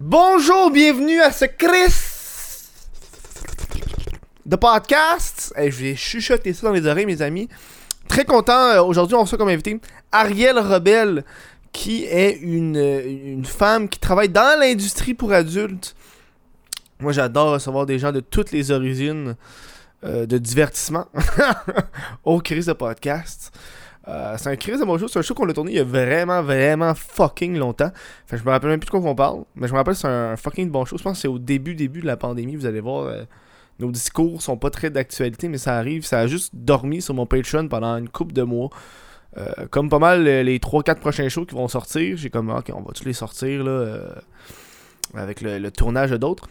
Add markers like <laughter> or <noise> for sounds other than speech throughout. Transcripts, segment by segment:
Bonjour, bienvenue à ce Chris de podcast. Eh, je vais chuchoter ça dans les oreilles, mes amis. Très content. euh, Aujourd'hui, on reçoit comme invité Ariel Rebel, qui est une, une femme qui travaille dans l'industrie pour adultes. Moi, j'adore recevoir des gens de toutes les origines euh, de divertissement <laughs> au Chris de podcast. Euh, c'est un Chris de mon show, c'est un show qu'on a tourné il y a vraiment, vraiment fucking longtemps. Que je me rappelle même plus de quoi qu'on parle, mais je me rappelle c'est un fucking bon show. Je pense que c'est au début, début de la pandémie, vous allez voir. euh, nos discours sont pas très d'actualité, mais ça arrive. Ça a juste dormi sur mon Patreon pendant une couple de mois. Euh, comme pas mal les 3-4 prochains shows qui vont sortir, j'ai comme, ok, on va tous les sortir là, avec le, le tournage d'autres.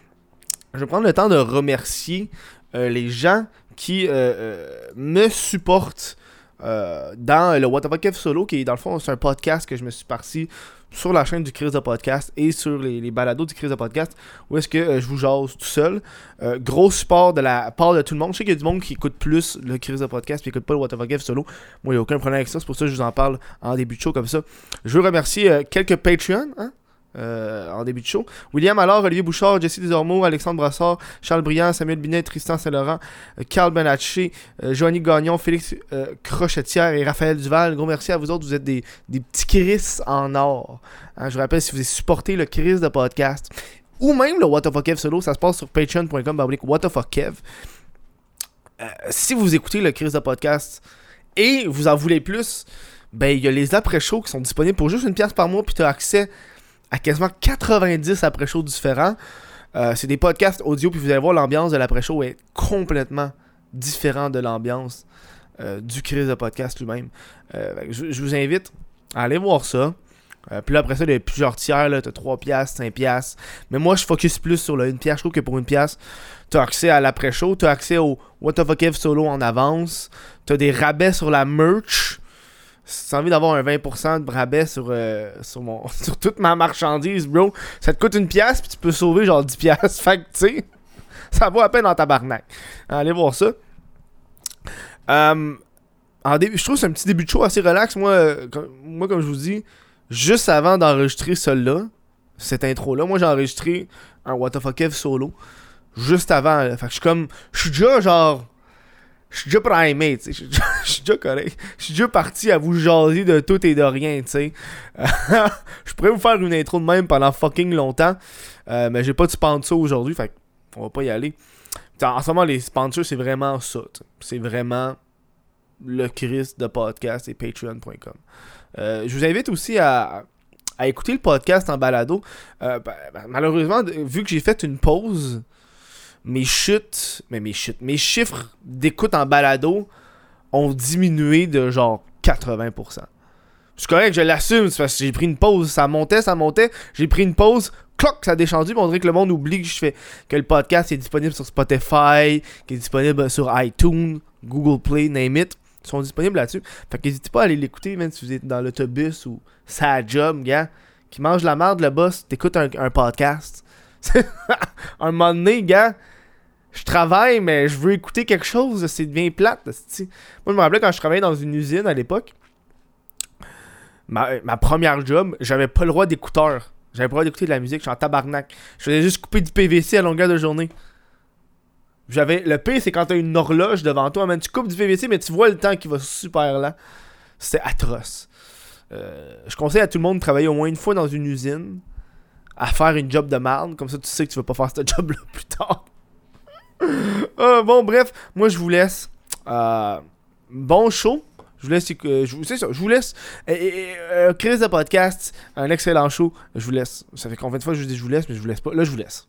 Je vais prendre le temps de remercier les gens qui me supportent euh, dans le What Fuck Kev Solo, qui est dans le fond, c'est un podcast que je me suis parti sur la chaîne du Chris de Podcast et sur les, balados du Chris de Podcast, où est-ce que euh, je vous jase tout seul. Euh, gros support de la part de tout le monde. Je sais qu'il y a du monde qui écoute plus le Chris de Podcast et qui écoute pas le What Fuck Kev Solo. Moi, il n'y a aucun problème avec ça. C'est pour ça que je vous en parle en début de show comme ça. Je veux remercier quelques Patreons, hein, euh, en début de show. William Allard, Olivier Bouchard, Jesse Desormeaux, Alexandre Brassard, Charles Briand, Samuel Binet, Tristan Saint-Laurent, euh, Carl Benatché, euh, Joanny Gagnon, Félix euh, Crochetière et Raphaël Duval. Gros merci à vous autres, vous êtes des, des petits Chris en or. Hein, je vous rappelle, si vous avez supporté le Chris de podcast, ou même le What the Fuck Kev solo, ça se passe sur patreon.com, What the Fuck Kev. Euh, si vous écoutez le Chris de podcast et vous en voulez plus, ben il y a les après-shows qui sont disponibles pour juste une pièce par mois, puis tu as accès à quasiment 90 après-shows différents. Euh, c'est des podcasts audio, puis vous allez voir, l'ambiance de l'après-show est complètement différente de l'ambiance euh, du Chris de podcast lui-même. Euh, je, vous invite à aller voir ça. Puis là, après ça, il y a plusieurs tiers, là, t'as 3 piastres, 5 piastres. Mais moi, je focus plus sur le 1 piastre. Je trouve que pour une pièce, t'as accès à l'après-show, t'as accès au What the fuck Kev solo en avance, t'as des rabais sur la merch. Si t'as envie d'avoir un 20% de rabais sur, euh, sur, mon, <laughs> sur toute ma marchandise, bro, ça te coûte une pièce, puis tu peux sauver genre 10 piastres. <laughs> Fait que, tu sais, ça vaut à peine dans ta barnaque. Allez voir ça. Euh, en début, je trouve que c'est un petit début de show assez relax. Moi, euh, comme, moi comme je vous dis, juste avant d'enregistrer celle-là, cette intro-là, moi j'ai enregistré un What solo. Juste avant. Fait que je suis comme. Je suis déjà genre. Je suis déjà primé, tu sais. <laughs> Je suis déjà- correct. Je suis déjà parti à vous jaser de tout et de rien, tu sais. <laughs> je pourrais vous faire une intro de même pendant fucking longtemps. euh, mais j'ai pas de sponsor aujourd'hui, fait qu'on va pas y aller. En ce moment, les sponsors, c'est vraiment ça. C'est vraiment le Chris de podcast et patreon.com. Euh, je vous invite aussi à, écouter le podcast en balado. Euh, ben, ben, malheureusement, vu que j'ai fait une pause, mes chutes, mais mes chutes, mes chiffres d'écoute en balado ont diminué de genre 80%. C'est correct, je l'assume, c'est parce que j'ai pris une pause, ça montait, ça montait, j'ai pris une pause, cloc, ça a descendu, on dirait que le monde oublie que je fais que le podcast est disponible sur Spotify, qu'il est disponible sur iTunes, Google Play, name it. Ils sont disponibles là-dessus. Fait que n'hésitez pas à aller l'écouter, même si vous êtes dans l'autobus ou sa job, gars. Qui mange la merde, le boss, t'écoutes un, podcast. <laughs> un moment gars, je travaille, mais je veux écouter quelque chose, c'est bien plate. Moi, je me rappelais quand je travaillais dans une usine à l'époque, ma, ma première job, j'avais pas le droit d'écouteur. J'avais pas le droit d'écouter de la musique, je suis en tabarnak. Je faisais juste couper du PVC à longueur de journée. J'avais. Le pire, c'est quand t'as une horloge devant toi, man, tu coupes du PVC, mais tu vois le temps qui va super lent. C'était atroce. Euh, je conseille à tout le monde de travailler au moins une fois dans une usine à faire une job de merde, comme ça tu sais que tu vas pas faire ce <laughs> job-là plus tard. Euh, <laughs> bon, bref, moi je vous laisse. Euh, bon show. Je vous laisse. euh, je vous, c'est ça, je vous laisse. Euh, euh, Chris de podcast, un excellent show. Je vous laisse. Ça fait combien de fois que je vous dis je vous laisse, mais je vous laisse pas. Là, je vous laisse.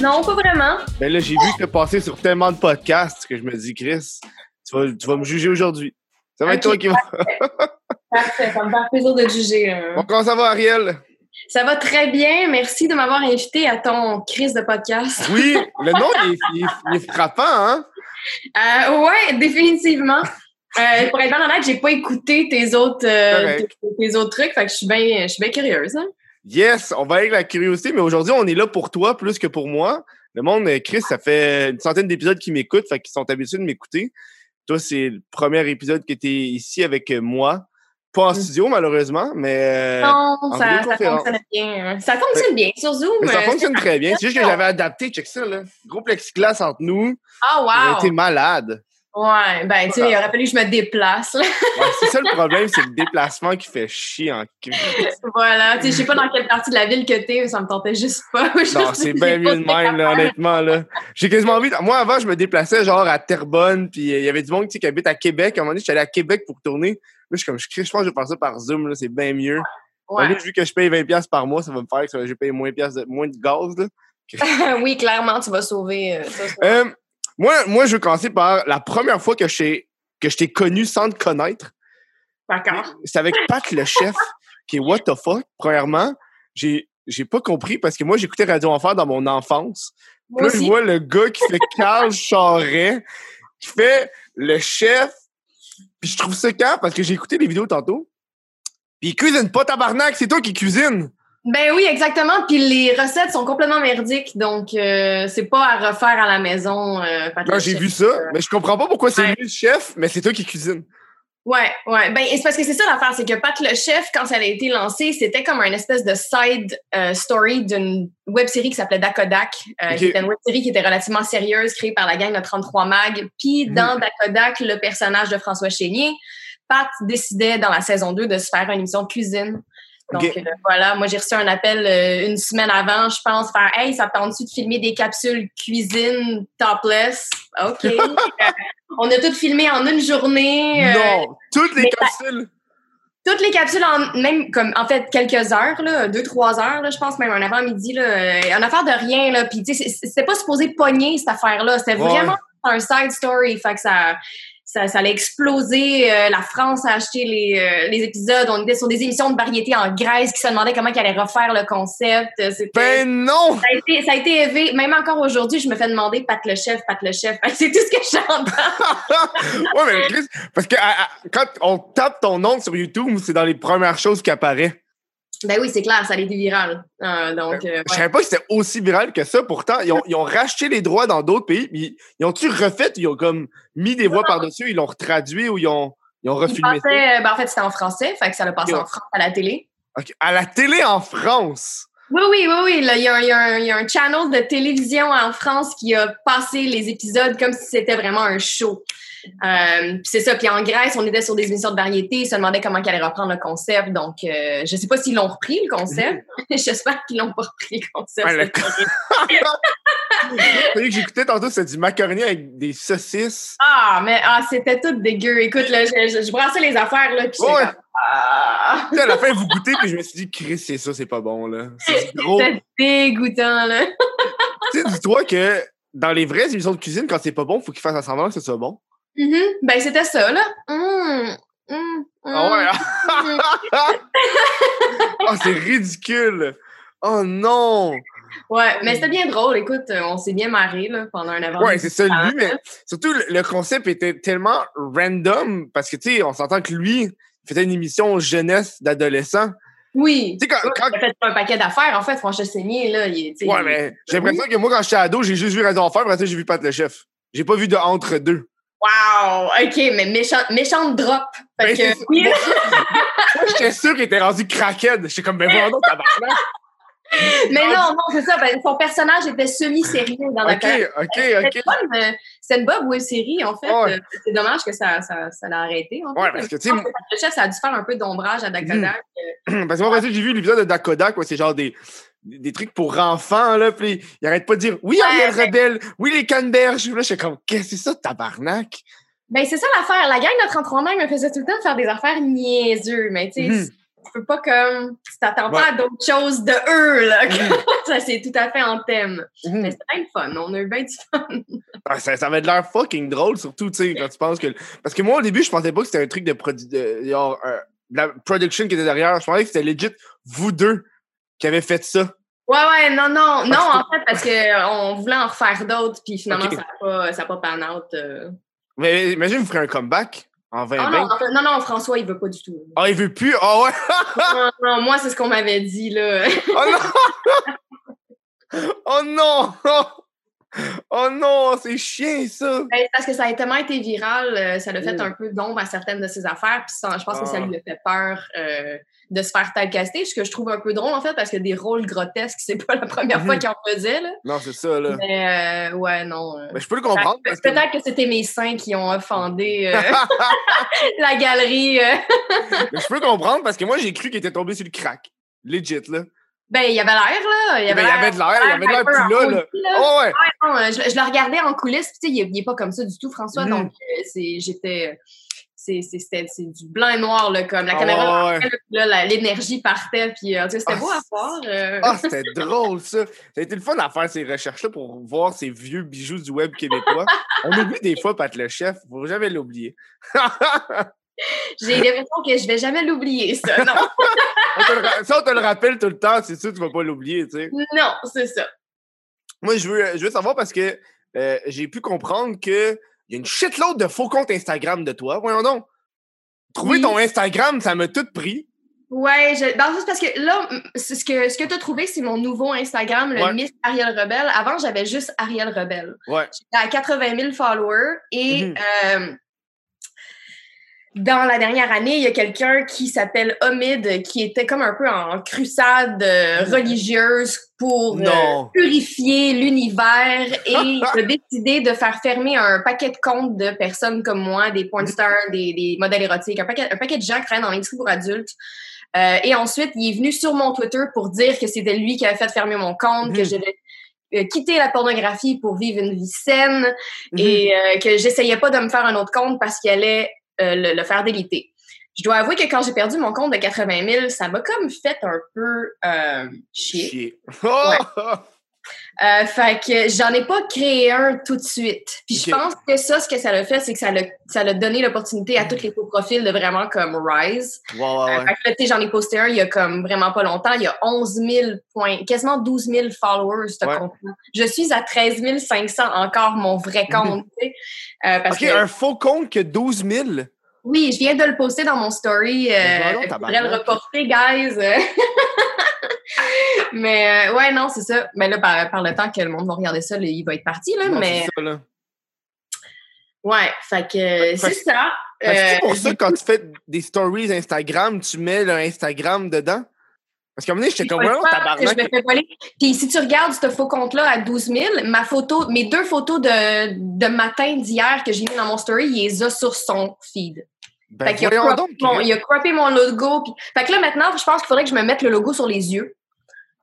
Non, pas vraiment. Ben là, j'ai vu que t'es passé sur tellement de podcasts que je me dis, Chris, tu vas, tu vas me juger aujourd'hui. Ça va être toi qui va. <laughs> Parfait, ça me fait plaisir de te juger. euh. Bon, comment ça va, Ariel? Ça va très bien. Merci de m'avoir invité à ton crise de podcast. Oui, <laughs> le nom, il est, il est- il est frappant, hein? Euh, ouais, définitivement. Euh, pour être bien honnête, j'ai pas écouté tes autres, euh, tes, tes autres trucs, fait que je suis bien, je suis bien curieuse. hein. Yes, on va avec la curiosité, mais aujourd'hui, on est là pour toi plus que pour moi. Le monde, Chris, ça fait une centaine d'épisodes qui m'écoutent, fait qu'ils sont habitués de m'écouter. toi, c'est le premier épisode que tu es ici avec moi. Pas en Mm. studio, malheureusement, mais. euh, Non, en ça, fonctionne bien. Ça fonctionne bien sur Zoom. mais ça euh, fonctionne très bien. C'est juste que j'avais adapté, check ça, là. Gros plexiglas entre nous. Ah, On wow! était malade. Ouais, ben, tu sais, il aurait fallu que je me déplace. là. Ouais, c'est ça le problème, c'est le déplacement qui fait chier en cul. <laughs> voilà, tu sais, je sais pas dans quelle partie de la ville que t'es, mais ça me tentait juste pas. <laughs> Non, c'est bien mieux de même, là, honnêtement, là. J'ai quasiment envie. de- Moi, avant, je me déplaçais, genre, à Terrebonne, puis euh, il y avait du monde, tu sais, qui habite à Québec. À un moment donné, je suis allé à Québec pour tourner. Là, je suis comme, je je pense que je vais faire ça par Zoom, là, c'est bien mieux. Ouais. Là, vu que je paye 20$ piastres par mois, ça va me faire que je paye moins, de, moins de gaz, là. <laughs> oui, clairement, tu vas sauver euh. Euh, moi, moi, je veux commencer par la première fois que je t'ai- que je t'ai connu sans te connaître. D'accord. C'est avec Pat le chef, qui est What the fuck. Premièrement, j'ai j'ai pas compris parce que moi, j'écoutais Radio Enfer dans mon enfance. Moi là, je vois le gars qui fait Carl Charret, qui fait le chef. Puis je trouve ça calme parce que j'ai écouté les vidéos tantôt. Puis il cuisine pas tabarnak, c'est toi qui cuisine. Ben oui, exactement. Puis les recettes sont complètement merdiques, donc euh, c'est pas à refaire à la maison. Euh, j'ai vu ça, mais je comprends pas pourquoi c'est Ouais. lui le chef, mais c'est toi qui cuisine. Ouais, ouais. Ben, c'est parce que c'est ça l'affaire, c'est que Pat le chef, quand ça a été lancé, c'était comme un espèce de side euh, story d'une web série qui s'appelait Dakodak, euh, Ok. qui était une web série qui était relativement sérieuse, créée par la gang de 33 Mag. Puis Mhm. dans Dakodak, le personnage de François Chénier, Pat décidait dans la saison 2 de se faire une émission de cuisine. Donc euh, voilà, moi j'ai reçu un appel euh, une semaine avant, je pense, faire Hey, ça te tente-tu de filmer des capsules cuisine topless? OK. <laughs> Euh, on a tout filmé en une journée. non, toutes les capsules. toutes les capsules en même comme en fait quelques heures là, deux trois heures là, je pense même un avant-midi là, en affaire de rien là, puis tu sais c'est- c'était pas supposé pogner cette affaire là, c'était Ouais. vraiment un side story, fait que ça ça, ça allait exploser. euh, la France a acheté les, euh, les épisodes. On était sur des émissions de variété en Grèce qui se demandaient comment ils allaient refaire le concept. Euh, Ben non! ça, a été, ça a été élevé. Même encore aujourd'hui, je me fais demander Pat le chef, Pat le chef. <laughs> C'est tout ce que j'entends. <laughs> ouais, mais Chris, parce que à- à- quand on tape ton nom sur YouTube, c'est dans les premières choses qui apparaissent. Ben oui, c'est clair, ça a été viral. Euh, donc, euh, Je ouais. savais pas que c'était aussi viral que ça. Pourtant, ils ont, ils ont racheté les droits dans d'autres pays. Puis ils ont-tu refait? Ils ont comme mis des voix par-dessus, ils l'ont retraduit ou ils ont, ils ont Il refilmé ça? passait, ben en fait, c'était en français, fait que ça l'a passé en France à la télé. À la télé en France? Oui, oui, oui, oui. là, Il y, a un- il y a un- il y a un channel de télévision en France qui a passé les épisodes comme si c'était vraiment un show. Euh, c'est ça. Puis en Grèce, on était sur des émissions de variété. Ils se demandaient comment ils allaient reprendre le concept. Donc, euh, je sais pas s'ils l'ont repris, le concept. <laughs> J'espère qu'ils l'ont pas repris, le concept. Ouais, le- C'est- <laughs> Celui que j'écoutais tantôt, c'était du macaroni avec des saucisses. ah, mais ah, c'était tout dégueu. Écoute, là, je, je, je brassais les affaires, là, puis Ouais. ah, à la fin, vous goûtez, puis je me suis dit, Chris, c'est ça, c'est pas bon, là. C'est <laughs> gros. c'était dégoûtant, là. Tu sais, dis-toi que dans les vraies émissions de cuisine, quand c'est pas bon, faut qu'ils fassent semblant que ce soit bon. Mhm. Ben, c'était ça, là. Hum, hum, Ah ouais, hum. <laughs> Oh, c'est ridicule! Oh non! Ouais, mais c'était bien drôle. Écoute, euh, on s'est bien marré là, pendant un avant. Ouais, c'est ça but, mais surtout le, concept était tellement random parce que, tu sais, on s'entend que lui, il faisait une émission jeunesse d'adolescent. Oui. Tu sais, quand- quand- Il a fait un paquet d'affaires, en fait, Franchement Seigné, là. Il, Ouais, mais j'ai l'impression que moi, quand j'étais ado, j'ai juste vu Radio Enfer, après ça, j'ai vu Pat le chef. J'ai pas vu de entre deux. Wow! OK, mais méchant, méchante drop. Fait Ben, que, c'est oui, <laughs> Moi, j'étais sûr qu'il était rendu crackhead. J'étais comme, ben, voilà, tabarnak. mais non, non, c'est ça. Ben, son personnage était semi-sérieux dans la Ok, carrière. ok, ok. mais C'était une bonne web série, en fait. Ouais. C'est dommage que ça, ça, ça l'a arrêté. En fait. Ouais, parce que, tu sais, le chef, ça a dû faire un peu d'ombrage à Dakodak. Parce que moi, j'ai vu l'épisode de Dakodak, c'est genre des, des trucs pour enfants, là, pis il arrête pas de dire oui, Ariel Ouais. Rebelle, oui, les canneberges. Là, j'étais comme, qu'est-ce que c'est ça, tabarnak? Ben, c'est ça l'affaire. La gang de 33 ans me faisait tout le temps faire des affaires niaiseux, mais tu sais, Mhm. tu peux pas comme. Tu t'attends Ouais. pas à d'autres choses de eux, là. Mhm. <laughs> ça, c'est tout à fait en thème. Mhm. Mais c'était bien fun. On a eu bien du fun. <laughs> Ah, ça, ça avait de l'air fucking drôle, surtout, tu sais, quand tu penses que. Parce que moi, au début, je pensais pas que c'était un truc de, produ... de, genre, euh, de la production qui était derrière. Je pensais que c'était legit vous deux qui avez fait ça. Ouais, ouais, non, non. Non, que- en fait, parce qu'on voulait en refaire d'autres, puis finalement, ça n'a pas, pas pan out. euh. Mais imagine, vous ferez un comeback en 2020. Ah non, en fait, non, non, François, il veut pas du tout. Ah, il veut plus? Ah ouais? non, non, moi, c'est ce qu'on m'avait dit, là. <laughs> Oh non! oh non! <laughs> oh non, c'est chiant, ça! Ben, parce que ça a tellement été viral, euh, ça l'a fait Oh. un peu d'ombre à certaines de ses affaires. Puis ça- je pense que ça Ah. lui a fait peur euh, de se faire typecaster, ce que je trouve un peu drôle, en fait, parce que des rôles grotesques, <laughs> c'est pas la première fois Mhm. qu'il en faisait. Là. Non, c'est ça, là. Mais euh, ouais, non. Mais je peux le comprendre. Que- Peut-être que c'était mes seins qui ont offendé <laughs> la galerie. Mais je peux comprendre parce que moi, j'ai cru qu'il était tombé sur le crack. Legit, là. Ben, il y avait l'air, là. Il y Ben, il y avait de l'air, il y avait de l'air plus là. Oh, ouais! Non, je, je le regardais en coulisses, puis tu sais, il, est- il est pas comme ça du tout, François. Mhm. Donc, euh, c'est, j'étais. C'est, c'est, c'était- c'est du blanc et noir, là, comme la Ah, caméra. ouais. Là, l'énergie partait, puis euh, c'était Ah, beau à voir. euh. Ah, c'était drôle, ça. Ça a été le fun à faire ces recherches-là pour voir ces vieux bijoux du web québécois. On oublie des fois, Pat le chef. Faut jamais l'oublier. <laughs> J'ai l'impression que je vais jamais l'oublier, ça. Non, <laughs> ça, on te le rappelle tout le temps. C'est sûr que tu vas pas l'oublier, tu sais. non, c'est ça. Moi, je veux, je veux savoir parce que euh, j'ai pu comprendre que il y a une shitload de faux comptes Instagram de toi. Voyons donc. Trouver Oui. ton Instagram, ça m'a tout pris. Ouais, je... ben, c'est parce que là, ce que, ce que tu as trouvé, c'est mon nouveau Instagram, le Ouais. Miss Ariel Rebelle. Avant, j'avais juste Ariel Rebelle. Ouais. J'étais à 80 000 followers et Mhm. euh, dans la dernière année, il y a quelqu'un qui s'appelle Omid qui était comme un peu en crusade euh, religieuse pour euh, purifier l'univers et <laughs> il a décidé de faire fermer un paquet de comptes de personnes comme moi, des porn stars, des, des modèles érotiques, un paquet, un paquet de gens qui travaillent dans l'industrie pour adultes. Euh, et ensuite, il est venu sur mon Twitter pour dire que c'était lui qui avait fait fermer mon compte, que Mhm. je devais euh, quitter la pornographie pour vivre une vie saine Mhm. et euh, que j'essayais pas de me faire un autre compte parce qu'il allait euh, le, le faire déliter. Je dois avouer que quand j'ai perdu mon compte de 80 000, ça m'a comme fait un peu euh, chier. Chier. <laughs> Oh! <laughs> Euh, fait que j'en ai pas créé un tout de suite. Puis je pense que ça, ce que ça l'a fait, c'est que ça l'a, ça l'a donné l'opportunité à tous les faux profils de vraiment comme rise. Ouais, ouais, Euh, ouais. fait que j'en ai posté un il y a comme vraiment pas longtemps. Il y a 11 000 points, quasiment 12 000 followers, ce Ouais. compte-là. Je suis à 13 500 encore mon vrai compte, tu sais. Euh, parce OK, que, un faux compte que 12 000. oui, je viens de le poster dans mon story. Euh, voilà, je voudrais le reporter, guys. <laughs> mais euh, ouais, non, c'est ça. Mais là, par, par le temps que le monde va regarder ça, là, il va être parti, là. Non, mais ça, là. ouais, fait que c'est ça. Que c'est Euh, pour ça que quand tu fais des stories Instagram, tu mets le Instagram dedans? Parce qu'à un moment donné, j'étais comme, faire que je me tabarnak. fais voler. Puis si tu regardes ce faux compte-là à 12 000, ma photo, mes deux photos de, de matin d'hier que j'ai mis dans mon story, il les a sur son feed. Ben, fait qu'il a, donc. mon, il a croppé mon logo. Puis... Fait que là, maintenant, je pense qu'il faudrait que je me mette le logo sur les yeux.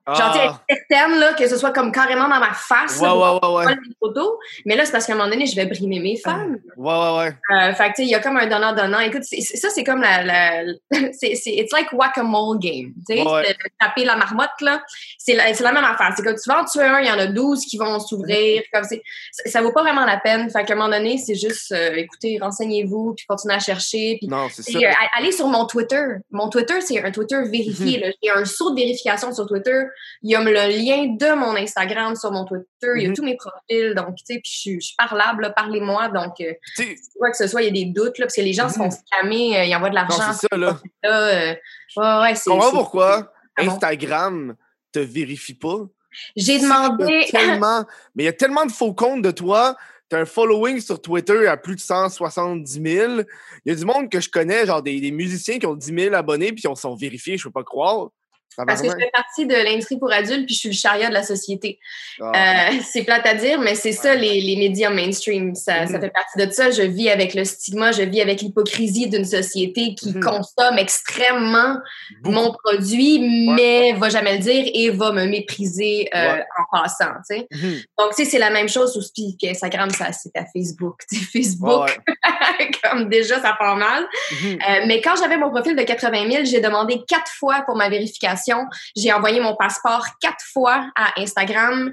Genre, Ah, être certaine, là, que ce soit comme carrément dans ma face. ouais, là, ouais, ouais, ouais. les photos. Mais là, c'est parce qu'à un moment donné, je vais brimer mes fans. Ouais, ouais, ouais. Euh, fait que, tu sais, il y a comme un donnant-donnant. Écoute, ça, c'est comme la. la <laughs> c'est, c'est, it's like whack-a-mole game. Tu sais, Ouais, taper la marmotte, là. C'est la, c'est la même affaire. C'est que tu vas en tuer un, il y en a 12 qui vont s'ouvrir. Comme c'est, ça, vaut pas vraiment la peine. Fait qu'à un moment donné, c'est juste, euh, écoutez, renseignez-vous, puis continuez à chercher. Puis, Non, c'est ça. euh, allez sur mon Twitter. Mon Twitter, c'est un Twitter Mhm. vérifié. là. J'ai un saut de vérification sur Twitter. Il y a le lien de mon Instagram sur mon Twitter. Il y a Mhm. tous mes profils. Donc, tu sais, puis je suis- je suis parlable, parlez-moi. Donc, euh, quoi que ce soit, il y a des doutes, là, parce que les gens se font Mhm. scammer, euh, ils envoient de l'argent. c'est ça, là. là, euh, ouais, ouais, c'est. Comprends pourquoi. Instagram te vérifie pas? J'ai demandé. <laughs> tellement, mais il y a tellement de faux comptes de toi. Tu as un following sur Twitter à plus de 170 000. Il y a du monde que je connais, genre des, des musiciens qui ont 10 000 abonnés puis qui sont vérifiés, je peux pas croire. Parce que je fais partie de l'industrie pour adultes, puis je suis le chariot de la société. Ah. Euh, c'est plate à dire, mais c'est ça, les, les médias mainstream. Ça, ça Mhm. fait partie de ça. Je vis avec le stigma, je vis avec l'hypocrisie d'une société qui Mhm. consomme extrêmement mon produit, mais va jamais le dire et va me mépriser euh, Ouais. en passant. tu sais. Mhm. Donc, tu sais, c'est la même chose aussi qu'Instagram, ça, c'est à Facebook. Tu sais, <laughs> Facebook, Ouais, ouais. <laughs> comme déjà, ça part mal. Mhm. Euh, mais quand j'avais mon profil de 80 000, j'ai demandé quatre fois pour ma vérification. J'ai envoyé mon passeport quatre fois à Instagram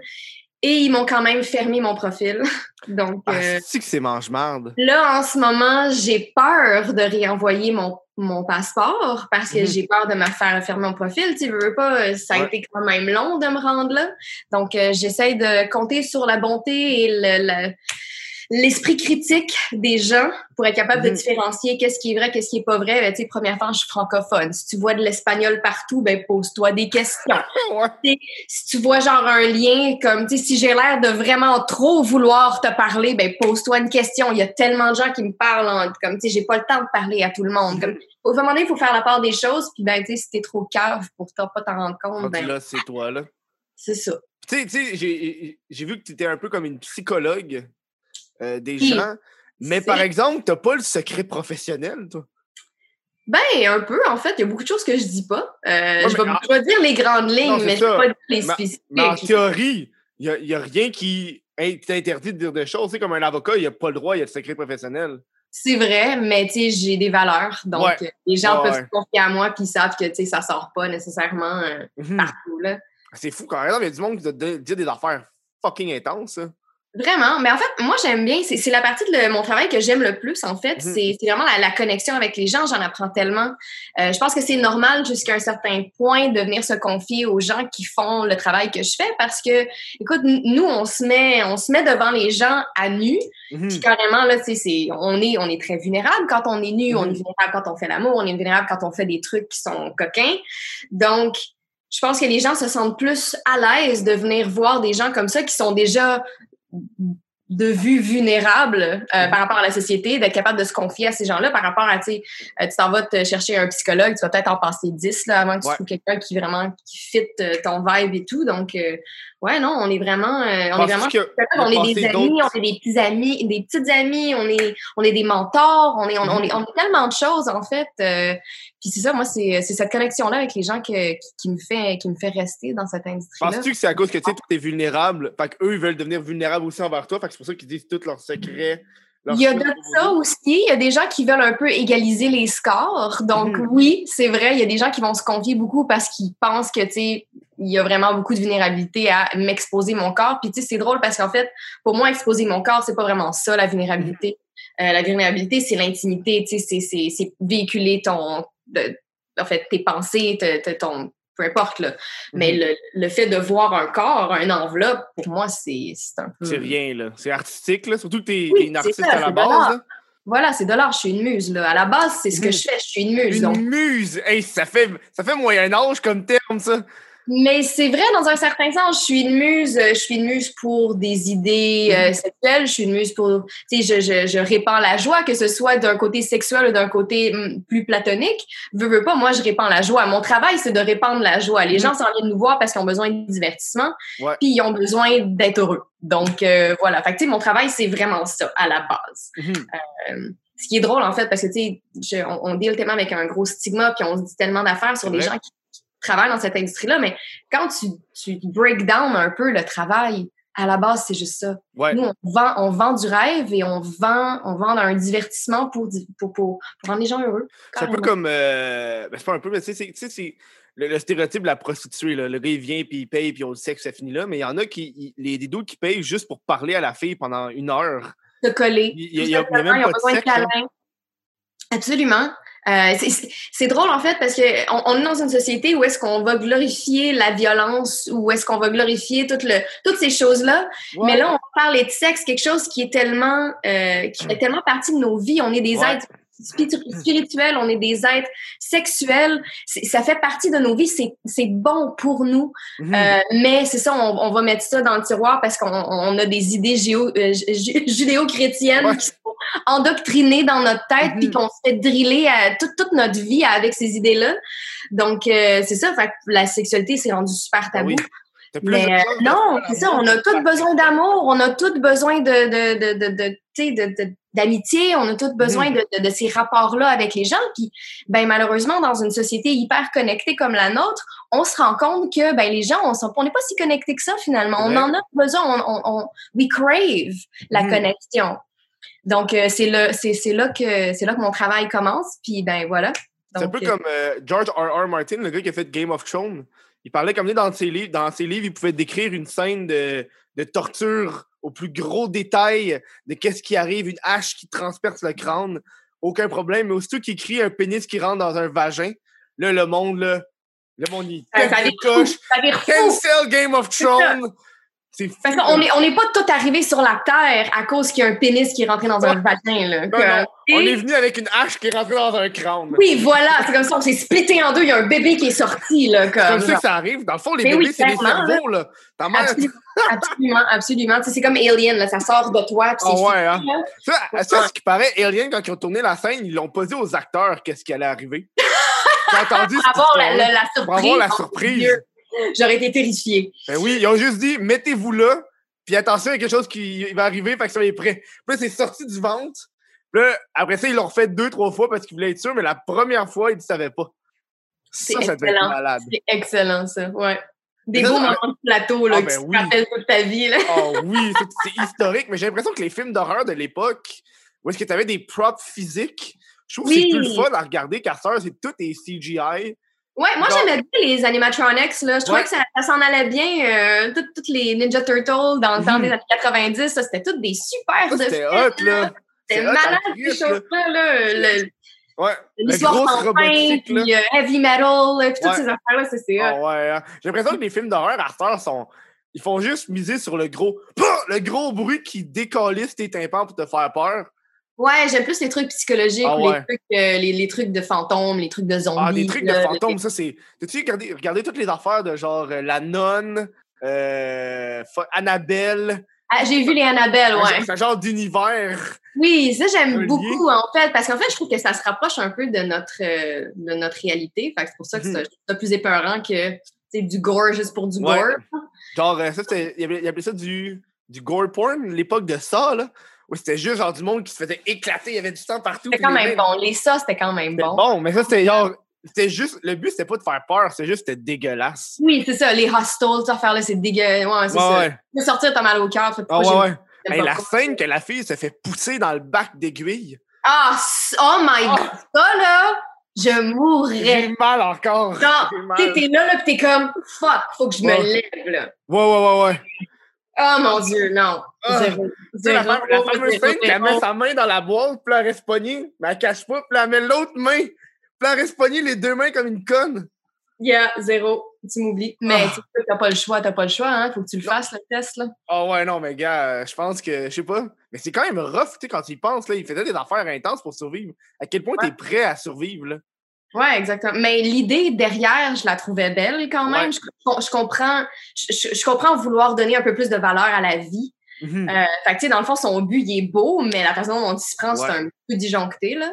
et ils m'ont quand même fermé mon profil. <laughs> Donc Ah, euh, c'est que c'est mange-marde? là, en ce moment, j'ai peur de réenvoyer mon, mon passeport parce que Mhm. j'ai peur de me faire fermer mon profil. Tu veux, pas, euh, ça a Ouais. été quand même long de me rendre là. Donc, euh, j'essaie de compter sur la bonté et le, le- l'esprit critique des gens pour être capable de Mhm. différencier qu'est-ce qui est vrai, qu'est-ce qui est pas vrai. Ben, tu sais, premièrement, je suis francophone. Si tu vois de l'espagnol partout, ben pose-toi des questions. <laughs> Ouais. Si tu vois genre un lien comme, tu sais, si j'ai l'air de vraiment trop vouloir te parler, ben pose-toi une question. Il y a tellement de gens qui me parlent, en- comme, tu sais, j'ai pas le temps de parler à tout le monde. Comme, au moment donné, il faut faire la part des choses, puis ben, tu sais, si t'es trop cave pour t'en- pas t'en rendre compte, Rendu ben, là, c'est toi, là. c'est ça. Tu sais, j'ai vu que tu étais un peu comme une psychologue euh, des Oui. gens. Mais par exemple, t'as pas le secret professionnel, toi? Ben, un peu, en fait. Il y a beaucoup de choses que je dis pas. Euh, je, vais, en- je vais dire les grandes lignes, Non, mais je vais pas dire les spécifiques. Mais en théorie, il n'y a, rien qui in- t'interdit de dire des choses. Tu sais, comme un avocat, il a pas le droit, il a le secret professionnel. C'est vrai, mais tu sais, j'ai des valeurs. Donc, Ouais. les gens Ouais, peuvent se confier à moi puis ils savent que, tu sais, ça sort pas nécessairement euh, Mhm. partout, là. C'est fou quand même. Il y a du monde qui te dit des affaires fucking intenses. hein. Vraiment. Mais en fait, moi, j'aime bien. C'est c'est la partie de le- mon travail que j'aime le plus, en fait. Mhm. C'est c'est vraiment la, la connexion avec les gens. J'en apprends tellement. Euh, je pense que c'est normal jusqu'à un certain point de venir se confier aux gens qui font le travail que je fais parce que, écoute, nous, on se met, on se met devant les gens à nu. Mhm. Puis carrément, là, c'est- on est, on est très vulnérable quand on est nu, on est vulnérable quand on fait l'amour, on est vulnérable quand on fait des trucs qui sont coquins. Donc, je pense que les gens se sentent plus à l'aise de venir voir des gens comme ça qui sont déjà de vue vulnérable euh, Mhm. par rapport à la société, d'être capable de se confier à ces gens-là par rapport à, tu sais, euh, tu t'en vas te chercher un psychologue, tu vas peut-être en passer 10 là, avant que tu trouves quelqu'un qui vraiment qui fit euh, ton vibe et tout. Donc, euh, ouais, non, on est vraiment, euh, on est vraiment que- on est des amis, on est des petits amis, des petites amies, on est, on est des mentors, on est, on, on est, on est tellement de choses en fait. euh, puis c'est ça, moi, c'est, cette connexion-là avec les gens que, qui, qui me fait, qui me fait rester dans cette industrie-là. Penses-tu que c'est à cause que tu toi, t'es vulnérable? Fait qu'eux, ils veulent devenir vulnérables aussi envers toi. Fait que c'est pour ça qu'ils disent tous leurs secrets. Il y a de ça aussi. Il y a des gens qui veulent un peu égaliser les scores. Donc, Mhm. oui, c'est vrai, il y a des gens qui vont se confier beaucoup parce qu'ils pensent que, tu sais, il y a vraiment beaucoup de vulnérabilité à m'exposer mon corps. Puis, tu sais, c'est drôle parce qu'en fait, pour moi, exposer mon corps, c'est pas vraiment ça, la vulnérabilité. Euh, la vulnérabilité, c'est l'intimité, tu sais, c'est- c'est c'est véhiculer ton, de- en fait, tes pensées, te- te- ton, peu importe, là. Mais Mhm. le, le fait de voir un corps, une enveloppe, pour moi, c'est un peu... C'est rien, là. C'est artistique, là. Surtout que t'es Oui, une artiste ça, à la base. Voilà, c'est de l'art, je suis une muse, là. À la base, c'est ce que Mhm. je fais, je suis une muse. Une donc. muse! Hey, ça fait, ça fait Moyen-Âge comme terme, ça. Mais c'est vrai, dans un certain sens, je suis une muse, je suis une muse pour des idées euh, Mhm. sexuelles, je suis une muse pour, tu sais, je, je, je répands la joie, que ce soit d'un côté sexuel ou d'un côté hum, plus platonique. Veux, veux pas, moi, je répands la joie. Mon travail, c'est de répandre la joie. Les Mhm. gens s'en viennent nous voir parce qu'ils ont besoin de divertissement, puis ils ont besoin d'être heureux. Donc, euh, voilà. Fait que, tu sais, mon travail, c'est vraiment ça, à la base. Mhm. Euh, ce qui est drôle, en fait, parce que, tu sais, on, on deal tellement avec un gros stigma, puis on se dit tellement d'affaires sur les gens qui, qui travaillent dans cette industrie-là, mais quand tu, tu break down un peu le travail, à la base, c'est juste ça. Ouais. Nous, on vend, on vend du rêve et on vend, on vend un divertissement pour, pour, pour, pour rendre les gens heureux. C'est un peu comme. euh, ben, c'est pas un peu, mais tu sais, c'est- le, le stéréotype de la prostituée. Là. Le gars, il vient, puis il paye, puis on le sait que ça finit là. Mais il y en a qui. il- les, des doutes qui payent juste pour parler à la fille pendant une heure. de coller. Il y a- il y a- il y a Tout même ils pas ont de besoin de hein. câlins. Absolument. Euh, c'est- drôle en fait parce que on, on est dans une société où est-ce qu'on va glorifier la violence ou est-ce qu'on va glorifier tout le, toutes ces choses-là. Ouais. Mais là, on parle de sexe, quelque chose qui est tellement, euh, qui fait tellement partie de nos vies. On est des Ouais. êtres spirituels, on est des êtres sexuels. Ça fait partie de nos vies. C'est c'est bon pour nous. Mhm. Euh, mais c'est ça, on, on va mettre ça dans le tiroir parce qu'on on a des idées géo- euh, ju- judéo-chrétiennes Ouais. qui sont endoctrinées dans notre tête puis Mhm. qu'on se fait driller à toute, toute notre vie avec ces idées-là. Donc, euh, c'est ça, fait la sexualité, c'est rendu super Ah tabou. oui. Mais euh, non, c'est ça, on a tous besoin d'amour, on a tous besoin de, de, de, de, de, tu sais, de, de- d'amitié, on a tous besoin Mhm. de, de, de ces rapports-là avec les gens. Puis, ben, malheureusement, dans une société hyper connectée comme la nôtre, on se rend compte que ben, les gens, on n'est pas si connectés que ça finalement. On en a besoin, on, on, on- we crave la Mhm. connexion. Donc, euh, c'est c'est là que c'est là que mon travail commence. Puis, ben voilà. C'est un peu euh, comme George R. R. Martin, le gars qui a fait Game of Thrones. Il parlait comme dans ses livres. Dans ses livres, il pouvait décrire une scène de, de torture au plus gros détail de qu'est-ce qui arrive, une hache qui transperce le crâne. Aucun problème. Mais aussitôt qu'il crie un pénis qui rentre dans un vagin, là, le monde, là, le monde, il vire fou. Cancel Game of. Thrones! C'est fou. Parce qu'on n'est on n'est pas tout arrivé sur la Terre à cause qu'il y a un pénis qui est rentré dans un vagin. Là. Non, on est venu avec une hache qui est rentrée dans un crâne. Oui, voilà, c'est comme ça, on s'est splitté en deux, il y a un bébé qui est sorti. Là, C'est comme, comme ça que ça arrive. Dans le fond, les Mais bébés, oui, c'est des cerveaux, là. Ta mère. <laughs> Absolument, absolument, c'est comme Alien, là, ça sort de toi. puis Ah c'est ouais, hein? là. Ça, ça, ce qui paraît, Alien, quand ils ont tourné la scène, ils l'ont pas dit aux acteurs qu'est-ce qui allait arriver. J'ai <laughs> entendu Pour avoir la, la Pour surprise. avoir la surprise. J'aurais été terrifiée. Ben oui, ils ont juste dit, mettez-vous là, puis attention, il y a quelque chose qui va arriver, fait que soyez prêts. Puis là, c'est sorti du ventre. Puis là, après ça, ils l'ont refait deux, trois fois parce qu'ils voulaient être sûrs, mais la première fois, ils ne savaient pas. Ça, C'est ça devait être malade. C'est excellent, ça. Ouais. Des beaux moments de plateau là, Ah, ben tu te oui. rappelles toute ta vie. Là. Oh oui, c'est- historique, mais j'ai l'impression que les films d'horreur de l'époque, où est-ce que tu avais des props physiques, je trouve que c'est plus le fun à regarder car ça, c'est tout est CGI. Ouais, moi j'aimais bien les animatronics. Là. Je trouvais que ça, ça s'en allait bien. euh, toutes, les Ninja Turtles dans le temps des années 90, ça, c'était toutes des super Ça, C'était hot, là. C'était malade, ces choses-là. là. Le- Ouais. La L'histoire sans fin, puis euh, heavy metal, puis toutes ces affaires-là, c'est c'est hot. Ah ouais, hein. J'ai l'impression que les films d'horreur à cette heure sont. Ils font juste miser sur le gros. <laughs> Le gros bruit qui décalisse tes tympans pour te faire peur. Ouais, j'aime plus les trucs psychologiques, Ah ouais. les, trucs, euh, les, les trucs de fantômes, les trucs de zombies. Ah, des trucs de fantômes, ça c'est. T'as-tu regardé, regardé toutes les affaires de genre euh, La Nonne, euh, Annabelle, Ah, J'ai vu les Annabelle, un ouais. genre- ce genre d'univers. Oui, ça Un j'aime beaucoup en fait, parce qu'en fait je trouve que ça se rapproche un peu de notre euh, de notre réalité. Fait que c'est pour ça que c'est ça plus épeurant que c'est du gore juste pour du Ouais. gore. Genre, ça ils appelaient ça du, du gore porn, l'époque de ça, là. Où c'était juste genre du monde qui se faisait éclater, il y avait du sang partout. C'était quand les même bon. Les ça c'était quand même bon. bon, mais ça c'était genre. C'était juste. Le but c'était pas de faire peur, c'était juste c'était dégueulasse. Oui, c'est ça. Les hostels, cette affaire-là, c'est dégueu. Ouais, c'est Ouais, ça. ouais. Sortir, t'as mal au cœur. Ah ouais, ouais. Hey, la ça. scène que la fille se fait pousser dans le bac d'aiguille. Ah, oh my Ah. god, ça là, je mourrais. J'ai mal encore. Sais, t'es là, là, pis t'es comme, fuck, faut que je me lève, là. Ouais, ouais, ouais, ouais. Oh mon dieu, non. Ah. Zéro. La, Zéro, la fameuse scène qu'elle met sa main dans la boîte, puis elle reste pognée, mais elle cache pas, puis elle met l'autre main, puis elle reste pognée les deux mains comme une conne. Yeah, zéro. Tu m'oublies. Mais Ah. tu t'as pas le choix, t'as pas le choix, hein. Faut que tu le fasses, le test, là. Ah ouais, non, mais gars, je pense que, je sais pas, mais c'est quand même rough, tu sais, quand tu y penses, là, il faisait des affaires intenses pour survivre. À quel point Ouais. t'es prêt à survivre, là? Ouais, exactement. Mais l'idée derrière, je la trouvais belle quand même. Ouais. Je, je comprends, je, comprends vouloir donner un peu plus de valeur à la vie. Mhm. Euh, fait que, tu sais, dans le fond, son but, il est beau, mais la façon dont il se prend, c'est un peu disjoncté, là.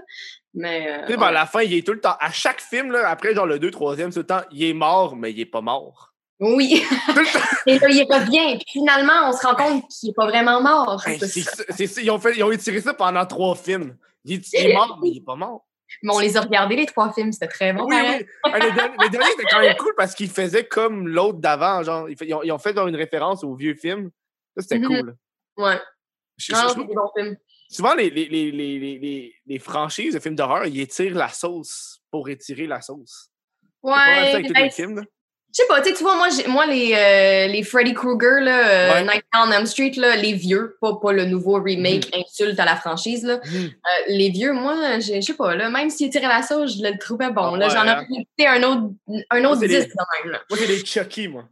Mais. euh, Tu sais, ouais. vers la fin, il est tout le temps, à chaque film, là, après, genre le 2 3e, tout le temps, il est mort, mais il est pas mort. Oui. <laughs> <laughs> Et là, il revient. Puis finalement, on se rend compte qu'il est pas vraiment mort. Ça- ça, ils, ont fait, ils ont étiré ça pendant trois films. Il est, il est mort, mais il est pas mort. Mais on les a regardés, les trois films. C'était très bon. Oui. Ah, Le dernier, le dernier, c'était quand même cool parce qu'il faisait comme l'autre d'avant. Genre, ils, ont, ils ont fait genre, une référence au vieux film. Ça, c'était Mhm. cool. Ouais. Je- Non, je films. souvent, les, les, les, les, franchises de films d'horreur, ils étirent la sauce pour étirer la sauce. C'est pas ça Ouais. avec tous ben, les films. là. Je sais pas, tu vois, moi, j'ai- moi les, euh, les Freddy Krueger, là, euh, Ouais. Nightmare on Elm Street, là, les vieux, pas, pas le nouveau remake insulte à la franchise, là. Mhm. Euh, les vieux, moi, j'ai- je sais pas, là, même s'ils tiraient la sauce, je le trouvais bon. Là, ouais, J'en hein? aurais écouté un autre, un autre c'est 10 les- de même. Là. Moi, c'est les Chucky, moi.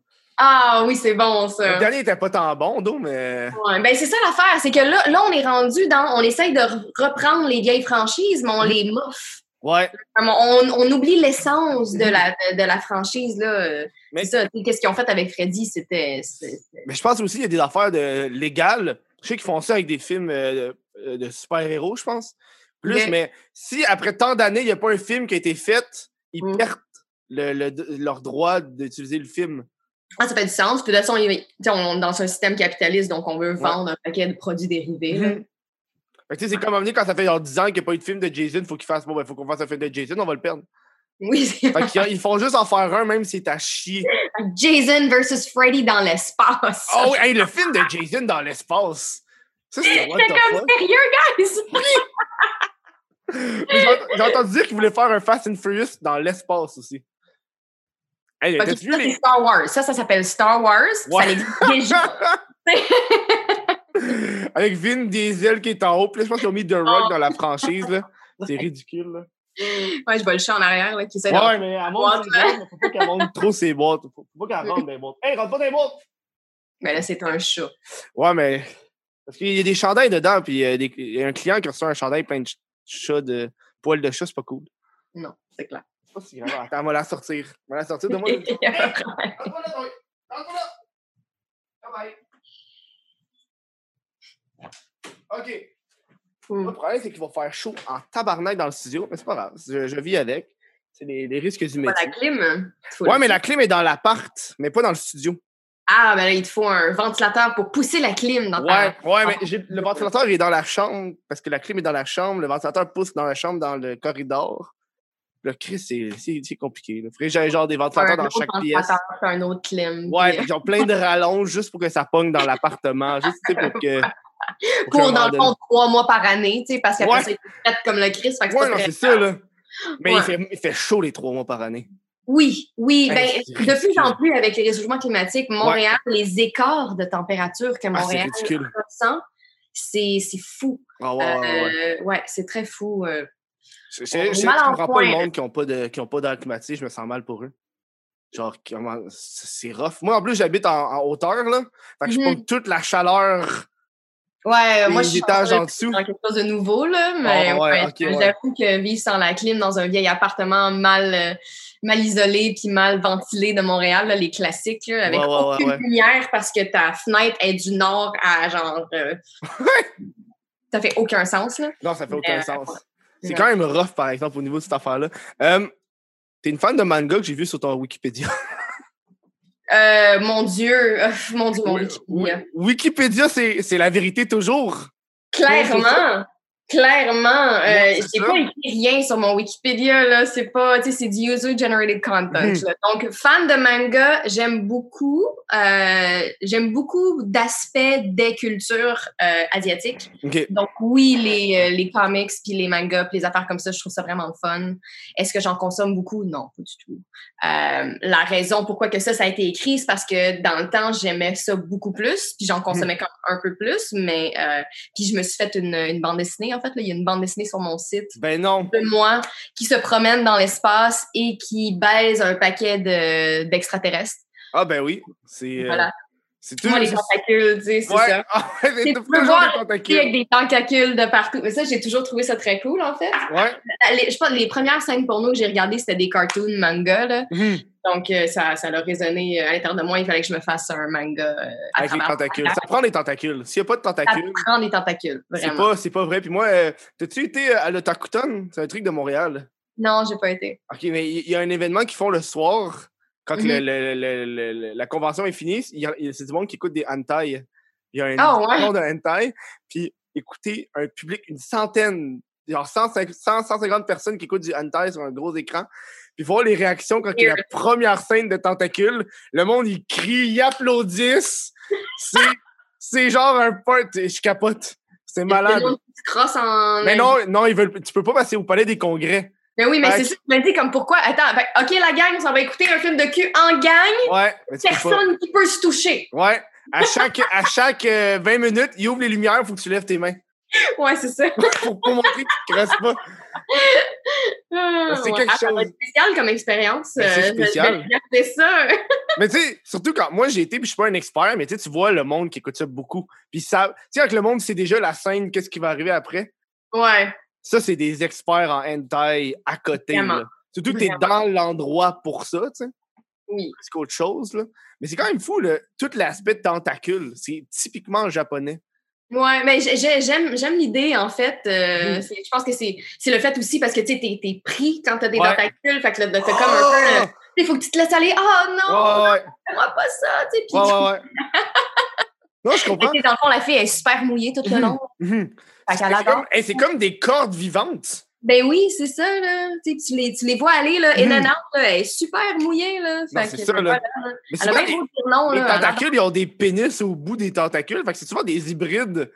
Ah oui, c'est bon, ça. Le dernier était pas tant bon, d'eau, mais. Ouais, ben c'est ça l'affaire, c'est que là, là, on est rendu dans. On essaye de re- reprendre les vieilles franchises, mais on Mhm. les moffe. Ouais. Comme On, on oublie l'essence de la, de, la franchise, là. Euh, Mais- ça, qu'est-ce qu'ils ont fait avec Freddy, c'était. Mais je pense aussi qu'il y a des affaires de légales. Je sais qu'ils font ça avec des films euh, de, de super-héros, je pense. Plus, mais si après tant d'années, il n'y a pas un film qui a été fait, ils Mm. perdent le, le- leur droit d'utiliser le film. Ah, ça fait du sens. Puis de toute façon, on est dans un système capitaliste, donc on veut vendre un paquet de produits dérivés. Fait que, tu sais, c'est comme à venir quand ça fait genre 10 ans qu'il n'y a pas eu de film de Jason, faut qu'il fasse bon, ben, faut qu'on fasse un film de Jason, on va le perdre. Oui, c'est Fait qu'ils ils font juste en faire un, même si c'est à chier. Jason versus Freddy dans l'espace. Oh oui, hey, le film de Jason dans l'espace. Ça, c'était what the comme fuck? sérieux, guys! Mais J'ai entendu dire qu'ils voulaient faire un Fast and Furious dans l'espace aussi. Hey, ça, les... c'est Star Wars. Ça, ça s'appelle Star Wars. Ça existe déjà. <laughs> <laughs> <laughs> Avec Vin Diesel qui est en haut, puis là, je pense qu'ils ont mis The Rock Oh. dans la franchise, là. <laughs> C'est ridicule, là. Ouais, je vois le chat en arrière là, qui essaie de- Ouais, mais elle monte mais faut pas qu'elle monte trop ses boîtes. Faut faut pas qu'elle rentre dans les boîtes. Hey, rentre pas dans les boîtes! Mais là, c'est un chat. Ouais, mais. Parce qu'il y a des chandails dedans, puis il y a des- il y a un client qui reçoit un chandail plein de chats, de poils de chat, c'est pas cool. Non, c'est clair. C'est pas si grave. Attends, on va la sortir. On va la sortir de moi. <laughs> Il y a pas de problème. OK. Hmm. Le problème, c'est qu'il va faire chaud en tabarnak dans le studio, mais c'est pas grave. Je, je vis avec. C'est les, les risques du Pas métier. la clim. Faut Ouais, mais la clim est dans l'appart, mais pas dans le studio. Ah, ben là, il te faut un ventilateur pour pousser la clim dans ta... Ouais, ouais, mais j'ai- le ventilateur est dans la chambre parce que la clim est dans la chambre. Le ventilateur pousse dans la chambre, dans le corridor. Le Chris, c'est c'est- c'est compliqué. Il faudrait que genre des ventilateurs un dans chaque pièce. un autre clim. Ouais, puis- ils ont plein de rallonges juste pour que ça pogne dans l'appartement. Juste pour que. <laughs> pour, dans le fond, trois mois par année, tu sais, parce qu'après c'est fait comme le Christ. Fait que Ouais, c'est non, ça, là. Mais il, fait, il fait chaud les trois mois par année. Oui, oui. Ben, de plus en plus, avec les réchauffements climatiques, Montréal, les écarts de température que Ah, Montréal ressent, c'est c'est fou. Ah, ouais. Euh, c'est très fou. Je, en comprends pas le monde qui n'ont pas d'air climatisé, je me sens mal pour eux. Genre. C'est rough. Moi, en plus, j'habite en, en hauteur, là. Fait que je Mhm. pogne toute la chaleur Ouais, des moi, je suis étages en dessous. dans quelque chose de nouveau, là, mais Ah, ouais, ouais, ok, ouais. j'avoue que vivre sans la clim dans un vieil appartement mal, euh, mal isolé puis mal ventilé de Montréal, là, les classiques, là, avec aucune lumière parce que ta fenêtre est du nord à genre... euh, ça fait aucun sens, là. Non, ça fait aucun euh, sens. C'est quand même rough, par exemple, au niveau de cette affaire-là. Euh, T'es une fan de manga que j'ai vu sur ton Wikipédia? <laughs> Euh, mon Dieu, <laughs> mon Dieu, mon Wikipédia. Wikipédia, c'est c'est la vérité toujours. Clairement, clairement. Euh, j'ai pas écrit rien sur mon Wikipédia, là. C'est pas, tu sais, c'est du user-generated content. Mhm. là. Donc, fan de manga, j'aime beaucoup. euh, j'aime beaucoup d'aspects des cultures euh, asiatiques. OK. Donc, oui, les, euh, les comics, puis les mangas, puis les affaires comme ça, je trouve ça vraiment le fun. Est-ce que j'en consomme beaucoup? Non, pas du tout. Euh, la raison pourquoi que ça, ça a été écrit, c'est parce que dans le temps, j'aimais ça beaucoup plus, puis j'en consommais comme un peu plus, mais euh, puis je me suis fait une, une bande dessinée, en fait. Là. Il y a une bande dessinée sur mon site Ben non. de moi qui se promène dans l'espace et qui baise un paquet de- d'extraterrestres. Ah, ben oui. C'est. euh, Voilà. C'est. Moi, les tentacules, tu sais, c'est Ouais. ça. <laughs> Ah, ouais, Tu peux voir des tentacules. avec des tentacules de partout. Mais ça, j'ai toujours trouvé ça très cool, en fait. Ouais. Les- je pense les premières scènes porno que j'ai regardées, c'était des cartoons manga. Là. Mhm. Donc, euh, ça, ça a résonné euh, à l'intérieur de moi. Il fallait que je me fasse un manga euh, à Avec les tentacules. Ça prend des tentacules. S'il n'y a pas de Ça tentacules, prend des tentacules, c'est vraiment. pas, c'est pas vrai. Puis moi, euh, t'as-tu été à l'Otakuton? C'est un truc de Montréal. Non, j'ai pas été. OK, mais il y, y a un événement qu'ils font le soir, quand Mhm. le- le- le- le- le- la convention est finie. C'est du monde qui écoute des hentai. Il y a un ouais? million de hentai. Puis écoutez, un public, une centaine, genre 150, 100, 150 personnes qui écoutent du hentai sur un gros écran. Puis voir les réactions quand il y a la première scène de tentacules. Le monde, il crie, il applaudissent. C'est, genre un part. Je capote. C'est malade. Mais non, non, ils veulent, tu peux pas passer au palais des congrès. Mais oui, mais c'est ça. Je me dis, comme pourquoi? Attends, fait, OK, la gang, on s'en va écouter un film de cul en gang. Ouais, mais. Personne qui peut se toucher. Ouais. À chaque, à chaque euh, 20 minutes, il ouvre les lumières, il faut que tu lèves tes mains. Ouais, c'est ça. Pour, pour montrer que tu ne restes pas. Ah, c'est ouais. quelque Ah, chose. être spécial comme expérience. Ben, c'est Euh, je spécial. ça. Mais tu sais, surtout quand moi j'ai été, puis je suis pas un expert, mais tu tu vois le monde qui écoute ça beaucoup. Puis ça, tu sais, avec le monde, c'est déjà la scène, qu'est-ce qui va arriver après? Ouais. Ça, c'est des experts en hentai à côté. Là. Surtout que tu es dans l'endroit pour ça, tu sais. Oui. C'est qu'autre chose, là. Mais c'est quand même fou, là. Tout l'aspect de tentacule, c'est typiquement japonais. Ouais, mais j'ai- j'ai- j'aime j'aime l'idée, en fait. euh, Mhm. Je pense que c'est le fait aussi parce que tu sais, t'es t'es pris quand t'as des Ouais. tentacules. Fait que là, t'as comme un peu. Il faut que tu te laisses aller. Ah non, Ouais, ouais, fais-moi pas ça. Tu sais, puis ouais. ouais, ouais. <laughs> non, je comprends. dans le fond, la fille est super mouillée tout le long. Mhm. Fait qu'elle C'est comme, hey, c'est comme des cordes vivantes. Ben oui, c'est ça, là. Tu, les, tu les vois aller, là, and out, là. Elle est super mouillée, là. C'est ça, là. Mais Elle a bien les, beau dire non, les là. tentacules, ils ont des pénis au bout des tentacules. Fait que c'est souvent des hybrides.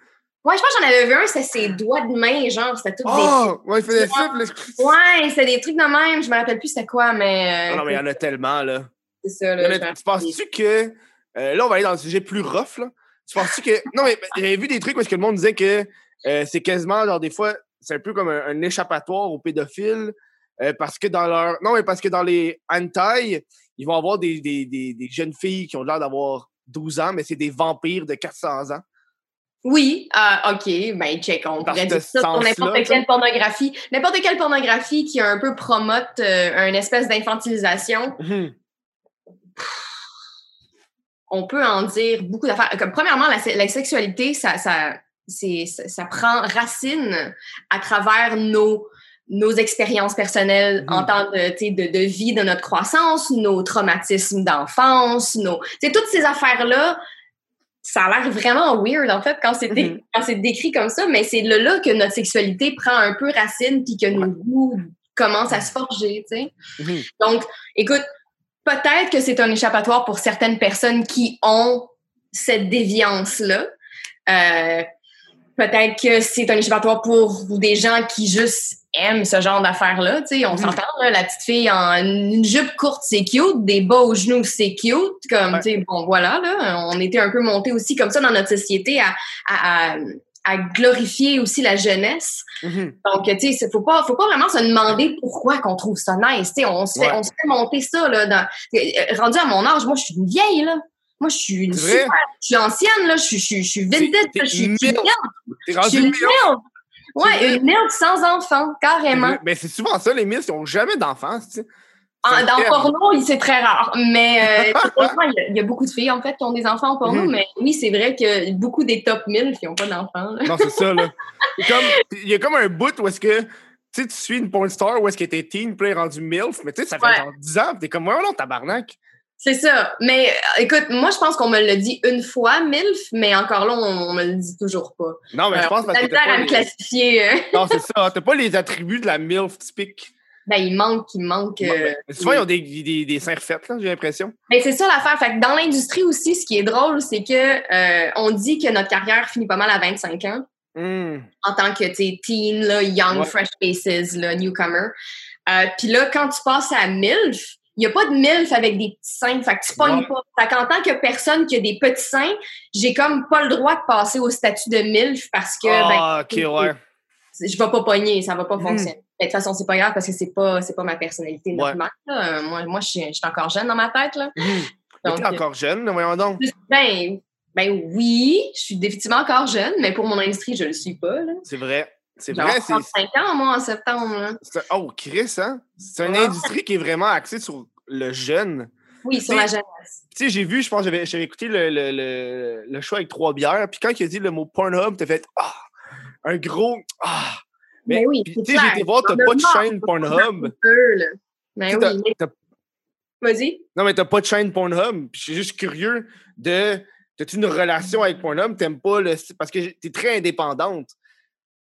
Ouais, je pense que j'en avais vu un, c'était ses doigts de main, genre, c'était tout Oh! Ouais, il faisait ça. puis des... le- Ouais, c'était des trucs de même, je me rappelle plus c'était quoi, mais... euh, Ah non, mais il y en a tellement, là. C'est ça, là. me tu penses-tu que. euh, là, on va aller dans le sujet plus rough, là. Tu penses-tu que. Non, mais j'avais vu des trucs parce que le monde disait que euh, c'est quasiment, genre, des fois, c'est un peu comme un, un échappatoire aux pédophiles. euh, parce que dans leur. Non, mais parce que dans les hentai, ils vont avoir des, des, des, des jeunes filles qui ont l'air d'avoir 12 ans, mais c'est des vampires de 400 ans. Oui, ah, OK, ben check, on pourrait dire ça pour n'importe quelle pornographie. N'importe quelle pornographie qui un peu promote euh, une espèce d'infantilisation, Mhm. On peut en dire beaucoup d'affaires. Comme, premièrement, la, se- la sexualité, ça, ça, c'est, ça, ça prend racine à travers nos, nos expériences personnelles en temps de, de, de vie, de notre croissance, nos traumatismes d'enfance, nos, toutes ces affaires-là, ça a l'air vraiment weird, en fait, quand c'est, dé- Mhm. c'est décrit comme ça, mais c'est là, là que notre sexualité prend un peu racine puis que nos goûts commencent à se forger, tu sais. Donc, écoute, peut-être que c'est un échappatoire pour certaines personnes qui ont cette déviance-là. Euh, peut-être que c'est un échappatoire pour des gens qui juste aiment ce genre d'affaires-là. Tu sais, on Mhm. s'entend, là, la petite fille en une jupe courte, c'est cute. Des bas aux genoux, c'est cute. Comme, Ouais. tu sais, bon, voilà, là. On était un peu monté aussi comme ça dans notre société à, à, à, à glorifier aussi la jeunesse. Mhm. Donc, tu sais, faut pas, faut pas vraiment se demander pourquoi qu'on trouve ça nice. Tu sais, on se fait, Ouais. on se fait monter ça, là. Dans, euh, rendu à mon âge, moi, je suis une vieille, là. Moi, je suis une super, je suis ancienne, là. Je suis, je suis, je suis vintage. Je suis, t'es je suis une? Ouais, une sans enfant, carrément. Mais c'est souvent ça, les milfs, ils n'ont jamais d'enfants, tu sais. En- un dans le porno, c'est très rare. Mais euh, <laughs> il y, a- beaucoup de filles, en fait, qui ont des enfants en porno. Mhm. Mais oui, c'est vrai que beaucoup des top 1000 qui n'ont pas d'enfants. Non, c'est ça, là. <laughs> Il y a comme un bout où est-ce que, tu sais, tu suis une porn star où est-ce qu'elle était teen, puis là, elle est rendue MILF, mais tu sais, ça fait Ouais. genre 10 ans, t'es comme, ouais, non, tabarnak. C'est ça. Mais euh, écoute, moi, je pense qu'on me l'a dit une fois, MILF, mais encore là, on, on me le dit toujours pas. Non, mais je Euh, pense parce que t'as à pas, me les... classifier. euh. Non, c'est ça, t'as pas les attributs de la MILF typique. Ben, il manque, il manque. euh, souvent, ils ont des, des, des seins refaits, là, j'ai l'impression. Mais c'est ça l'affaire. Fait que dans l'industrie aussi, ce qui est drôle, c'est que euh, on dit que notre carrière finit pas mal à 25 ans Hum. en tant que teen, là, young, Ouais. fresh faces, là, newcomer. Euh, Puis là, quand tu passes à MILF, il n'y a pas de MILF avec des petits seins. Fait que tu pognes Ouais. pas. Fait qu'en tant que personne qui a des petits seins, j'ai comme pas le droit de passer au statut de MILF parce que Ah, ben, ok, ouais. je vais pas pogner, ça va pas Mhm. fonctionner. De toute façon, c'est pas grave parce que c'est pas c'est pas ma personnalité normale. Euh, Moi, moi je suis je suis encore jeune dans ma tête. Là. Mais Donc, t'es encore jeune, voyons donc. Ben, ben oui, je suis définitivement encore jeune, mais pour mon industrie, je le suis pas. Là. C'est vrai. C'est J'ai vrai, c'est. 35 ans, moi, en septembre. Oh, Chris, hein? C'est une Ouais. industrie qui est vraiment axée sur le jeune. Oui, sur la jeunesse. Tu sais, j'ai vu, je pense, j'avais j'avais écouté le, le, le, le show avec trois bières, puis quand il a dit le mot Pornhub, t'as fait Ah! Un gros Ah! Mais, oui, tu sais, j'ai été voir, t'as pas de chaîne Pornhub. oui, mais t'as- vas-y. Non, mais t'as pas de chaîne Pornhub. Je suis juste curieux de. T'as-tu une relation avec Pornhub? T'aimes pas le. Parce que t'es très indépendante.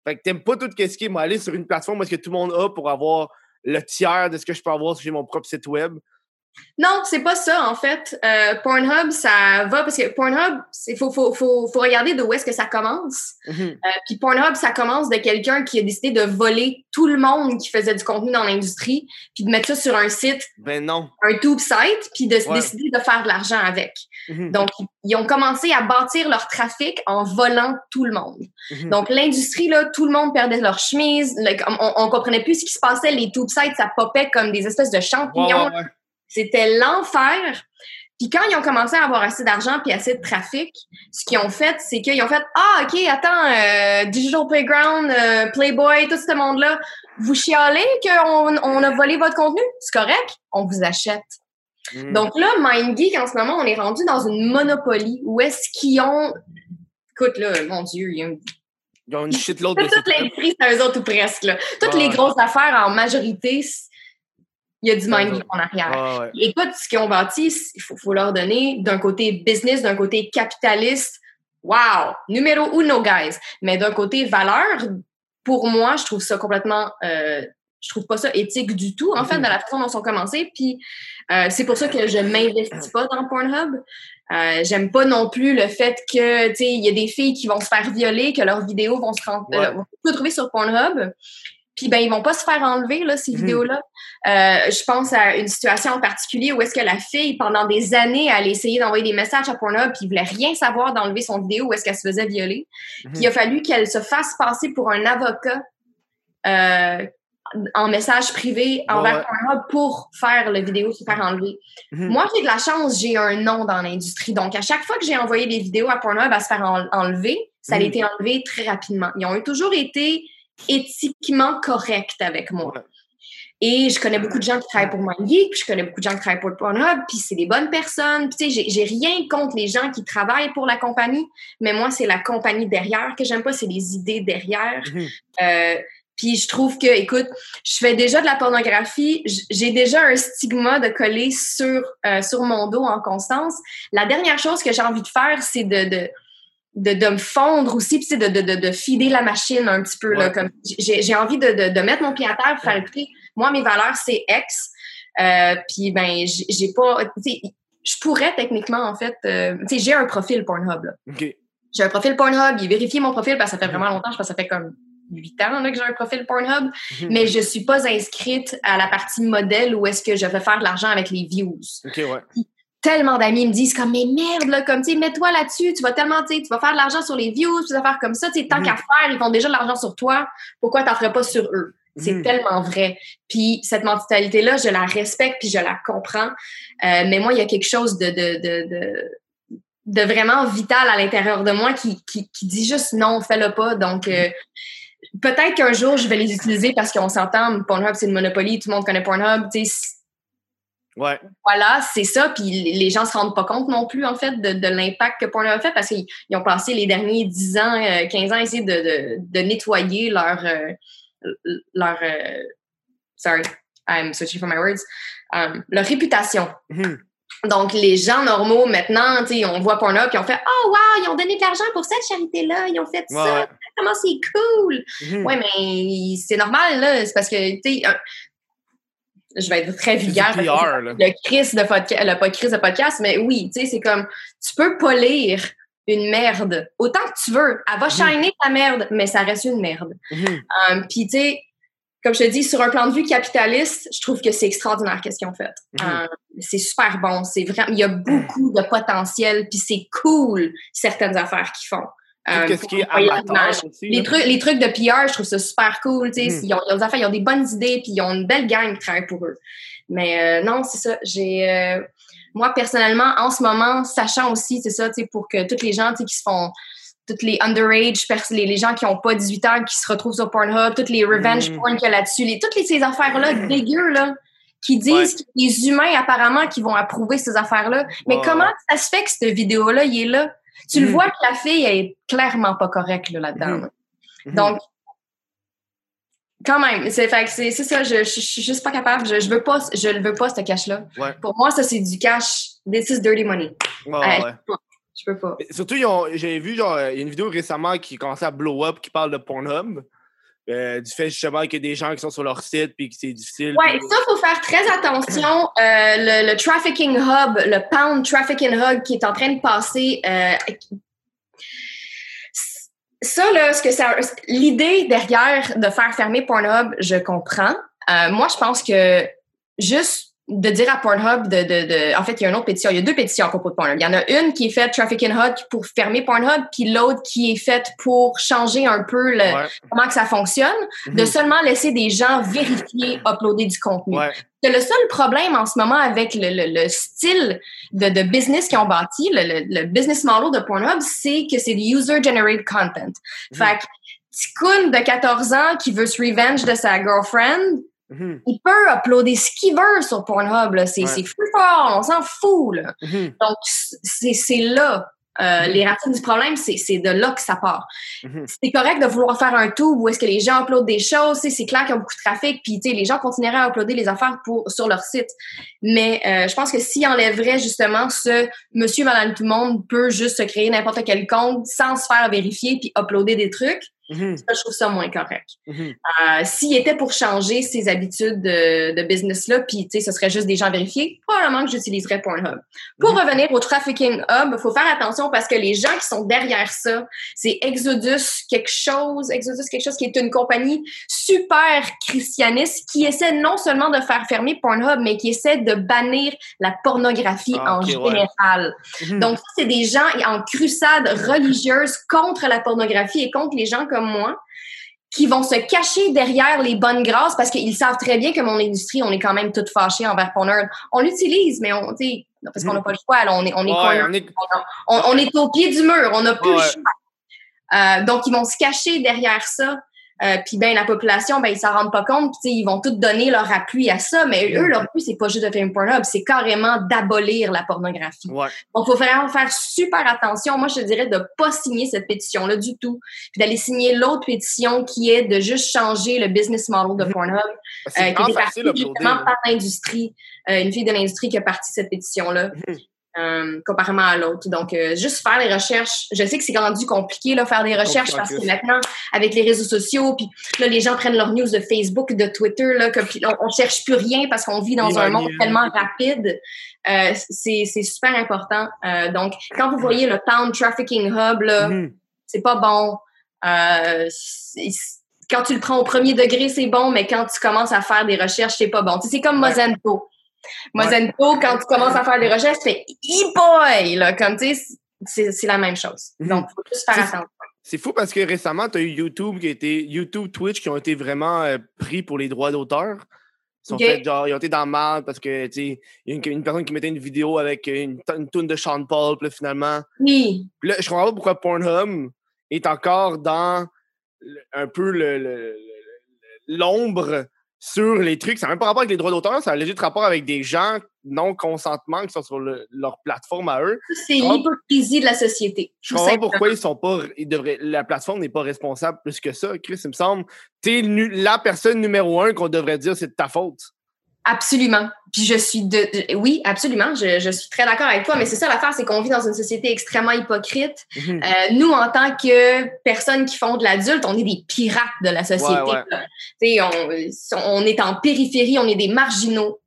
Fait que t'aimes pas tout ce qui est aller sur une plateforme est-ce que tout le monde a pour avoir le tiers de ce que je peux avoir si j'ai mon propre site web. Non, c'est pas ça, en fait. Euh, Pornhub, ça va parce que Pornhub, il faut, faut, faut, faut regarder de où est-ce que ça commence. Mhm. Euh, Puis Pornhub, ça commence de quelqu'un qui a décidé de voler tout le monde qui faisait du contenu dans l'industrie, puis de mettre ça sur un site, Ben non. un tube site, puis de Ouais. décider de faire de l'argent avec. Mhm. Donc, ils ont commencé à bâtir leur trafic en volant tout le monde. Mhm. Donc, l'industrie, là, tout le monde perdait leur chemise. Le- on, on comprenait plus ce qui se passait. Les tube sites, ça popait comme des espèces de champignons. ouais. C'était l'enfer. Puis quand ils ont commencé à avoir assez d'argent puis assez de trafic, ce qu'ils ont fait, c'est qu'ils ont fait Ah, OK, attends, euh, Digital Playground, euh, Playboy, tout ce monde-là, vous chialez qu'on on a volé votre contenu? C'est correct? On vous achète. Mhm. Donc là, MindGeek, en ce moment, on est rendu dans une monopolie où est-ce qu'ils ont. Écoute, là, mon Dieu, il y a une Ils ont une de <laughs> toute web. l'industrie, c'est eux autres ou presque. Là. Toutes les grosses affaires, en majorité, il y a du eux en arrière. Ouais, ouais. Écoute, ce qu'ils ont bâti, il faut, faut leur donner d'un côté business, d'un côté capitaliste. Wow! Numéro uno, guys. Mais d'un côté valeur, pour moi, je trouve ça complètement. euh, je trouve pas ça éthique du tout, en fait, Mhm. de la façon dont ils ont commencé. Puis euh, c'est pour ça que je m'investis pas dans Pornhub. Euh, J'aime pas non plus le fait que, tu sais, il y a des filles qui vont se faire violer, que leurs vidéos vont se rendre, Ouais. euh, vont se retrouver sur Pornhub. Puis ben ils vont pas se faire enlever là ces Mhm. vidéos-là. Euh, je pense à une situation en particulier où est-ce que la fille pendant des années elle a essayé d'envoyer des messages à Pornhub puis voulait rien savoir d'enlever son vidéo où est-ce qu'elle se faisait violer. Mhm. Puis il a fallu qu'elle se fasse passer pour un avocat euh, en message privé envers Ouais. Pornhub pour faire la vidéo se faire enlever. Mhm. Moi, j'ai de la chance, j'ai un nom dans l'industrie. Donc, à chaque fois que j'ai envoyé des vidéos à Pornhub à se faire en- enlever, ça a été enlevé très rapidement. Ils ont toujours été éthiquement corrects avec moi. Et je connais beaucoup de gens qui travaillent pour MindGeek, puis je connais beaucoup de gens qui travaillent pour Pornhub, puis c'est des bonnes personnes. Puis tu sais, j'ai- rien contre les gens qui travaillent pour la compagnie, mais moi, c'est la compagnie derrière que j'aime pas, c'est les idées derrière. Mhm. Euh, puis je trouve que, écoute, je fais déjà de la pornographie, j'ai déjà un stigma de coller sur, euh, sur mon dos en constance. La dernière chose que j'ai envie de faire, c'est de, de, de, de me fondre aussi, puis de, de, de, de fider la machine un petit peu. Là, comme j'ai j'ai envie de, de, de mettre mon pied à terre faire écouter. Moi, mes valeurs, c'est X. Euh, puis ben, j'ai pas. tu sais, Je pourrais techniquement, en fait. euh, tu sais, j'ai un profil Pornhub. là. Ok. J'ai un profil Pornhub, il vérifie mon profil parce que ça fait vraiment longtemps, je pense que ça fait comme 8 ans là, que j'ai un profil Pornhub, Mhm. mais je suis pas inscrite à la partie modèle où est-ce que je vais faire de l'argent avec les views. Ok, ouais. Tellement d'amis me disent comme mais merde là comme tu sais mets-toi là-dessus, tu vas tellement tu sais tu vas faire de l'argent sur les views, tu vas faire comme ça, tu sais tant Mhm. qu'à faire, ils font déjà de l'argent sur toi, pourquoi t'en ferais pas sur eux? C'est Mhm. tellement vrai. Puis cette mentalité là, je la respecte puis je la comprends. Euh, mais moi il y a quelque chose de de de, de de vraiment vital à l'intérieur de moi qui, qui, qui dit juste non, fais-le pas. Donc, euh, peut-être qu'un jour, je vais les utiliser parce qu'on s'entend, Pornhub, c'est une monopoly, tout le monde connaît Pornhub. tu sais, Ouais. Voilà, c'est ça. Puis les gens se rendent pas compte non plus, en fait, de, de l'impact que Pornhub a fait parce qu'ils ils ont passé les derniers 10 ans, euh, 15 ans à essayer de, de, de nettoyer leur. euh, leur euh, sorry, I'm searching for my words. um, leur réputation. Mhm. Donc, les gens normaux, maintenant, on voit Pornhub, qui ont fait « Oh, wow, ils ont donné de l'argent pour cette charité-là, ils ont fait Ouais, ça, ouais. comment c'est cool! Mhm. Ouais, mais c'est normal, là, c'est parce que, tu sais, je vais être très vulgaire. PR, le Chris de podcast, le pas Chris de podcast, mais oui, tu sais, c'est comme, tu peux pas lire une merde autant que tu veux. Elle va shiner ta merde, mais ça reste une merde. Mhm. Um, Puis, tu sais, comme je te dis, sur un plan de vue capitaliste, je trouve que c'est extraordinaire qu'est-ce qu'ils ont fait. Mhm. Euh, c'est super bon. C'est vraiment, il y a beaucoup de potentiel, puis c'est cool certaines affaires qu'ils font. Euh, Qu'est-ce pour qui est envoyer amateur l'image. aussi, Les trucs, les trucs de PR, je trouve ça super cool. tu sais. Mhm. Ils, ont, ils ont des affaires, ils ont des bonnes idées, puis ils ont une belle gang qui travaille pour eux. Mais euh, non, c'est ça. J'ai euh, moi personnellement, en ce moment, sachant aussi, c'est ça, tu sais, pour que toutes les gens tu sais, qui se font toutes les underage, les, les gens qui n'ont pas 18 ans, qui se retrouvent sur Pornhub, toutes les revenge Mhm. porn qu'il y a là-dessus, les, toutes les, ces affaires-là dégueu, là, qui disent qu'il y a des humains apparemment qui vont approuver ces affaires-là. Mais Ouais. comment ça se fait que cette vidéo-là, il est là? Tu le Mhm. vois que la fille, elle est clairement pas correcte là, là-dedans. Là. Mhm. Donc, quand même, c'est fait c'est ça, je, je, je suis juste pas capable, je, je veux pas, je le veux pas, ce cash-là. Ouais. Pour moi, ça, c'est du cash. This is dirty money. Euh, ouais. Je peux pas. Surtout, j'ai vu, genre, il y a une vidéo récemment qui commençait à blow up qui parle de Pornhub. Euh, du fait justement qu'il y a des gens qui sont sur leur site puis que c'est difficile. Puis- ça, faut faire très attention. Euh, le, le trafficking hub, le pound trafficking hub qui est en train de passer. euh, ça, là, ce que ça, l'idée derrière de faire fermer Pornhub, je comprends. Moi, je pense que juste de dire à Pornhub de, de, de, en fait, il y a une autre pétition. Il y a deux pétitions à propos de Pornhub. Il y en a une qui est faite Trafficking Hub pour fermer Pornhub, puis l'autre qui est faite pour changer un peu le, Ouais. comment que ça fonctionne, de Mhm. seulement laisser des gens vérifier, <laughs> uploader du contenu. Ouais. C'est le seul problème en ce moment avec le, le, le style de, de business qu'ils ont bâti, le, le, le business model de Pornhub, c'est que c'est du user-generated content. Fait que Ticoun de 14 ans qui veut se revenge de sa girlfriend, Mhm. il peut uploader ce qu'il veut sur Pornhub. C'est Ouais. c'est free for all, on s'en fout. Là. Mhm. Donc, c'est là. euh, Mhm. Les racines du problème, c'est de là que ça part. C'est correct de vouloir faire un tube où est-ce que les gens uploadent des choses, c'est clair qu'il y a beaucoup de trafic, puis les gens continueraient à uploader les affaires pour, sur leur site. Mais euh, je pense que s'ils enlèveraient justement ce monsieur, madame, tout le monde peut juste se créer n'importe quel compte sans se faire vérifier puis uploader des trucs, Mhm. ça, je trouve ça moins correct. Mhm. Euh, S'il était pour changer ses habitudes de, de business-là, puis tu sais, ce serait juste des gens vérifiés, probablement que j'utiliserais Pornhub. Pour Mhm. revenir au trafficking hub, il faut faire attention parce que les gens qui sont derrière ça, c'est Exodus quelque chose, Exodus quelque chose qui est une compagnie super christianiste qui essaie non seulement de faire fermer Pornhub, mais qui essaie de bannir la pornographie Ah, en ok, ouais. général. Mhm. Donc, c'est des gens en crusade religieuse contre la pornographie et contre les gens comme moi. qui vont se cacher derrière les bonnes grâces parce qu'ils savent très bien que mon industrie, on est quand même toutes fâchées envers Pornhub. On l'utilise, mais on, tu parce qu'on n'a pas le choix, là, on est, on est, Ouais, on est- On, on est au pied du mur, on n'a plus le choix. Euh, donc, ils vont se cacher derrière ça. Euh, puis ben la population, ben ils s'en rendent pas compte. Puis ils vont tout donner leur appui à ça, mais eux leur but c'est pas juste de faire une Pornhub, c'est carrément d'abolir la pornographie. Ouais. Donc il faut vraiment faire super attention. Moi je te dirais de pas signer cette pétition là du tout, puis d'aller signer l'autre pétition qui est de juste changer le business model de Mhm. Pornhub, que euh, qui est facile parti d'uploader. justement par l'industrie, euh, une fille de l'industrie qui a parti cette pétition là. Euh, comparément à l'autre. Donc, euh, juste faire les recherches. Je sais que c'est rendu compliqué, là, faire des recherches parce que maintenant, avec les réseaux sociaux, puis là, les gens prennent leurs news de Facebook, de Twitter, là, que, on, on cherche plus rien parce qu'on vit dans un monde tellement rapide. Euh, c'est super important. Donc, quand vous voyez le Town Trafficking Hub, là, Mhm. c'est pas bon. Quand tu le prends au premier degré, c'est bon, mais quand tu commences à faire des recherches, c'est pas bon. C'est comme Ouais. Mozento. Mozento, quand tu commences à faire des recherches, tu fais e-boy! Là, comme tu sais, c'est la même chose. Mhm. Donc, faut juste faire attention. C'est fou parce que récemment, tu as eu YouTube qui a été YouTube, Twitch qui ont été vraiment euh, pris pour les droits d'auteur. Ils sont Ok. fait, genre, ils ont été dans le mal parce que il y a une, une personne qui mettait une vidéo avec une, une toune de Sean Paul, puis là, finalement. Oui. Puis là, je comprends pas pourquoi Pornhub est encore dans un peu l'ombre sur les trucs. Ça n'a même pas rapport avec les droits d'auteur, ça a léger rapport avec des gens non consentement qui sont sur le- leur plateforme à eux. C'est l'hypocrisie de la société. Je comprends pourquoi ils sont pas. Ils devraient, la plateforme n'est pas responsable plus que ça. Chris, il me semble. T'es la personne numéro un qu'on devrait dire c'est de ta faute. Absolument. Puis je suis de, oui, absolument. Je, je suis très d'accord avec toi, mais c'est ça l'affaire, c'est qu'on vit dans une société extrêmement hypocrite. Mhm. Euh, nous, en tant que personnes qui font de l'adulte, on est des pirates de la société. Ouais, ouais. là. Tu sais, On, on est en périphérie, on est des marginaux.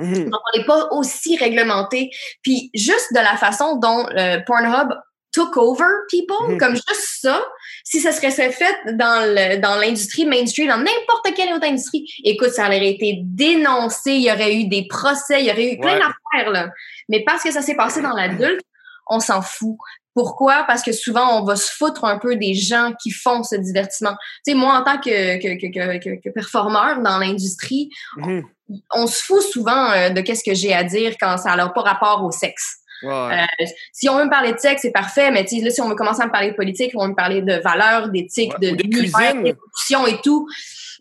Mhm. Donc, on n'est pas aussi réglementé. Puis juste de la façon dont euh, Pornhub took over people, Mhm. comme juste ça, si ça serait fait dans le dans l'industrie mainstream, dans n'importe quelle autre industrie, écoute, ça aurait été dénoncé, il y aurait eu des procès, il y aurait eu plein Ouais. d'affaires, là. Mais parce que ça s'est passé dans l'adulte, on s'en fout. Pourquoi? Parce que souvent, on va se foutre un peu des gens qui font ce divertissement. Tu sais, moi, en tant que, que, que, que, que- performeur dans l'industrie, Mhm. on se fout souvent euh, de qu'est-ce que j'ai à dire quand ça n'a pas rapport au sexe. Ouais, ouais. Euh, si on veut me parler de sexe, c'est parfait, mais là, si on veut commencer à me parler de politique, on veut me parler de valeurs, d'éthique, Ouais, de, de d'univers, cuisine. d'évolution et tout.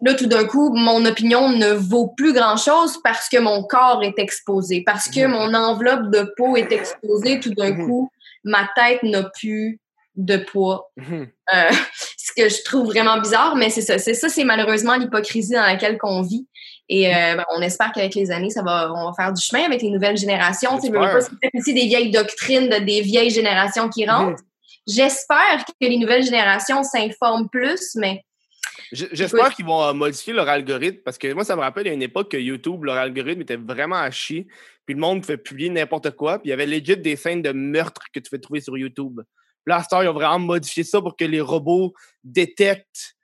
Là, tout d'un coup, mon opinion ne vaut plus grand-chose parce que mon corps est exposé, parce que mon enveloppe de peau est exposée. Tout d'un Mhm. coup, ma tête n'a plus de poids. Mhm. Euh, <laughs> ce que je trouve vraiment bizarre, mais c'est ça. C'est ça, c'est malheureusement l'hypocrisie dans laquelle qu'on vit. Et euh, ben, on espère qu'avec les années, ça va, on va faire du chemin avec les nouvelles générations. C'est peut-être aussi des vieilles doctrines de des vieilles générations qui rentrent. J'espère que les nouvelles générations s'informent plus, mais J'espère qu'ils vont euh, modifier leur algorithme parce que moi, ça me rappelle, a une époque que YouTube, leur algorithme était vraiment à chier. Puis le monde pouvait publier n'importe quoi. Puis il y avait legit des scènes de meurtre que tu pouvais trouver sur YouTube. Puis là, à heure, ils ont vraiment modifié ça pour que les robots détectent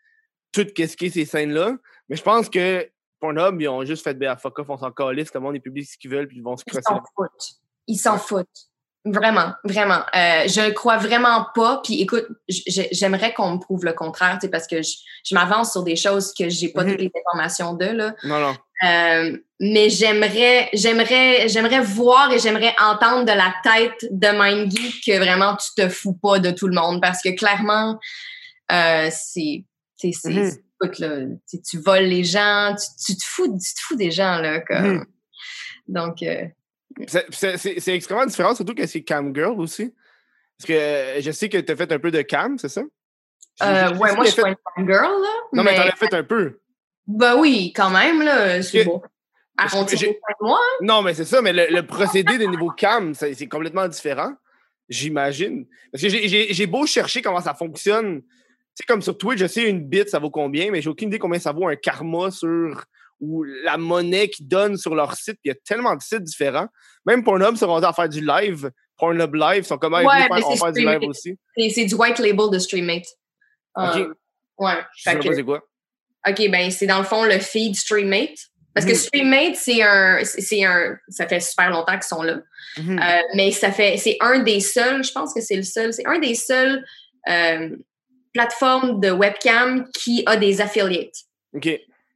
tout ce qui est ces scènes-là. Mais je pense que Pornhub, ils ont juste fait ben, fuck off, on s'en calisse, le monde est public ce qu'ils veulent, puis ils vont se ils crosser. s'en foutent. Ils s'en foutent. Vraiment, vraiment. Euh, je ne crois vraiment pas. Puis écoute, j'aimerais qu'on me prouve le contraire, tu sais, parce que je, je m'avance sur des choses que j'ai pas Mhm. toutes les informations de. Là. Non, non. Euh, mais j'aimerais, j'aimerais, j'aimerais voir et j'aimerais entendre de la tête de MindGeek que vraiment tu te fous pas de tout le monde parce que clairement, euh, c'est, c'est, c'est- Mhm. Écoute, là, tu, tu voles les gens, tu, tu te fous, tu te fous des gens là, comme. Mhm. Donc, euh, C'est- extrêmement différent, surtout que c'est Cam Girl aussi. Parce que euh, je sais que tu as fait un peu de cam, c'est ça? Euh, ouais, moi je suis pas une girl là. Non, mais, t'en as fait un peu. Ben oui, quand même là, c'est beau. Moi. Non, mais c'est ça, mais le, le procédé de niveau cam, c'est complètement différent, j'imagine. Parce que j'ai beau chercher comment ça fonctionne. C'est comme sur Twitch, je sais une bit, ça vaut combien, mais j'ai aucune idée combien ça vaut un karma sur ou la monnaie qu'ils donnent sur leur site. Il y a tellement de sites différents. Même Pornhub se rendu à faire du live. Pornhub Live sont comme ah, Ouais, mais faire, on du live aussi. C'est, du white label de Streammate. Ok. Euh, ouais. Je sais pas c'est quoi. OK, ben c'est dans le fond le feed Streammate. Parce que Mhm. Streammate, c'est un, c'est un, ça fait super longtemps qu'ils sont là. Mhm. Euh, mais ça fait, c'est un des seuls, je pense que c'est le seul, c'est un des seuls euh, plateforme de webcam qui a des affiliates. OK.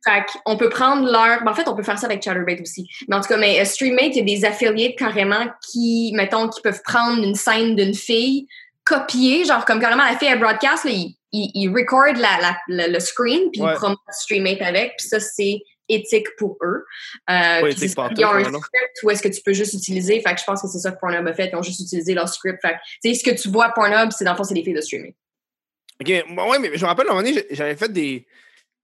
Fait on peut prendre leur. ben, en fait, on peut faire ça avec Chatterbait aussi. Mais en tout cas, mais euh, Streammate, il y a des affiliates carrément qui, mettons, qui peuvent prendre une scène d'une fille, copier, genre comme carrément la fille à broadcast, là, ils il, il record la, la, le, le screen, puis Ouais. ils promotent Streammate avec, puis ça, c'est éthique pour eux. Euh, Ouais, éthique ils ont un script où est-ce que tu peux juste utiliser. Fait que je pense que c'est ça que Pornhub a fait. Ils ont juste utilisé leur script. Fait que, tu sais, ce que tu vois Pornhub, c'est dans le fond, c'est des filles de streaming. OK. Ouais, mais je me rappelle, à un moment donné, j'avais fait des.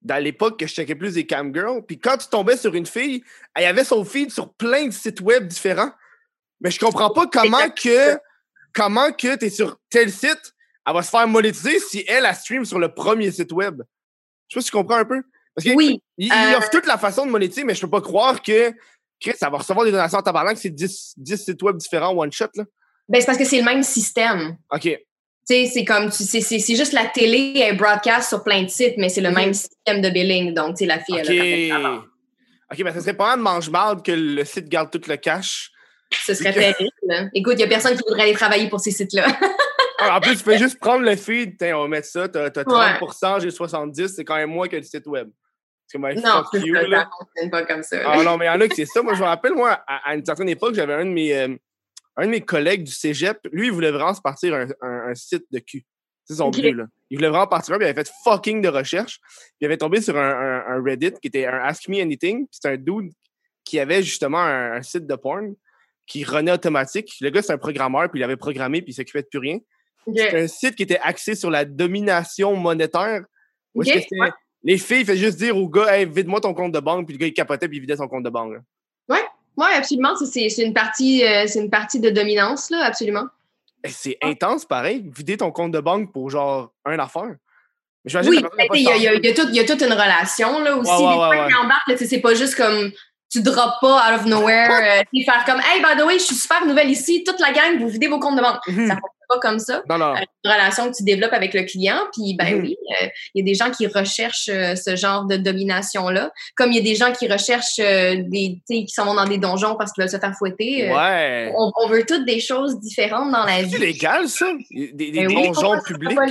Dans l'époque que je checkais plus des camgirls, puis quand tu tombais sur une fille, elle avait son feed sur plein de sites web différents. Mais je comprends pas comment que. Comment que t'es sur tel site, elle va se faire monétiser si elle, elle stream sur le premier site web. Je sais pas si tu comprends un peu. Parce que Oui, il, il euh, offre toute la façon de monétiser, mais je peux pas croire que Chris, ça va recevoir des donations en tabarnak, c'est 10, 10 sites web différents one shot, là. ben, c'est parce que c'est le même système. OK. Tu sais, c'est comme, tu- c'est c'est- juste la télé, elle broadcast sur plein de sites, mais c'est le Mhm. même système de billing. Donc, tu sais, la fille, OK. elle a fait ça avant. OK, ben serait pas de mange-marde que le site garde tout le cash. Ce serait terrible. hein. Écoute, il n'y a personne qui voudrait aller travailler pour ces sites-là. <laughs> Ah, en plus, tu peux juste prendre le feed, tiens, on va mettre ça, t'as t'as 30%, j'ai 70%, c'est quand même moins que le site web. C'est comme, hey, non, fuck you, ça, là. pas comme ça. Ah non, mais il y en a qui c'est ça. Moi, je me rappelle, moi, à, à une certaine époque, j'avais un de mes euh, un de mes collègues du cégep. Lui, il voulait vraiment se partir un, un- un site de cul. C'est son but, là. Il voulait vraiment partir un, puis il avait fait fucking de recherche. Puis il avait tombé sur un, un- un Reddit qui était un Ask Me Anything. Puis c'était un dude qui avait justement un, un site de porn qui renait automatique. Le gars, c'est un programmeur, puis il avait programmé, puis il s'occupait de plus rien. Ok. C'était un site qui était axé sur la domination monétaire. Où est-ce Ok, que c'était- Les filles faisaient juste dire au gars, hey, vide-moi ton compte de banque, puis le gars, il capotait, puis il vidait son compte de banque. là. Oui, absolument. C'est une, partie, euh, une partie de dominance, là, absolument. Eh, C'est intense, pareil, vider ton compte de banque pour genre un affaire. Mais Oui, il y, a- y a- il y a tout- il y a toute une relation là, aussi. Ouais, ouais, fois, ouais, tu sais, c'est pas juste comme tu drops pas out of nowhere, <laughs> euh, tu sais, faire comme Hey, by the way, je suis super nouvelle ici, toute la gang, vous videz vos comptes de banque. Mhm. Ça pas comme ça. Non, non. Euh, une relation que tu développes avec le client, puis ben Mhm. oui, euh, il y a des gens qui recherchent euh, ce genre de domination-là, comme il y a des gens qui recherchent euh, des, tu sais, qui s'en vont dans des donjons parce qu'ils veulent se faire fouetter. Ouais. on, on veut toutes des choses différentes dans la C'est vie. légal, ça? Des, des Ben oui, donjons publics? pas-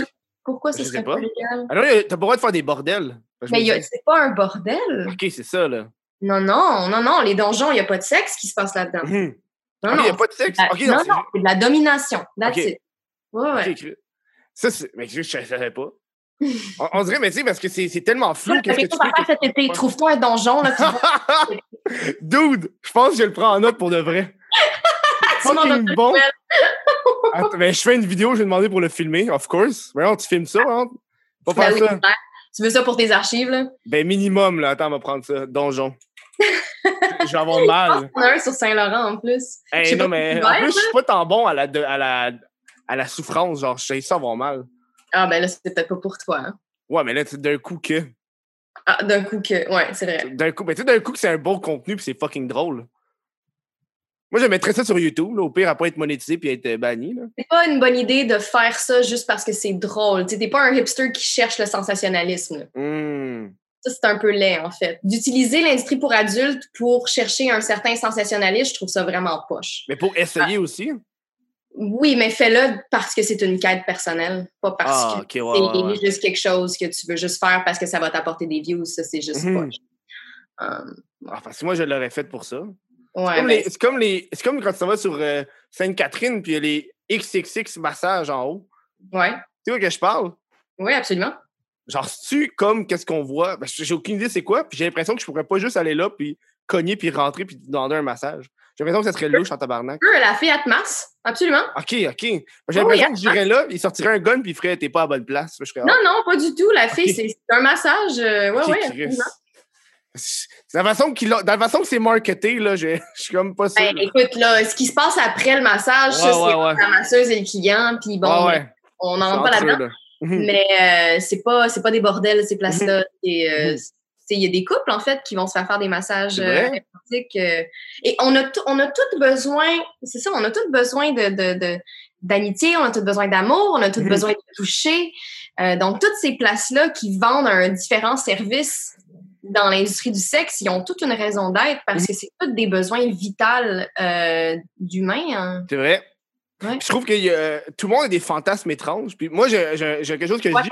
Pourquoi ce serait pas. pas légal? Alors, t'as pas le droit de faire des bordels. Je Mais c'est pas un bordel. OK, c'est ça, là. Non, non, non, non, les donjons, il n'y a pas de sexe qui se passe là-dedans. Mhm. Non, non. il n'y a pas de sexe? la- OK, non, non, non, c'est c'est de la domination. That's it. Ouais, ouais. Ça, c'est. Mais je ne savais pas. <laughs> On, on dirait, mais tu sais, parce que c'est tellement flou. Qu'est-ce que tu faire cet été? Trouve-toi un donjon, là, tu <laughs> Dude, je pense que je le prends en note pour de vrai. <laughs> Fucking bon. Attends, mais je fais une vidéo, je vais demander pour le filmer, of course. Voyons, tu filmes ça, hein? Pas Ben faire oui, ça. Tu veux ça pour tes archives, là? Ben, minimum, là. Attends, on va prendre ça. Donjon. je vais avoir mal. On a un sur Saint-Laurent, en plus. Je Hey, non, mais en plus, je suis pas tant bon à la, de- à la, à la souffrance. Genre, je sais ça avoir mal. Ah, ben là, c'est peut-être pas pour toi. hein. Ouais, mais là, tu sais, d'un coup que. Ah, d'un coup que... Ouais, c'est vrai. D'un coup, mais tu sais, d'un coup que c'est un bon contenu puis c'est fucking drôle. Moi, je mettrais ça sur YouTube, là, au pire, à pas être monétisé puis être euh, banni. C'est pas une bonne idée de faire ça juste parce que c'est drôle. Tu t'es pas un hipster qui cherche le sensationnalisme. Hmm. Ça, c'est un peu laid, en fait. D'utiliser l'industrie pour adultes pour chercher un certain sensationnalisme, je trouve ça vraiment poche. Mais pour essayer aussi? Oui, mais fais-le parce que c'est une quête personnelle, pas parce Ah, que c'est ouais, ouais, ouais. juste quelque chose que tu veux juste faire parce que ça va t'apporter des views. Ça, c'est juste. Um, Ah, parce que moi, je l'aurais fait pour ça. C'est ouais, comme, les- c'est comme, les- c'est comme quand tu vas sur euh, Sainte-Catherine puis il y a les XXX massages en haut. ouais. Tu vois que je parle? Oui, absolument. Genre, tu comme qu'est-ce qu'on voit? Ben, j'ai aucune idée c'est quoi, puis j'ai l'impression que je pourrais pas juste aller là puis cogner puis rentrer puis demander un massage. J'ai l'impression que ça serait louche en tabarnak. Eux, la fille, te masse. Absolument. OK, OK. J'ai Oui, l'impression oui, que j'irais là, il sortirait un gun puis il ferait T'es pas à bonne place. Je serais, Non, non, pas du tout. La fille, c'est c'est un massage. euh, ouais, OK, ouais. C'est la façon qu'il a- dans la façon que c'est marketé, là, je, je suis comme pas sûr. Ben, écoute, là, ce qui se passe après le massage, ça, Ouais, c'est ouais, la masseuse et le client, puis bon, on n'en c'est rentre pas là-dedans. là. Mhm. <laughs> Mais euh, c'est pas c'est pas des bordels ces places-là. Et, euh, Mhm. c'est- Il y a des couples en fait qui vont se faire faire des massages euh, euh, et on a on a tout besoin, c'est ça, on a tout besoin de de- de- d'amitié, on a tout besoin d'amour, on a tout Mhm. besoin de toucher. Euh, donc toutes ces places-là qui vendent un différent service dans l'industrie du sexe, ils ont toute une raison d'être parce que c'est tous des besoins vitaux euh, d'humains. hein. C'est vrai. Ouais. Je trouve que a- tout le monde a des fantasmes étranges. Puis moi, j'ai quelque chose que je dis.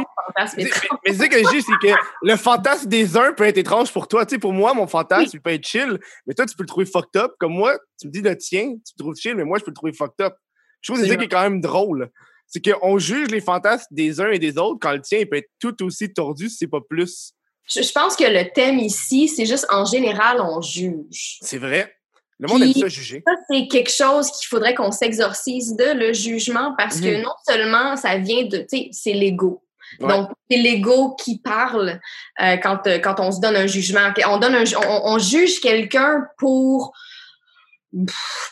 Mais, ce que je dis, c'est que le fantasme des uns peut être étrange pour toi. Tu sais, pour moi, mon fantasme, il peut être chill, mais toi, tu peux le trouver fucked up. Comme moi, tu me dis le tien, tu le trouves chill, mais moi, je peux le trouver fucked up. Je trouve que c'est ça qui est quand même drôle. C'est qu'on juge les fantasmes des uns et des autres quand le tien, il peut être tout aussi tordu si c'est pas plus. Je, je pense que le thème ici, c'est juste en général, on juge. C'est vrai. Le monde aime ça juger. Ça, c'est quelque chose qu'il faudrait qu'on s'exorcise de, le jugement, parce que Mhm. non seulement ça vient de, tu sais, c'est l'ego. Ouais. Donc, c'est l'ego qui parle euh, quand, euh, quand on se donne un jugement. On, donne un, ju- on, on juge quelqu'un pour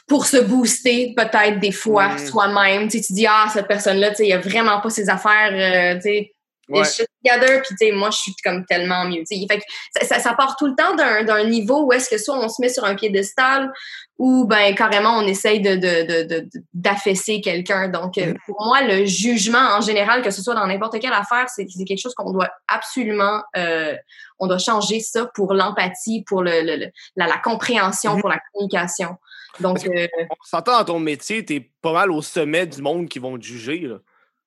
pour se booster peut-être des fois Mhm. soi-même. Tu sais, tu dis, ah, cette personne-là, tu sais, il a vraiment pas ses affaires, euh, tu sais, Ouais. shit together, puis tu sais, moi, je suis comme tellement mieux. tu sais. Fait que ça, ça, ça part tout le temps d'un d'un niveau où est-ce que soit on se met sur un piédestal ou ben carrément on essaye de de- de- de- de- d'affaisser quelqu'un. Donc, euh, Mm. pour moi, le jugement en général, que ce soit dans n'importe quelle affaire, c'est c'est quelque chose qu'on doit absolument, euh, on doit changer ça pour l'empathie, pour le, le- le- la, la compréhension, Mhm. pour la communication. Donc, euh, On s'entend dans ton métier, t'es pas mal au sommet du monde qui vont te juger. Là.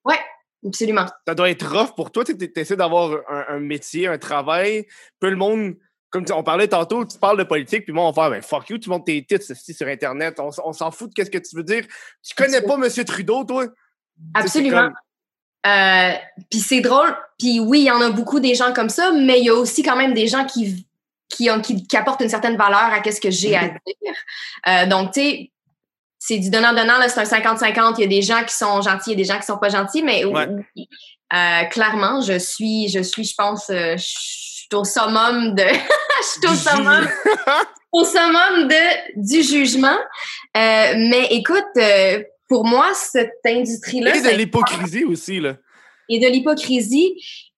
ouais, absolument. ça doit être rough pour toi. Tu essaies d'avoir un, un métier, un travail. Peu le monde, comme on parlait tantôt, tu parles de politique, puis moi, on va faire, ben fuck you, tu montes tes titres ceci, sur Internet. On, s'en fout de qu'est-ce que tu veux dire. Tu connais pas M. Trudeau, toi? Absolument. Euh, puis c'est drôle. Puis oui, il y en a beaucoup des gens comme ça, mais il y a aussi quand même des gens qui qui, ont, qui, qui apportent une certaine valeur à ce que j'ai à Mhm. dire. Euh, donc, tu sais, c'est du donnant-donnant, là, c'est un 50-50. Il y a des gens qui sont gentils, il y a des gens qui sont pas gentils, mais Ouais. oui, euh, clairement, je suis, je suis, je pense, euh, je suis au summum de... <laughs> je suis au summum <laughs> au summum de, du jugement. Euh, mais écoute, euh, pour moi, cette industrie-là, Et de l'hypocrisie aussi, là. et de l'hypocrisie.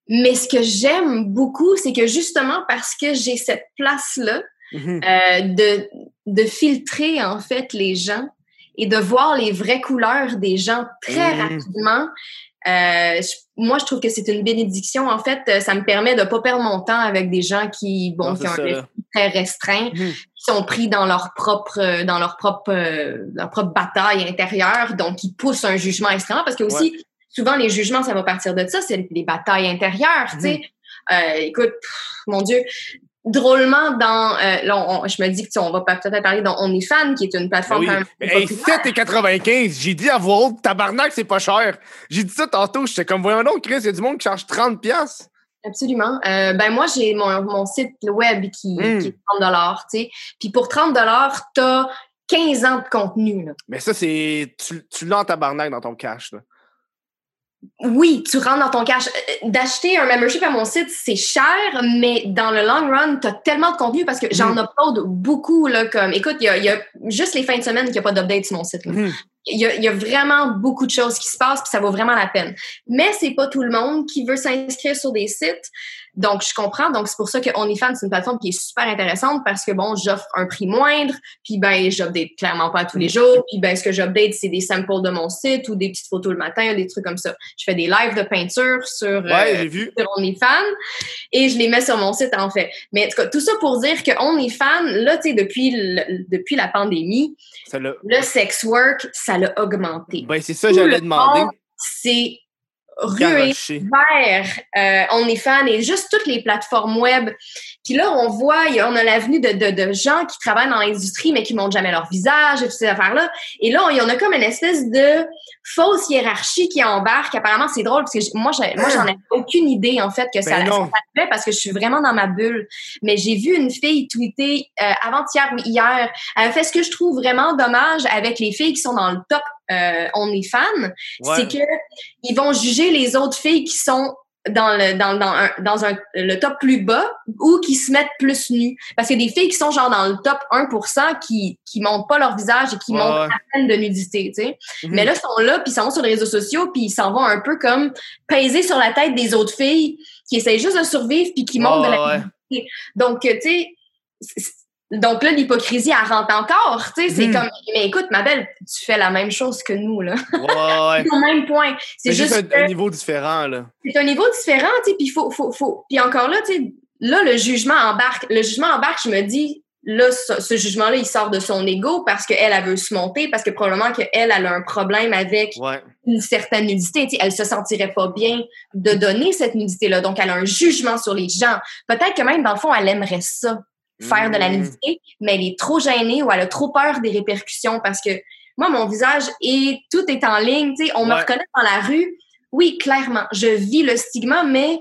Mais ce que j'aime beaucoup, c'est que justement parce que j'ai cette place-là euh, de, de filtrer en fait les gens et de voir les vraies couleurs des gens très Mhm. rapidement. euh, je- moi, je trouve que c'est une bénédiction. En fait, euh, ça me permet de pas perdre mon temps avec des gens qui, bon, Non, qui ont ça, un esprit très restreint, Mhm. qui sont pris dans leur propre, euh, dans leur propre, euh, leur propre bataille intérieure, donc qui poussent un jugement extrêmement. Parce que aussi, souvent les jugements, ça va partir de ça, c'est les batailles intérieures. Tu sais, Euh, écoute, pff, mon Dieu. Drôlement, dans euh, là, on- je me dis que tu on va peut-être parler dans OnlyFans, qui est une plateforme oui. hey, populaire. 7,95. J'ai dit à voix haute, tabarnak, c'est pas cher. J'ai dit ça tantôt. J'étais comme, voyons donc, Chris, il y a du monde qui charge 30$. piastres. Absolument. Euh, ben moi, j'ai mon, mon site web qui, Mm. qui est 30 tu sais. Puis pour 30 tu as 15 ans de contenu. Là. Mais ça, c'est. Tu, tu l'as en tabarnak dans ton cash, là. Oui, tu rentres dans ton cash. Euh, D'acheter un membership à mon site, c'est cher, mais dans le long run, tu as tellement de contenu parce que j'en Mm. upload beaucoup. Là, comme, écoute, il y a, il y a juste les fins de semaine qu'il n'y a pas d'update sur mon site. là. Il y, a, il y a vraiment beaucoup de choses qui se passent, puis ça vaut vraiment la peine. Mais c'est pas tout le monde qui veut s'inscrire sur des sites. Donc, je comprends. Donc, c'est pour ça que OnlyFans, c'est une plateforme qui est super intéressante parce que, bon, j'offre un prix moindre, puis ben, j'update clairement pas tous les jours, puis ben, ce que j'update, c'est des samples de mon site ou des petites photos le matin, des trucs comme ça. Je fais des lives de peinture sur, Ouais, euh, j'ai vu. sur OnlyFans et je les mets sur mon site, en fait. Mais en tout cas, tout ça pour dire que OnlyFans, là, tu sais, depuis, le- depuis la pandémie, Ça le sex work, ça l'a augmenté. Ben, c'est ça, Tout j'allais demander. C'est Garoché. vers euh, OnlyFans et juste toutes les plateformes web. Puis là, on voit, on a l'avenue de, de, de gens qui travaillent dans l'industrie, mais qui montrent jamais leur visage et toutes ces affaires-là. Et là, il y en a comme une espèce de fausse hiérarchie qui embarque. Apparemment, c'est drôle parce que moi, moi, j'en avais aucune idée, en fait, que ça, Ben ça arrivait parce que je suis vraiment dans ma bulle. Mais j'ai vu une fille tweeter euh, avant-hier ou hier. Elle fait ce que je trouve vraiment dommage avec les filles qui sont dans le top euh, OnlyFans Ouais. c'est que ils vont juger les autres filles qui sont dans le dans, dans, un, dans un, le top plus bas ou qui se mettent plus nues. Parce qu'il y a des filles qui sont genre dans le top 1% qui qui montrent pas leur visage et qui Ouais, montrent à peine de nudité, tu sais. Mhm. Mais là, ils sont là, puis ils s'en vont sur les réseaux sociaux, puis ils s'en vont un peu comme peser sur la tête des autres filles qui essayent juste de survivre puis qui montrent de la ouais. nudité. Donc, tu sais, donc là, l'hypocrisie, elle rentre encore, tu sais. C'est Mhm. comme, mais écoute, ma belle, tu fais la même chose que nous, là. Ouais, ouais. C'est <laughs> au même point. C'est juste, un, un niveau différent, là. c'est un niveau différent, tu sais, puis faut, faut, faut. Puis encore là, tu sais, là, le jugement embarque. Le jugement embarque, je me dis, là, ce, ce jugement-là, il sort de son ego parce qu'elle, elle veut se monter, parce que probablement qu'elle, elle a un problème avec Ouais. une certaine nudité. Tu sais, elle se sentirait pas bien de donner cette nudité-là. Donc, elle a un jugement sur les gens. Peut-être que même, dans le fond, elle aimerait ça, faire de la Mm. nudité, mais elle est trop gênée ou elle a trop peur des répercussions parce que moi, mon visage et tout est en ligne. Tu sais, on me reconnaît dans la rue. Oui, clairement, je vis le stigma, mais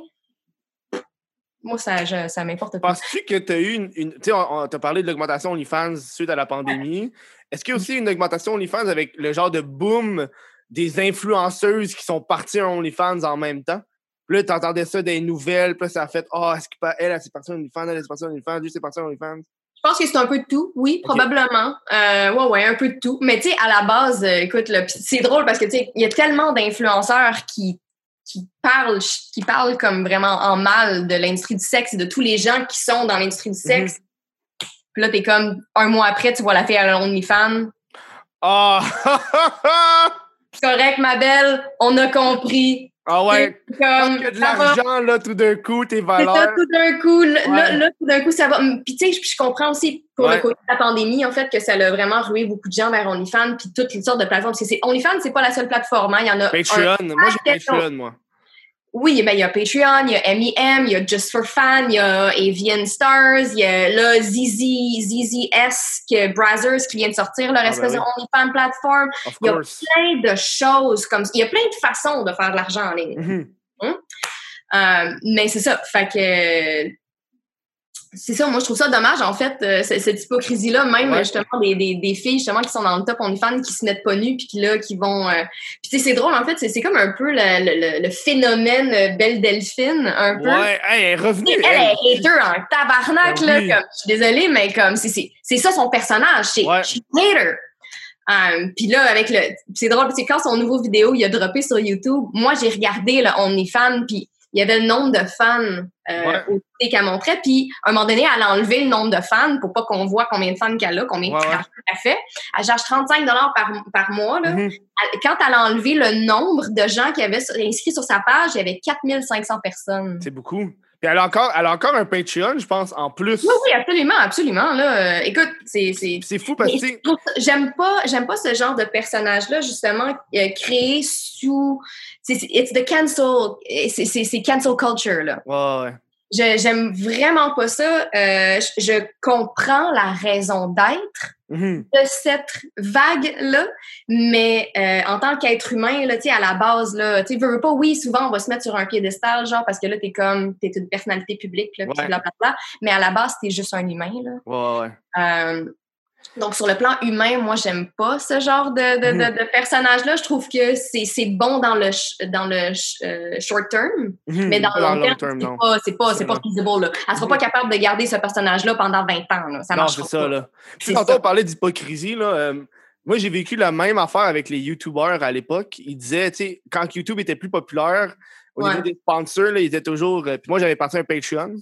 moi, ça, je- ça m'importe pas. Penses-tu que tu as eu une. une- tu sais, on, on t'a parlé de l'augmentation OnlyFans suite à la pandémie. Est-ce qu'il y a aussi une augmentation OnlyFans avec le genre de boom des influenceuses qui sont parties en OnlyFans en même temps? Puis là, t'entendais ça des nouvelles, puis là, ça a fait Ah, est-ce qu'elle, elle, elle s'est partie en OnlyFans, elle, s'est partie en OnlyFans, lui, s'est parti en OnlyFans. Je pense que c'est un peu de tout, oui, probablement. Euh, ouais, ouais, un peu de tout. Mais tu sais, à la base, euh, écoute, c'est drôle parce que tu sais, il y a tellement d'influenceurs qui qui parlent, qui parlent comme vraiment en mal de l'industrie du sexe et de tous les gens qui sont dans l'industrie du sexe. Puis là, t'es comme un mois après, tu vois la fille à OnlyFans. Ah! <laughs> C'est correct, ma belle, on a compris. Ah ouais! Parce Comme, a de l'argent, là, tout d'un coup, tes valeurs. tout d'un coup, là, là, Ouais. là, tout d'un coup, ça va. Puis, tu sais, je comprends aussi pour Ouais. le côté de la pandémie, en fait, que ça a vraiment rué beaucoup de gens vers OnlyFans, puis toutes les sortes de plateformes. Parce que c'est OnlyFans, c'est pas la seule plateforme. hein. Il y en a. un- Patreon. Moi, j'ai Patreon, moi. Oui, ben, il y a Patreon, il y a MEM, il y a Just for Fun, il y a Avian Stars, il y a là ZZ, ZZS, Brazzers qui vient de sortir leur Ah, espèce ben de OnlyFans plateforme. Il y a. Plein de choses comme Il y a plein de façons de faire de l'argent en ligne. Mhm. Euh, mais c'est ça. Fait que. C'est ça, moi je trouve ça dommage en fait, euh, cette hypocrisie-là, même Ouais. justement des, des, des filles justement qui sont dans le top OnlyFans qui se mettent pas nues puis qui là qui vont. euh, Puis tu sais, c'est drôle en fait, c'est c'est comme un peu le, le, le- phénomène euh, Belle Delphine, un peu. Ouais, elle est revenue. Elle, elle est hater en tabarnak, là. Comme, je suis désolée, mais comme, c'est, c'est, c'est ça son personnage. C'est Ouais. she's hater. Um, puis là, avec le. C'est drôle, c'est quand son nouveau vidéo, il a droppé sur YouTube, moi, j'ai regardé le OnlyFans, puis il y avait le nombre de fans euh, Ouais. qu'elle montrait, puis à un moment donné, elle a enlevé le nombre de fans pour pas qu'on voit combien de fans qu'elle a, combien Ouais, de ouais. trafic elle fait. Elle charge 35 par, par mois, là. Mhm. Elle- Quand elle a enlevé le nombre de gens qui avaient inscrit sur sa page, il y avait 4500 personnes. C'est beaucoup. Puis elle a, encore, elle a encore un Patreon, je pense, en plus. Oui, oui, absolument, absolument. Là, Euh, écoute, c'est, c'est, fou parce que, j'aime pas, j'aime pas ce genre de personnage-là justement euh, créé sous, c'est, it's the cancel, c'est, cancel culture là. ouais, j'aime vraiment pas ça. Euh, je, je comprends la raison d'être Mhm. de cette vague-là, mais euh, en tant qu'être humain, là, tu sais, à la base, là, tu veux, veux pas, oui, souvent, on va se mettre sur un piédestal, genre, parce que là, t'es comme, t'es une personnalité publique, là, puis Ouais. blablabla, mais à la base, t'es juste un humain, là. Ouais, ouais. Euh, donc, sur le plan humain, moi, j'aime pas ce genre de, de, de, de personnage-là. Je trouve que c'est bon dans le, dans le euh, short term, Mhm. mais dans le long, terme, terme, c'est pas, pas, pas feasible. Là. Elle sera pas capable de garder ce personnage-là pendant 20 ans. Là. Ça non, marche c'est pas. ça, là. Puis ça. on parlait d'hypocrisie, là. euh, moi, j'ai vécu la même affaire avec les YouTubers à l'époque. Ils disaient, tu sais, quand YouTube était plus populaire, au Ouais. niveau des sponsors, là, ils étaient toujours. euh, puis moi, j'avais parti un Patreon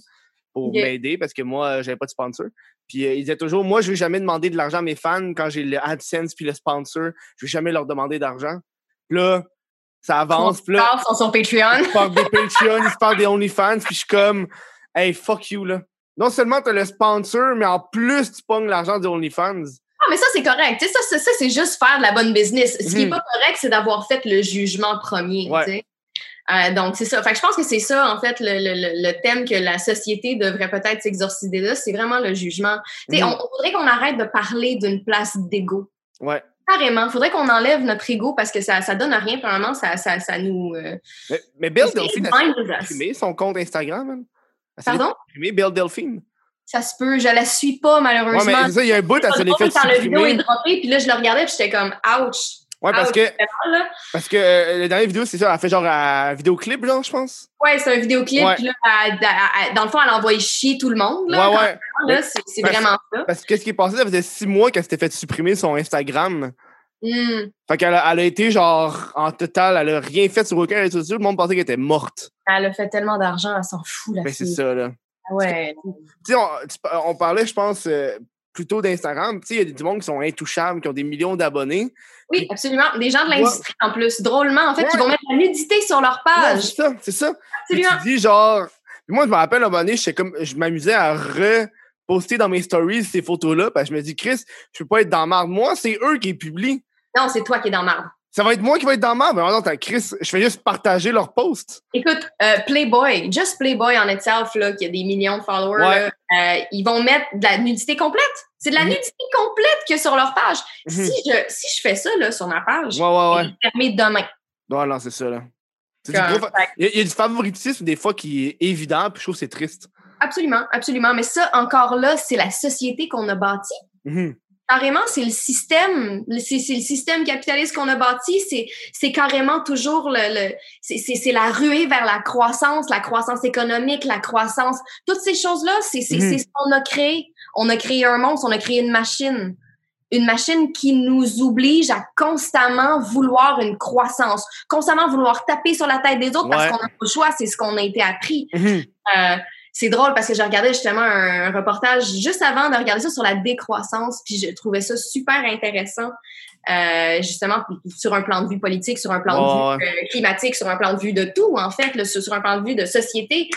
pour m'aider parce que moi, euh, j'avais pas de sponsor. Puis euh, ils disaient toujours, moi, je vais jamais demander de l'argent à mes fans quand j'ai le AdSense puis le sponsor. Je vais jamais leur demander d'argent. Là, ça avance. Ils sont sur Patreon. ils se parlent des Patreon, ils se parlent des OnlyFans, puis je suis comme, hey, fuck you, là. Non seulement t'as le sponsor, mais en plus, tu pognes l'argent des OnlyFans. Ah, mais ça, c'est correct. Tu ça, ça, ça, c'est juste faire de la bonne business. Ce qui n'est Mhm. pas correct, c'est d'avoir fait le jugement premier. Ouais. Euh, donc, c'est ça. Fait que je pense que c'est ça, en fait, le, le, le- thème que la société devrait peut-être s'exorciser là, c'est vraiment le jugement. Tu sais, Mhm. on, on voudrait qu'on arrête de parler d'une place d'ego. Ouais. Carrément. Il faudrait qu'on enlève notre ego parce que ça, ça donne rien. Premièrement, ça, ça, ça nous. euh, Mais, mais Bill Delphine, us. supprimé son compte Instagram, s'est Pardon? supprimé, Bill Delphine. Ça se peut. Je la suis pas, Ouais, malheureusement. mais c'est ça, il y a un bout, elle se drôle fait quand le vidéo est droppé, puis là, je le regardais, puis j'étais comme, ouch. Ouais, parce ouch, que, là. parce que euh, la dernière vidéo, c'est ça, elle a fait genre un vidéoclip, genre, je pense. Ouais, c'est un vidéoclip, Ouais. puis là, elle- elle- elle- dans le fond, elle envoie chier tout le monde. Là, ouais, ouais. là, c'est Parce- vraiment ça. Parce que qu'est-ce qui est passé, ça faisait six mois qu'elle s'était fait supprimer son Instagram. Hmm. Fait qu'elle a, elle a été genre, en total, elle a rien fait sur aucun réseau social. Le monde pensait qu'elle était morte. Elle a fait tellement d'argent, elle s'en fout, la Ben, c'est ça, là. Ah Ouais. Tu sais, on parlait, je pense, euh, plutôt d'Instagram. Tu sais, il y a du monde qui sont intouchables, qui ont des millions d'abonnés. Oui, absolument. Des gens de l'industrie, en plus. Drôlement, en fait, qui vont mettre la nudité sur leur page. c'est ça, c'est ça. Puis Absolument. tu dis genre. Puis moi, je me rappelle, à un moment donné, comme, je m'amusais à poster dans mes stories ces photos-là, parce que je me dis, Chris, je peux pas être dans marde. Moi, c'est eux qui les publient. Non, c'est toi qui es dans marde. Ça va être moi qui va être dans marde. Mais non, t'as Chris, je fais juste partager leurs posts. Écoute, euh, Playboy, just Playboy en itself, là, qui a des millions de followers, Ouais. là, euh, ils vont mettre de la nudité complète. C'est de la Mhm. nudité complète que sur leur page. Mhm. Si, je, si je fais ça là, sur ma page, Ouais, ouais, ouais. je vais fermer demain. Ouais, non, c'est ça, là. C'est du Comme- gros fa- Il y, a- il y a du favoritisme des fois qui est évident, puis je trouve que c'est triste. Absolument, absolument. Mais ça, encore là, c'est la société qu'on a bâtie. Mhm. Carrément, c'est le système, c'est c'est le système capitaliste qu'on a bâti. C'est c'est carrément toujours le, le c'est- c'est c'est la ruée vers la croissance, la croissance économique, la croissance. Toutes ces choses-là, c'est c'est Mhm. c'est ce qu'on a créé. On a créé un monstre, on a créé une machine. Une machine qui nous oblige à constamment vouloir une croissance, constamment vouloir taper sur la tête des autres parce qu'on n'a pas le choix, c'est ce qu'on a été appris. Mhm. Euh, c'est drôle parce que je regardais justement un, reportage juste avant de regarder ça sur la décroissance, puis je trouvais ça super intéressant, euh, justement sur un plan de vue politique, sur un plan de vue euh, climatique, sur un plan de vue de tout en fait, là, sur, un plan de vue de société.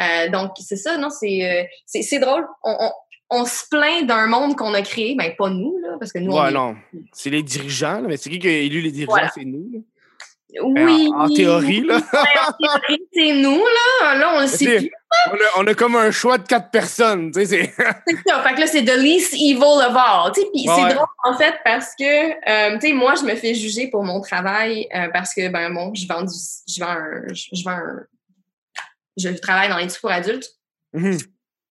Euh, donc c'est ça, non, c'est euh, c'est c'est drôle. On, on, on se plaint d'un monde qu'on a créé, ben pas nous là, parce que nous on Ouais, est- non. C'est les dirigeants, là, mais c'est qui qui a élu les dirigeants? Voilà. C'est nous. là. Oui, En, en théorie, là. en théorie, c'est nous là. Là on le sait plus. on, a, on a comme un choix de quatre personnes. Tu sais, c'est. <laughs> Ça. Fait que là, c'est the least evil of all. Tu sais, puis Ouais. c'est drôle, en fait, parce que, euh, tu sais, moi, je me fais juger pour mon travail euh, parce que, ben, bon, je vends du, je vends un, je, vends un, je travaille dans l'industrie pour adultes. Mhm.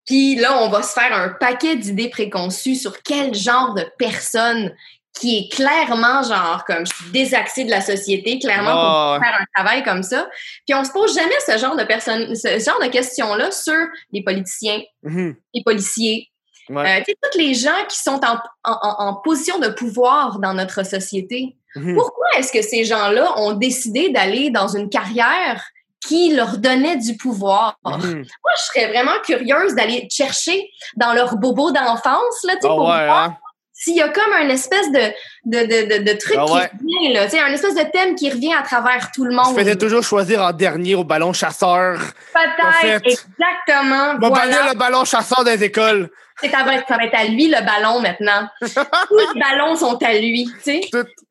Puis là, on va se faire un paquet d'idées préconçues sur quel genre de personne qui est clairement, genre, comme, je suis désaxée de la société, clairement, pour Ouais, faire un travail comme ça. Puis on se pose jamais ce genre de personnes, ce genre de questions-là sur les politiciens, Mhm. les policiers, Ouais. euh, tu sais, tous les gens qui sont en, en- en- position de pouvoir dans notre société, Mhm. pourquoi est-ce que ces gens-là ont décidé d'aller dans une carrière qui leur donnait du pouvoir? Mhm. Moi, je serais vraiment curieuse d'aller chercher dans leur bobo d'enfance, là, tu sais, Ah pour ouais, voir hein? S'il y a comme un espèce de, de, de, de, de truc Ah ouais. qui revient, là, un espèce de thème qui revient à travers tout le Je monde. faisais toujours choisir en dernier au ballon chasseur. en fait. Peut-être, exactement. Va voilà. bannir le ballon chasseur des écoles. Ça va, être, ça va être à lui le ballon maintenant. <laughs> Tous les ballons sont à lui, tu sais.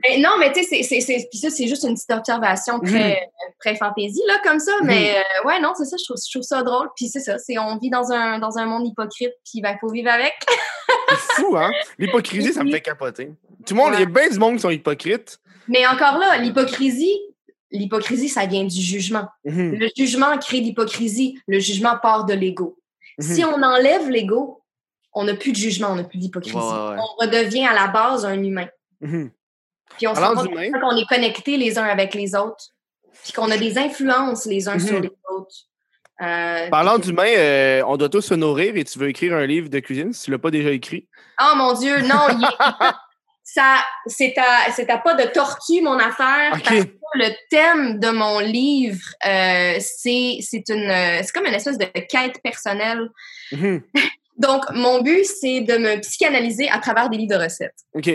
Mais non, mais tu sais, c'est- c'est- juste une petite observation Mhm. très, très fantaisie, là, comme ça. Mais euh, ouais, non, c'est ça, je trouve, je trouve ça drôle. Puis c'est ça, c'est on vit dans un, dans un monde hypocrite, puis il faut vivre avec. <laughs> C'est fou, hein? L'hypocrisie, ça me fait capoter. Tout le monde, il y a bien du monde qui sont hypocrites. Mais encore là, l'hypocrisie, l'hypocrisie, ça vient du jugement. Mhm. Le jugement crée l'hypocrisie. Le jugement part de l'ego. Mhm. Si on enlève l'ego, on n'a plus de jugement, on n'a plus d'hypocrisie. Ouais, ouais, ouais. On redevient à la base un humain. Mhm. Puis on se rend compte qu'on est connectés les uns avec les autres. Puis qu'on a des influences les uns Mhm. sur les autres. Euh, Parlant puis d'humain, euh, on doit tous se nourrir et tu veux écrire un livre de cuisine si tu l'as pas déjà écrit? Oh mon Dieu, non, il est- <laughs> ça, c'est à, c'est à pas de tortue, mon affaire. Parce que le thème de mon livre, euh, c'est, c'est une, c'est comme une espèce de quête personnelle. Mhm. <laughs> Donc, mon but, c'est de me psychanalyser à travers des livres de recettes. OK.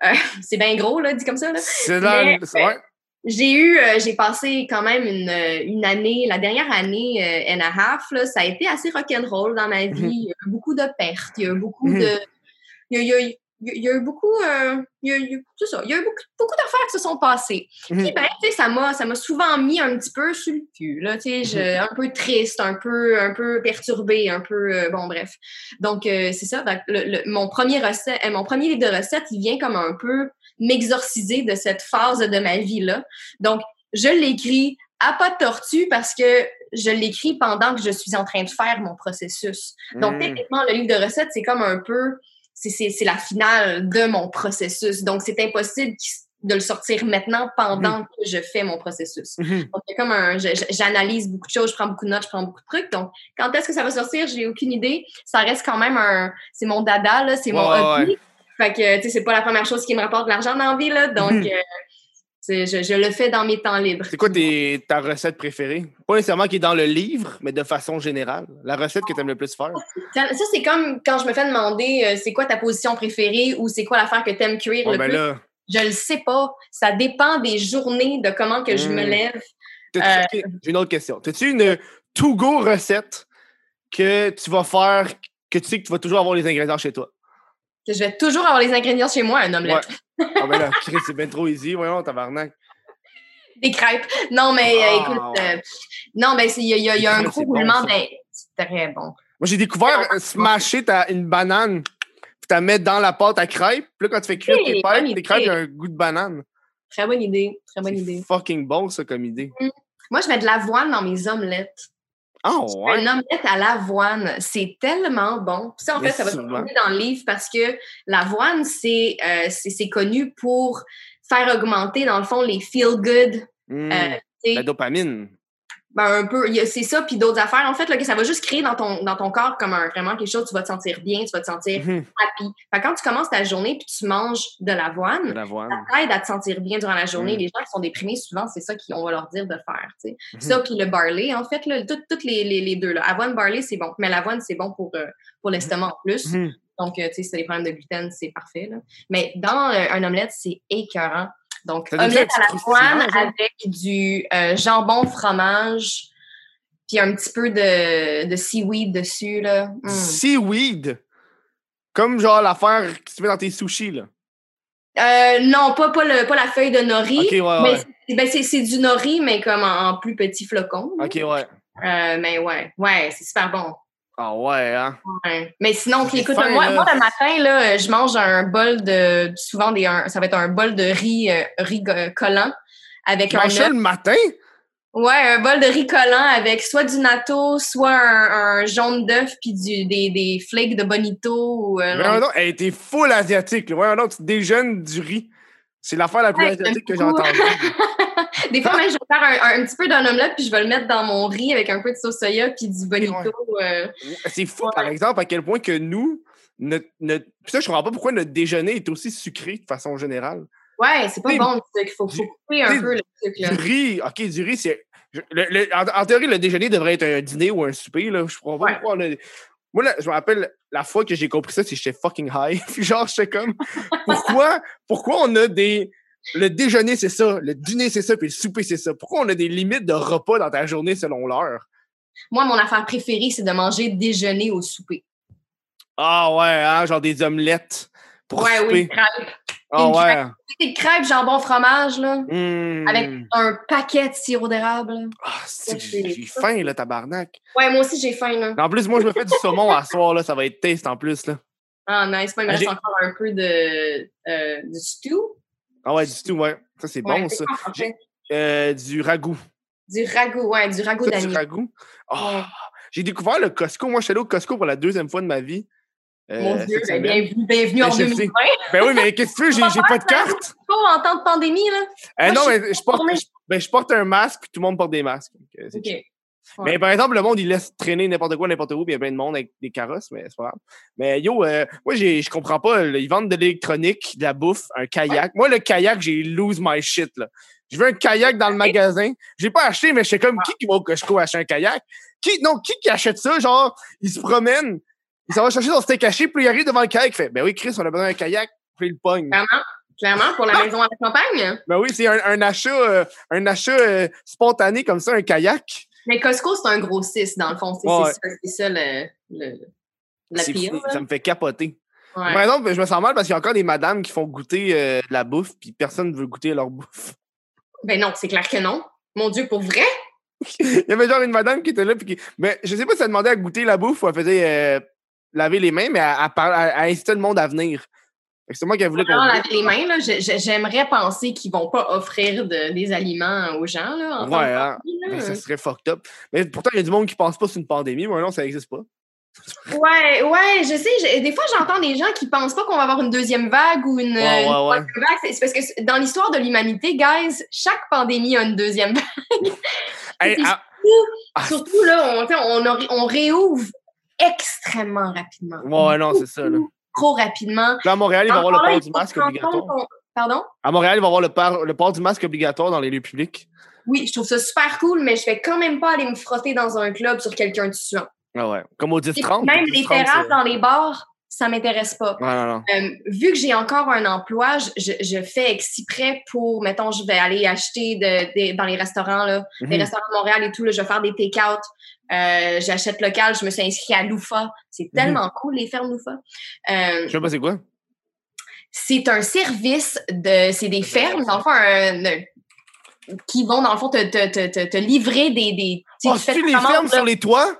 <laughs> C'est bien gros, là, dit comme ça, là. C'est ouais. J'ai eu, euh, j'ai passé quand même une, euh, une année, la dernière année euh, and a half, là, ça a été assez rock'n'roll dans ma vie. Mhm. Il y a eu beaucoup de pertes, il y a eu beaucoup Mhm. de... Il y a, il y a- il y a- eu beaucoup... euh, il y a, c'est ça, il y a eu beaucoup, beaucoup d'affaires qui se sont passées. Mhm. Puis, ben, tu sais, ça m'a, ça m'a souvent mis un petit peu sur le cul, là, tu sais, je- un peu triste, un peu, un peu perturbée, un peu... euh, bon, bref. Donc, euh, c'est ça. Donc, le- le- mon, premier recette, euh, mon premier livre de recettes, il vient comme un peu m'exorciser de cette phase de ma vie-là. Donc, je l'écris à pas de tortue parce que je l'écris pendant que je suis en train de faire mon processus. Donc, Mhm. techniquement, le livre de recettes, c'est comme un peu, c'est- la finale de mon processus. Donc, c'est impossible de le sortir maintenant pendant que je fais mon processus. Mhm. Donc, comme un, j'analyse beaucoup de choses, je prends beaucoup de notes, je prends beaucoup de trucs. Donc, quand est-ce que ça va sortir, j'ai aucune idée. Ça reste quand même un, c'est mon dada, là, c'est mon Ouais, hobby. ouais. Fait que, tu sais, c'est pas la première chose qui me rapporte de l'argent dans la vie, là. Donc, Mhm. euh, je, je le fais dans mes temps libres. C'est quoi tes- ta recette préférée? Pas nécessairement qui est dans le livre, mais de façon générale. La recette que tu aimes le plus faire? Ça, ça, c'est comme quand je me fais demander euh, c'est quoi ta position préférée ou c'est quoi l'affaire que t'aimes cuire Ouais, le ben plus? là, Je le sais pas. Ça dépend des journées, de comment que je me Mm. lève. Euh, j'ai une autre question. As-tu une to-go recette que tu vas faire que tu sais que tu vas toujours avoir les ingrédients chez toi? Que je vais toujours avoir les ingrédients chez moi, un omelette. Ah ben là, <laughs> Chris, c'est bien trop easy. Voyons, tabarnak. Des crêpes. Non, mais euh, Ah, écoute, ouais. euh, non, mais c'est- il y a, y y un gros bon, roulement ça. d'in- C'est très bon. Moi, j'ai découvert euh, smasher ta, une banane, puis la mettre dans la pâte à crêpes. Puis là, quand tu fais cuire Oui, tes idée. tes crêpes, il y a un goût de banane. Très bonne idée. Très bonne idée. Fucking bon, ça, comme idée. Moi, je mets de l'avoine dans mes omelettes. Je ouais. fais Une omelette à l'avoine, c'est tellement bon. Ça, en fait, ça va se retrouver dans le livre parce que l'avoine, c'est euh, c'est connu pour faire augmenter, dans le fond, les feel-good. Mm, euh, sais, la dopamine. Ben, un peu, c'est ça, puis d'autres affaires. En fait, là, que ça va juste créer dans ton, dans ton corps comme un, vraiment quelque chose, tu vas te sentir bien, tu vas te sentir Mhm, happy. Fait quand tu commences ta journée puis tu manges de l'avoine, l'avoine. ça t'aide à te sentir bien durant la journée. Mm. Les gens qui sont déprimés, souvent, c'est ça qu'on va leur dire de faire. tu. Mhm. Ça, puis le barley, en fait, là, tout- toutes les, les, les deux. Là. Avoine, barley, c'est bon. Mais l'avoine, c'est bon pour, euh, pour l'estomac en plus. Mhm. Donc, euh, tu sais, si t'as des problèmes de gluten, c'est parfait. Là. Mais dans euh, un omelette, c'est écœurant. Donc, omelette à l'avoine avec du euh, jambon, fromage, puis un petit peu de, de seaweed dessus. Là. Mm. Seaweed? Comme genre l'affaire que tu mets dans tes sushis, là. Euh, non, pas, pas, le, pas la feuille de nori. Ouais, mais ouais. ben, c'est du nori, mais comme en, en plus petit flocon. là. Ok, ouais. Euh, mais ouais, ouais, c'est super bon. Ah, ouais, hein? Ouais. Mais sinon, écoute, moi, moi, le matin, là, je mange un bol de. Souvent, des, un- ça va être un bol de riz, euh, riz go- collant avec Tu un manges ça le matin? Ouais, un bol de riz collant avec soit du natto, soit un, un jaune d'œuf, puis du, des, des flakes de bonito. Ou, euh, donc, elle était full asiatique, là. Voyons donc, tu déjeunes du riz. C'est l'affaire la plus Ouais, asiatique que j'ai entendue. <laughs> <laughs> Des fois, même, je vais faire un, un petit peu d'un omelette, puis je vais le mettre dans mon riz avec un peu de sauce soya, puis du bonito. euh, C'est fou, Ouais. par exemple, à quel point que nous, notre, notre... Puis ça, je comprends pas pourquoi notre déjeuner est aussi sucré de façon générale. Ouais, c'est pas bon le sucre. Faut, faut couper un peu le sucre. Là. Du riz, ok, du riz, c'est. en, en théorie, le déjeuner devrait être un dîner ou un souper, là. Je comprends pas Ouais. pourquoi on a- Moi, là, je me rappelle la fois que j'ai compris ça, c'est que j'étais fucking high. <laughs> Puis genre, j'étais comme, pourquoi, pourquoi on a des. Le déjeuner, c'est ça. Le dîner, c'est ça. Puis le souper, c'est ça. Pourquoi on a des limites de repas dans ta journée selon l'heure? Moi, mon affaire préférée, c'est de manger déjeuner au souper. Ah ouais, hein, genre des omelettes pour ouais, souper. oui, crêpes. ah une ouais. Des crêpes, jambon, fromage, là, Hmm. avec un paquet de sirop d'érable. Ah, Ça, j'ai faim, là, tabarnak. Ouais, moi aussi, j'ai faim, là. En plus, moi, je me fais du saumon à soir, là. Ça va être taste en plus, là. Ah, nice. Moi, il me Ah, reste encore un peu de, euh, du stew. Ah ouais, du tout, ouais. Ça, c'est Ouais, bon, ça. quoi, en fait? Euh, du ragoût. Du ragoût, ouais, du ragoût Ça, du d'agneau. ragoût? Ah, Ouais. J'ai découvert le Costco. Moi, je suis allé au Costco pour la deuxième fois de ma vie. euh, Mon Dieu, ben, bienvenue, bienvenue Ben, en je sais. 2020. Ben oui, mais qu'est-ce que tu veux? <laughs> J'ai pas de carte. En temps de pandémie, là. Euh, Moi, non, je mais je porte, je, ben, je porte un masque, tout le monde porte des masques. Euh, OK. Ouais. Mais par exemple, le monde, il laisse traîner n'importe quoi, n'importe où, puis il y a plein de monde avec des carrosses, mais c'est pas grave. Mais yo, euh, moi, j'ai- je comprends pas. là, Ils vendent de l'électronique, de la bouffe, un kayak. Moi, le kayak, j'ai lose my shit, là. Je veux un kayak dans le magasin. J'ai pas acheté, mais je sais comme qui qui va au Costco acheter un kayak? Qui, non, qui qui achète ça? Genre, il se promène, il s'en va chercher son steak caché, puis il arrive devant le kayak, il fait, ben oui, Chris, on a besoin d'un kayak, puis il le pogne. Clairement, clairement, pour la maison à la campagne. Ben oui, c'est un, un achat, euh, un achat euh, spontané comme ça, un kayak. Mais Costco, c'est un gros 6, dans le fond. C'est Ouais, ça, le, le, la pire. fou, ça me fait capoter. Ouais. Par exemple, je me sens mal parce qu'il y a encore des madames qui font goûter euh, de la bouffe, puis personne ne veut goûter leur bouffe. Ben non, c'est clair que non. Mon Dieu, pour vrai? <laughs> Il y avait genre une madame qui était là, puis qui... Mais je sais pas si elle demandait à goûter la bouffe ou elle faisait euh, laver les mains, mais elle, elle, par- elle- elle incitait le monde à venir. C'est moi qui qu'on les mains, je- je- j'aimerais penser qu'ils vont pas offrir de- des aliments aux gens. Là, en Ouais, hein. là. Ben, ça serait fucked up. Mais pourtant, il y a du monde qui pense pas que c'est une pandémie. Moi, non, ça n'existe pas. <laughs> Ouais, ouais, je sais. des fois, j'entends des gens qui pensent pas qu'on va avoir une deuxième vague ou une, Ouais, une ouais, ouais. troisième vague. C'est parce que dans l'histoire de l'humanité, guys, chaque pandémie a une deuxième vague. <laughs> Hey, C'est ah, Ah. Surtout, là, on, on, on réouvre extrêmement rapidement. ouais, non, c'est ça. Là. Trop rapidement. Là, à Montréal, il va y avoir le port du masque obligatoire. Pardon? À Montréal, il va y avoir le, par- le port du masque obligatoire dans les lieux publics. Oui, je trouve ça super cool, mais je vais quand même pas aller me frotter dans un club sur quelqu'un de suant. Ah ouais. Comme au 10-30. Même les 10-30, terrasses dans les bars, ça m'intéresse pas. Non, non, non. Euh, vu que j'ai encore un emploi, je, je, fais exprès pour, mettons, je vais aller acheter de, de- dans les restaurants, là, les Mhm. restaurants de Montréal et tout, là, je vais faire des take-out. Euh, J'achète local, je me suis inscrite à Loufa. C'est tellement cool, les fermes Loufa. Euh, Je sais pas c'est quoi. c'est un service de. C'est des fermes, dans le fond, un- un- qui vont, dans le fond, te, te, te, te, te livrer des. des tu Oh, tu les fermes là. sur les toits?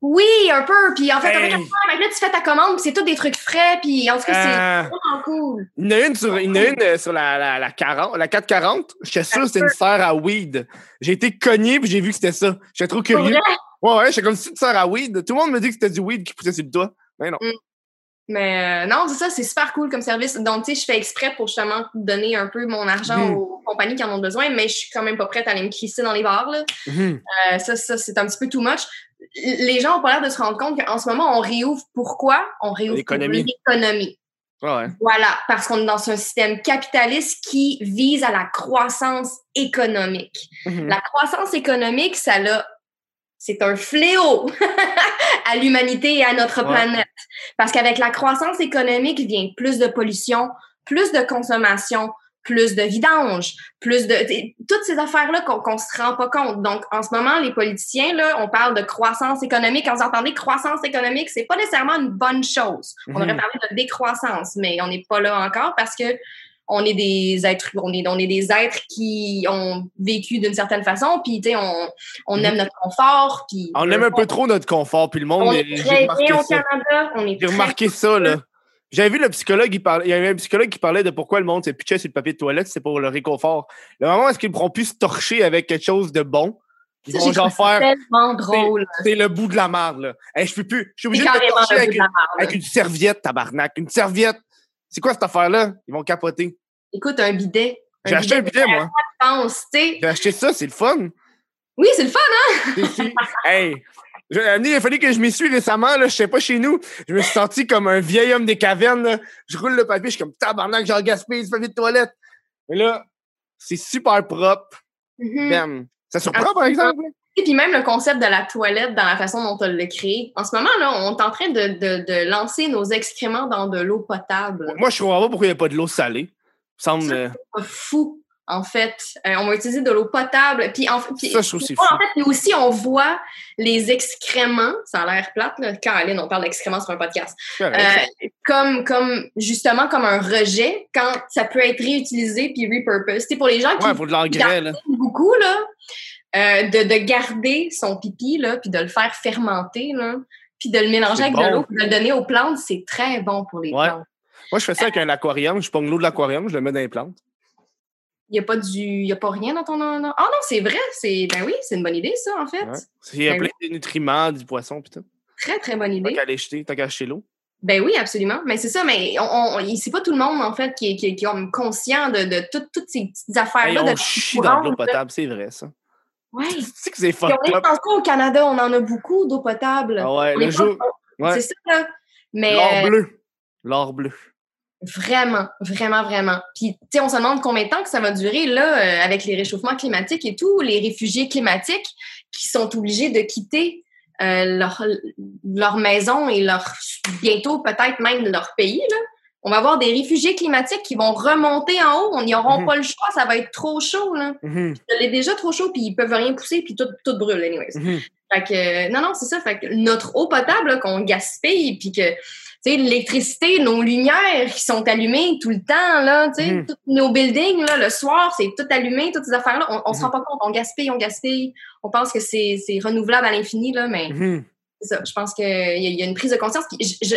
Oui, un peu. Puis en fait, Hey. là, tu fais ta commande, puis c'est tout des trucs frais, puis en tout cas, c'est Euh, vraiment cool. Il y en a une sur, il y en a une euh, sur la, la, la, 40, la 440. J'étais sûr que c'était une serre à weed. J'ai été cogné puis j'ai vu que c'était ça. J'étais trop curieux. Ouais, ouais, j'étais comme si une serre à weed. Tout le monde me dit que c'était du weed qui poussait sur le toit. Mais non. Mais euh, non, c'est ça, c'est super cool comme service. Donc, tu sais, je fais exprès pour justement donner un peu mon argent Mhm. aux compagnies qui en ont besoin, mais je suis quand même pas prête à aller me crisser dans les bars. Là. Mhm. Euh, ça, ça c'est un petit peu too much. Les gens ont pas l'air de se rendre compte qu'en ce moment, on réouvre. Pourquoi? On réouvre L'économie. Ouais, ouais. Voilà, parce qu'on est dans un système capitaliste qui vise à la croissance économique. Mhm. La croissance économique, ça l'a, c'est un fléau <laughs> à l'humanité et à notre Ouais. planète. Parce qu'avec la croissance économique vient plus de pollution, plus de consommation, plus de vidange, plus de toutes ces affaires-là qu'on qu'on se rend pas compte. Donc, en ce moment, les politiciens, là, on parle de croissance économique. Quand vous entendez croissance économique, c'est pas nécessairement une bonne chose. On aurait Mhm. parlé de décroissance, mais on n'est pas là encore parce que on est des êtres, on est, on est des êtres qui ont vécu d'une certaine façon, puis tu sais, on, on Mhm. aime notre confort, puis On aime un peu trop notre confort, puis le monde, on est j'ai très bien au ça. Canada, on est J'ai remarqué ça, là. J'avais vu le psychologue, il, parlait, il y avait un psychologue qui parlait de pourquoi le monde s'est pitché sur le papier de toilette, c'est pour le réconfort. Le moment où est-ce qu'ils pourront plus se torcher avec quelque chose de bon, ils vont genre faire, tellement drôle. c'est le bout de la marde, là. Hey, je peux plus, je suis obligé de me torcher avec avec une serviette, tabarnak. Une serviette. C'est quoi cette affaire-là? Ils vont capoter. Écoute, un bidet. J'ai acheté un bidet, moi. J'ai acheté ça, c'est le fun. Oui, c'est le fun, hein? Hey! Je- Amené, il a fallu que je m'y suis récemment, là, je sais pas chez nous. Je me suis senti comme un vieil homme des cavernes. là. Je roule le papier, je suis comme tabarnak, j'ai gaspillé du papier de toilette. Mais là, c'est super propre. Bam. Ça surprend, par exemple? Et puis même le concept de la toilette dans la façon dont on l'a créé. En ce moment, là, on est en train de, de, de lancer nos excréments dans de l'eau potable. Moi, je comprends pas pourquoi il n'y a pas de l'eau salée. Ça me semble. euh, C'est fou, en fait. Euh, on va utiliser de l'eau potable. Puis, en, puis, Ça, je trouve fou. En fait, puis aussi, on voit les excréments. Ça a l'air plate, là. Caroline, on parle d'excréments sur un podcast. Euh, comme, comme, justement, comme un rejet quand ça peut être réutilisé puis repurpose. C'est pour les gens qui ouais, pour de l'engrais, là. beaucoup, là, euh, de, de garder son pipi, là, puis de le faire fermenter, là, puis de le mélanger avec bon. de l'eau, puis de le donner aux plantes, c'est très bon pour les Ouais. plantes. Moi, je fais ça avec un aquarium. Je pogne l'eau de l'aquarium, je le mets dans les plantes. Il n'y a pas du. Il y a pas rien dans ton. Ah non, c'est vrai. C'est. Ben oui, c'est une bonne idée, ça, en fait. Ouais. Il y a Ben plein de nutriments, du poisson, tout. Très, très bonne idée. qu'à aller jeter, tant qu'à acheter l'eau. Ben oui, absolument. Mais c'est ça, mais on, on, c'est pas tout le monde, en fait, qui est, qui est- qui est conscient de, de tout- toutes ces petites affaires-là. Hey, on de chie dans de l'eau potable, c'est vrai, ça. Ouais. Tu sais que c'est on est encore au Canada, on en a beaucoup d'eau potable. Ah ouais, On le est jour. pas- Ouais. C'est ça, là. Mais. L'or euh, bleu. L'or bleu. Vraiment, vraiment, vraiment. Puis, tu sais, on se demande combien de temps que ça va durer, là, euh, avec les réchauffements climatiques et tout, les réfugiés climatiques qui sont obligés de quitter euh, leur, leur maison et leur bientôt peut-être même leur pays, là. On va avoir des réfugiés climatiques qui vont remonter en haut. On n'y aura Mhm. pas le choix. Ça va être trop chaud, là. Est déjà trop chaud, puis ils peuvent rien pousser, puis tout, tout brûle, anyways. mhm. Fait que, euh, non, non, c'est ça. Fait que notre eau potable qu'on gaspille, puis que, tu sais, l'électricité, nos lumières qui sont allumées tout le temps, là, tu sais, Mhm. tous nos buildings, là, le soir, c'est tout allumé, toutes ces affaires-là. On, on se rend pas compte, on gaspille, on gaspille. On pense que c'est renouvelable à l'infini, là, mais c'est ça. Je pense qu'il y, y a une prise de conscience. Puis je, je,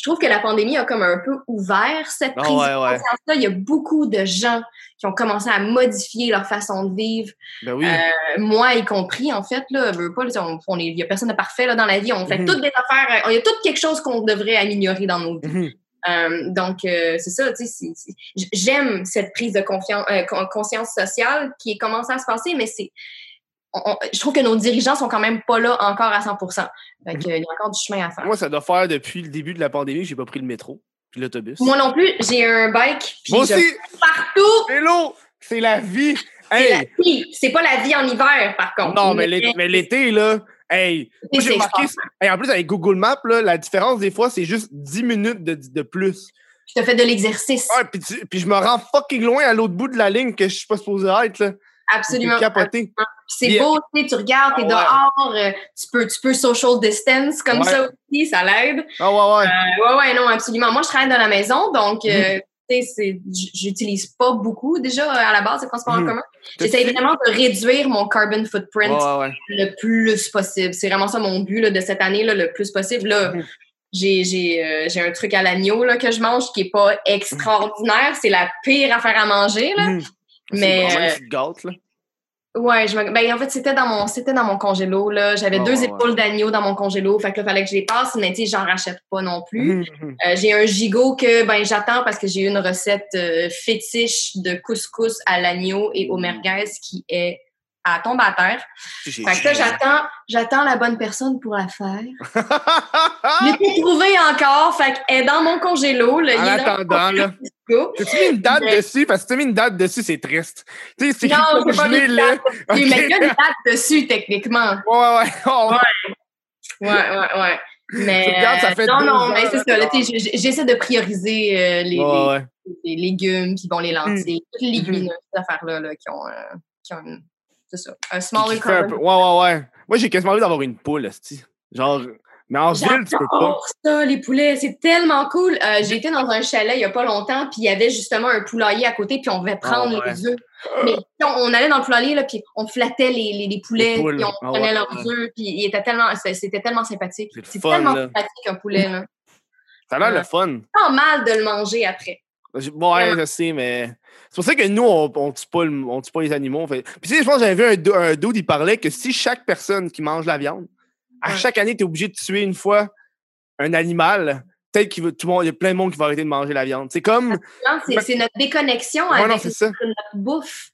je trouve que la pandémie a comme un peu ouvert cette Ah prise ouais, de ouais. conscience-là. Il y a beaucoup de gens qui ont commencé à modifier leur façon de vivre. Ben oui. Euh, moi y compris, en fait, là, veux pas, là, on, on est, il y a personne de parfait là, dans la vie. On fait Mhm. toutes des affaires, euh, il y a tout quelque chose qu'on devrait améliorer dans nos vies. Mhm. Euh, donc, euh, c'est ça, tu sais, j'aime cette prise de conscience sociale qui est commencé à se passer, mais c'est, on- je trouve que nos dirigeants sont quand même pas là encore à 100 Fait que, il y a encore du chemin à faire. Moi, ça doit faire depuis le début de la pandémie que j'ai pas pris le métro puis l'autobus. Moi non plus, j'ai un bike, puis Moi je aussi, partout. vélo, c'est la vie. C'est la Hey! vie. C'est pas la vie en hiver, par contre. Non, mais l'é- mais l'été, là, Hey, j'ai remarqué, hey, en plus, avec Google Maps, là, la différence, des fois, c'est juste 10 minutes de, de plus. Je te fais de l'exercice. Ouais, puis, tu- puis je me rends fucking loin à l'autre bout de la ligne que je suis pas supposé être, là. Absolument. Capoté. Puis C'est beau, tu sais, tu regardes, t'es Ah dehors, euh, tu, peux, tu peux social distance comme Ouais. ça aussi, ça l'aide. Ah, ouais, ouais. Euh, ouais, ouais, non, absolument. Moi, je travaille dans la maison, donc, Mhm. euh, tu sais, j'utilise pas beaucoup déjà euh, à la base de transport en Mhm. commun. J'essaie vraiment de réduire mon carbon footprint Ouais, le plus possible. C'est vraiment ça mon but là, de cette année, là, le plus possible. Là, Mhm. j'ai, euh, un truc à l'agneau que je mange qui est pas extraordinaire. C'est la pire affaire à manger. Là. Mhm. Mais, C'est vraiment une petite gâte, là. Ouais, je me... ben, en fait, c'était dans mon c'était dans mon congélo. Là. J'avais Ouais, deux ouais, épaules d'agneau dans mon congélo. Fait que là, fallait que je les passe, mais tu sais, j'en rachète pas non plus. Mhm, mhm. Euh, j'ai un gigot que ben j'attends parce que j'ai une recette euh, fétiche de couscous à l'agneau et au merguez qui est à tomber à terre. Fait que là, j'attends, j'attends la bonne personne pour la faire. Je en l'ai pas trouvée encore, fait qu'elle est dans mon congélo. Là, il est attendant, là. T'as-tu mis une date Mais- dessus? Parce que si t'as mis une date dessus, c'est triste. Tu sais, c'est Non, j'ai pas mis là. date dessus, mais il y a une date dessus, techniquement. Ouais, ouais, ouais. <laughs> Oh, Ouais, ouais, ouais. Mais, Tu regardes, ça fait non, non, mais c'est ça. J'essaie de prioriser euh, les, Ouais, ouais. les, les légumes, puis bon, les lentilles, toutes les Mhm. légumineuses, ces affaires-là, là, qui ont, euh, qui ont une- c'est ça, un smaller fait un peu- carbon. Ouais, ouais, ouais. Moi, j'ai quasiment envie d'avoir une poule, esti. Genre, mais en ville, tu peux pas. Ça, les poulets. C'est tellement cool. Euh, j'ai été dans un chalet il y a pas longtemps, puis il y avait justement un poulailler à côté, puis on devait prendre Ah ouais. les œufs. Mais on, on allait dans le poulailler, là, puis on flattait les, les, les poulets, Les puis on Ah prenait ouais, leurs ouais. œufs, puis il était tellement, c'était tellement sympathique. C'est tellement là. sympathique un poulet, là. Ça a l'air le fun. Pas mal de le manger après. Ouais, je sais, mais. C'est pour ça que nous, on, on, tue, pas le- on tue pas les animaux. Fait. Puis, tu sais, je pense que j'avais vu un, dude, il parlait que si chaque personne qui mange la viande, à chaque année, tu es obligé de tuer une fois un animal, peut-être qu'il tout le monde, il y a plein de monde qui va arrêter de manger la viande. C'est comme. C'est notre déconnexion Ouais, avec notre débouffe.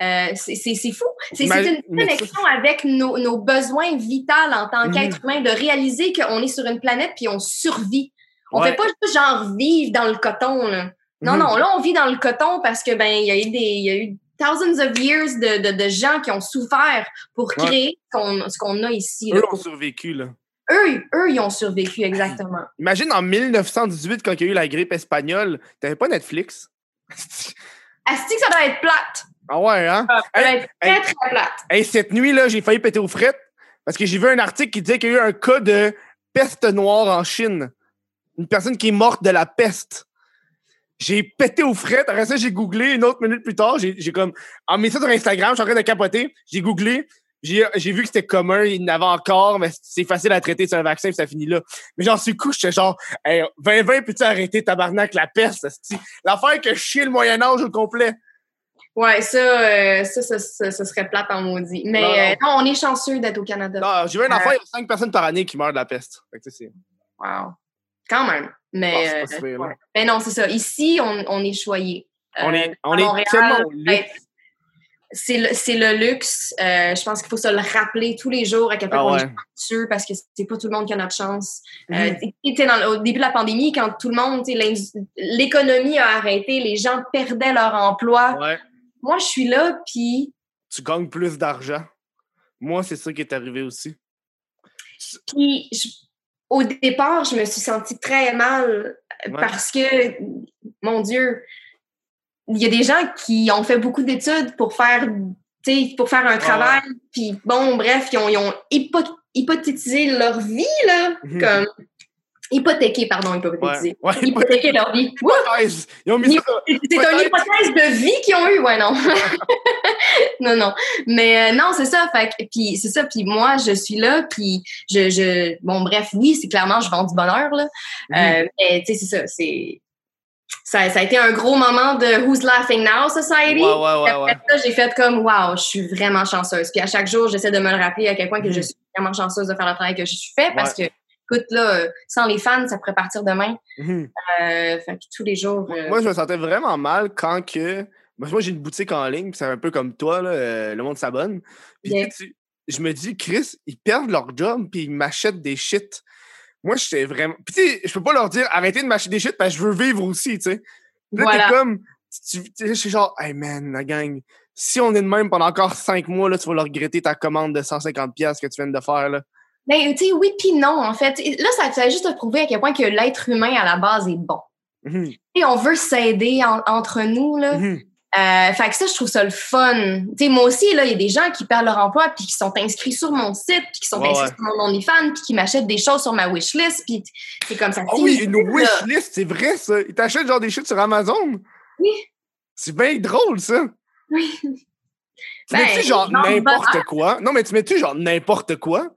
Euh, c'est fou. C'est une connexion avec nos, nos besoins vitaux en tant Mhm. qu'être humain, de réaliser qu'on est sur une planète puis on survit. On Ouais. fait pas juste genre vivre dans le coton. Là. Non, Mhm. non, là, on vit dans le coton parce que ben il y a eu des. Il y a eu thousands of years de, de, de gens qui ont souffert pour Ouais. créer ce qu'on- a ici. là. Eux ont survécu, là. Eux, eux, ils ont survécu exactement. Imagine en 1918, quand il y a eu la grippe espagnole, t'avais pas Netflix? <laughs> Asti que ça doit être plate. ah ouais, hein? Ça doit Hey, être très, hey. très plate. Hey, cette nuit, là, j'ai failli péter aux frettes parce que j'ai vu un article qui disait qu'il y a eu un cas de peste noire en Chine. Une personne qui est morte de la peste. J'ai pété aux frettes. Après ça, j'ai googlé une autre minute plus tard. J'ai comme. En mis ça sur Instagram, je suis en train de capoter. J'ai googlé. J'ai vu que c'était commun, il y en avait encore, mais c'est facile à traiter, c'est un vaccin, puis ça finit là. Mais j'en suis coup, j'étais genre, hey, 2020, peux-tu arrêter tabarnak la peste? L'affaire que chier le Moyen-Âge au complet. Ouais, ça, euh, ça, ça, ça, ça serait plate en maudit. Mais Non, euh, non, on est chanceux d'être au Canada. Non, j'ai vu une Euh. affaire, il y a 5 personnes par année qui meurent de la peste. Fait que, Wow. Quand même. Mais, Ah, c'est pas euh, ouais. Mais non, c'est ça. Ici, on, on est choyés. On Euh, est, on est tellement ben, C'est le, le luxe. Euh, je pense qu'il faut se le rappeler tous les jours à quel point Ah on ouais. est chanceux parce que c'est pas tout le monde qui a notre chance. Euh, Mhm. dans- au début de la pandémie, quand tout le monde, l'économie a arrêté, les gens perdaient leur emploi. Ouais. Moi, je suis là, puis Tu gagnes plus d'argent. Moi, c'est ça qui est arrivé aussi. Puis, je- au départ, je me suis sentie très mal Ouais. parce que, mon Dieu, il y a des gens qui ont fait beaucoup d'études pour faire, tu sais, pour faire un travail. Puis, bon, bref, ils ont, ils ont hypo- hypothétisé leur vie, là, <laughs> comme hypothéqué, pardon, hypothétisé. Ouais. Ouais, Hypothéquer leur vie. C'est une hypothèse de vie qu'ils ont eu, ouais, non. <laughs> non, non. Mais euh, non, c'est ça. Fait que- puis c'est ça. Puis moi, je suis là. Puis je, je, bon, bref, oui, c'est clairement, je vends du bonheur là. Euh, mais tu sais, c'est ça. C'est ça, ça a été un gros moment de Who's Laughing Now Society. Ouais, ouais, ouais, Après ça, j'ai fait comme Wow, je suis vraiment chanceuse. Puis à chaque jour, j'essaie de me le rappeler à quel point que Mhm. je suis vraiment chanceuse de faire le travail que je suis fait parce que, écoute, là, euh, sans les fans, ça pourrait partir demain. Mhm. Euh, fait que tous les jours. euh, Moi, je me sentais vraiment mal quand que. Moi, j'ai une boutique en ligne, c'est un peu comme toi, là, le monde s'abonne. Puis Yeah. tu je me dis, Chris, ils perdent leur job, puis ils m'achètent des shit. Moi, j'étais vraiment. Puis tu sais, je peux pas leur dire, arrêtez de m'acheter des shit, parce que je veux vivre aussi, tu sais. Là, Voilà. t'es comme. Tu- je suis genre, hey man, la gang, si on est de même pendant encore cinq mois, là, tu vas leur regretter ta commande de 150$ que tu viens de faire, là. Ben, tu sais, oui puis non, en fait. Là, ça, ça a juste à prouver à quel point que l'être humain, à la base, est bon. Et on veut s'aider en- entre nous, là. Mhm. Euh, fait que ça, je trouve ça le fun. Tu sais, moi aussi, là, il y a des gens qui perdent leur emploi puis qui sont inscrits sur mon site puis qui sont Ouais, inscrits ouais. sur mon OnlyFans puis qui m'achètent des choses sur ma wishlist puis c'est comme ça. Ah oui, finit une wishlist, c'est vrai ça. Ils t'achètent genre des shit sur Amazon? Oui. C'est bien drôle ça. Oui. Tu mets-tu Ben, genre n'importe quoi? Non, mais tu mets-tu genre n'importe quoi?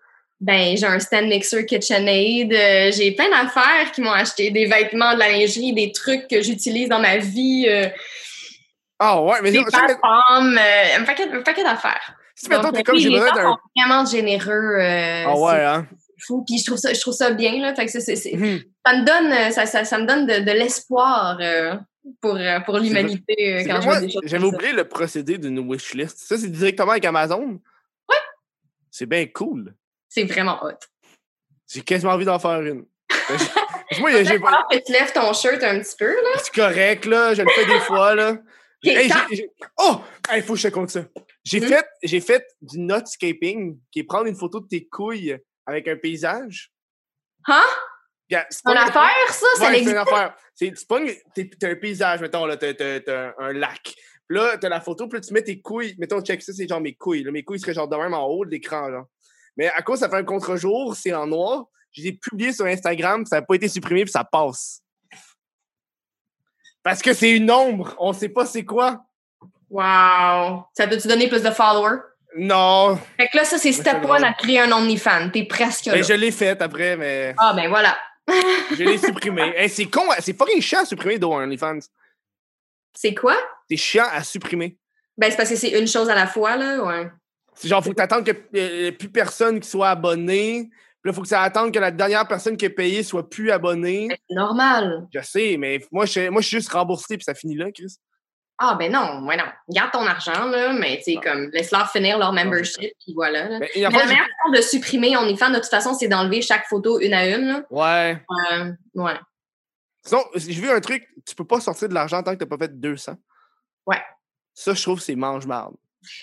Ben, j'ai un stand mixer KitchenAid. euh, j'ai plein d'affaires qui m'ont acheté. Des vêtements, de la lingerie, des trucs que j'utilise dans ma vie. euh, Ah ouais, mais des euh, un paquet, un paquet d'affaires. si mettons, t'es comme j'ai besoin d'un. vraiment généreux. Ah ouais, hein? fou. Puis je trouve ça, je trouve ça bien, là. Fait que Mhm. ça me donne, ça, ça, ça me donne de, de l'espoir pour, pour l'humanité quand je vois des choses J'avais oublié le procédé d'une wishlist. Ça, c'est directement avec Amazon? Ouais. C'est bien cool. C'est vraiment hot. J'ai quasiment envie d'en faire une. <laughs> moi, j'ai- pas. Tu lèves ton shirt un petit peu, là. C'est correct, là. Je le fais des fois, là. Hey, Oh! Il faut que je te compte ça. J'ai Mhm. fait, j'ai fait du nutscaping, qui est prendre une photo de tes couilles avec un paysage. Hein? Yeah, c'est pas- affaire, ça, ça Ouais, c'est une affaire. C'est, t'es- t'as un paysage, mettons, là, t'as, un lac. Puis là, t'as la photo, puis là, tu mets tes couilles. Mettons, check ça, c'est genre mes couilles. là. Mes couilles seraient genre de même en haut de l'écran, là. Mais à cause ça fait un contre-jour, c'est en noir. Je l'ai publié sur Instagram, ça n'a pas été supprimé, puis ça passe. Parce que c'est une ombre, on sait pas c'est quoi. Wow! Ça peut-tu donner plus de followers? Non, Fait que là, ça, c'est step one à créer un OnlyFans. T'es presque là. mais je l'ai fait après, mais Ah, ben voilà. je l'ai supprimé. <laughs> Hey, c'est con, c'est fucking chiant à supprimer d'eau, OnlyFans. C'est quoi? C'est chiant à supprimer. Ben, c'est parce que c'est une chose à la fois, là. Ouais. C'est genre, faut que t'attendes que euh, plus personne qui soit abonné. Puis là, faut que ça attende que la dernière personne qui a payé soit plus abonnée. C'est normal. Je sais, mais moi, je, moi, je suis juste remboursé, puis ça finit là, Chris. Ah, ben non, ouais, non. Garde ton argent, là, mais tu sais, comme, laisse-leur finir leur membership, puis voilà. là. Mais, il la meilleure façon de supprimer OnlyFans, de toute façon, c'est d'enlever chaque photo une à une, là. Ouais. Euh, ouais. Sinon, j'ai vu un truc, tu peux pas sortir de l'argent tant que t'as pas fait 200. Ouais. Ça, je trouve, c'est mange-marde.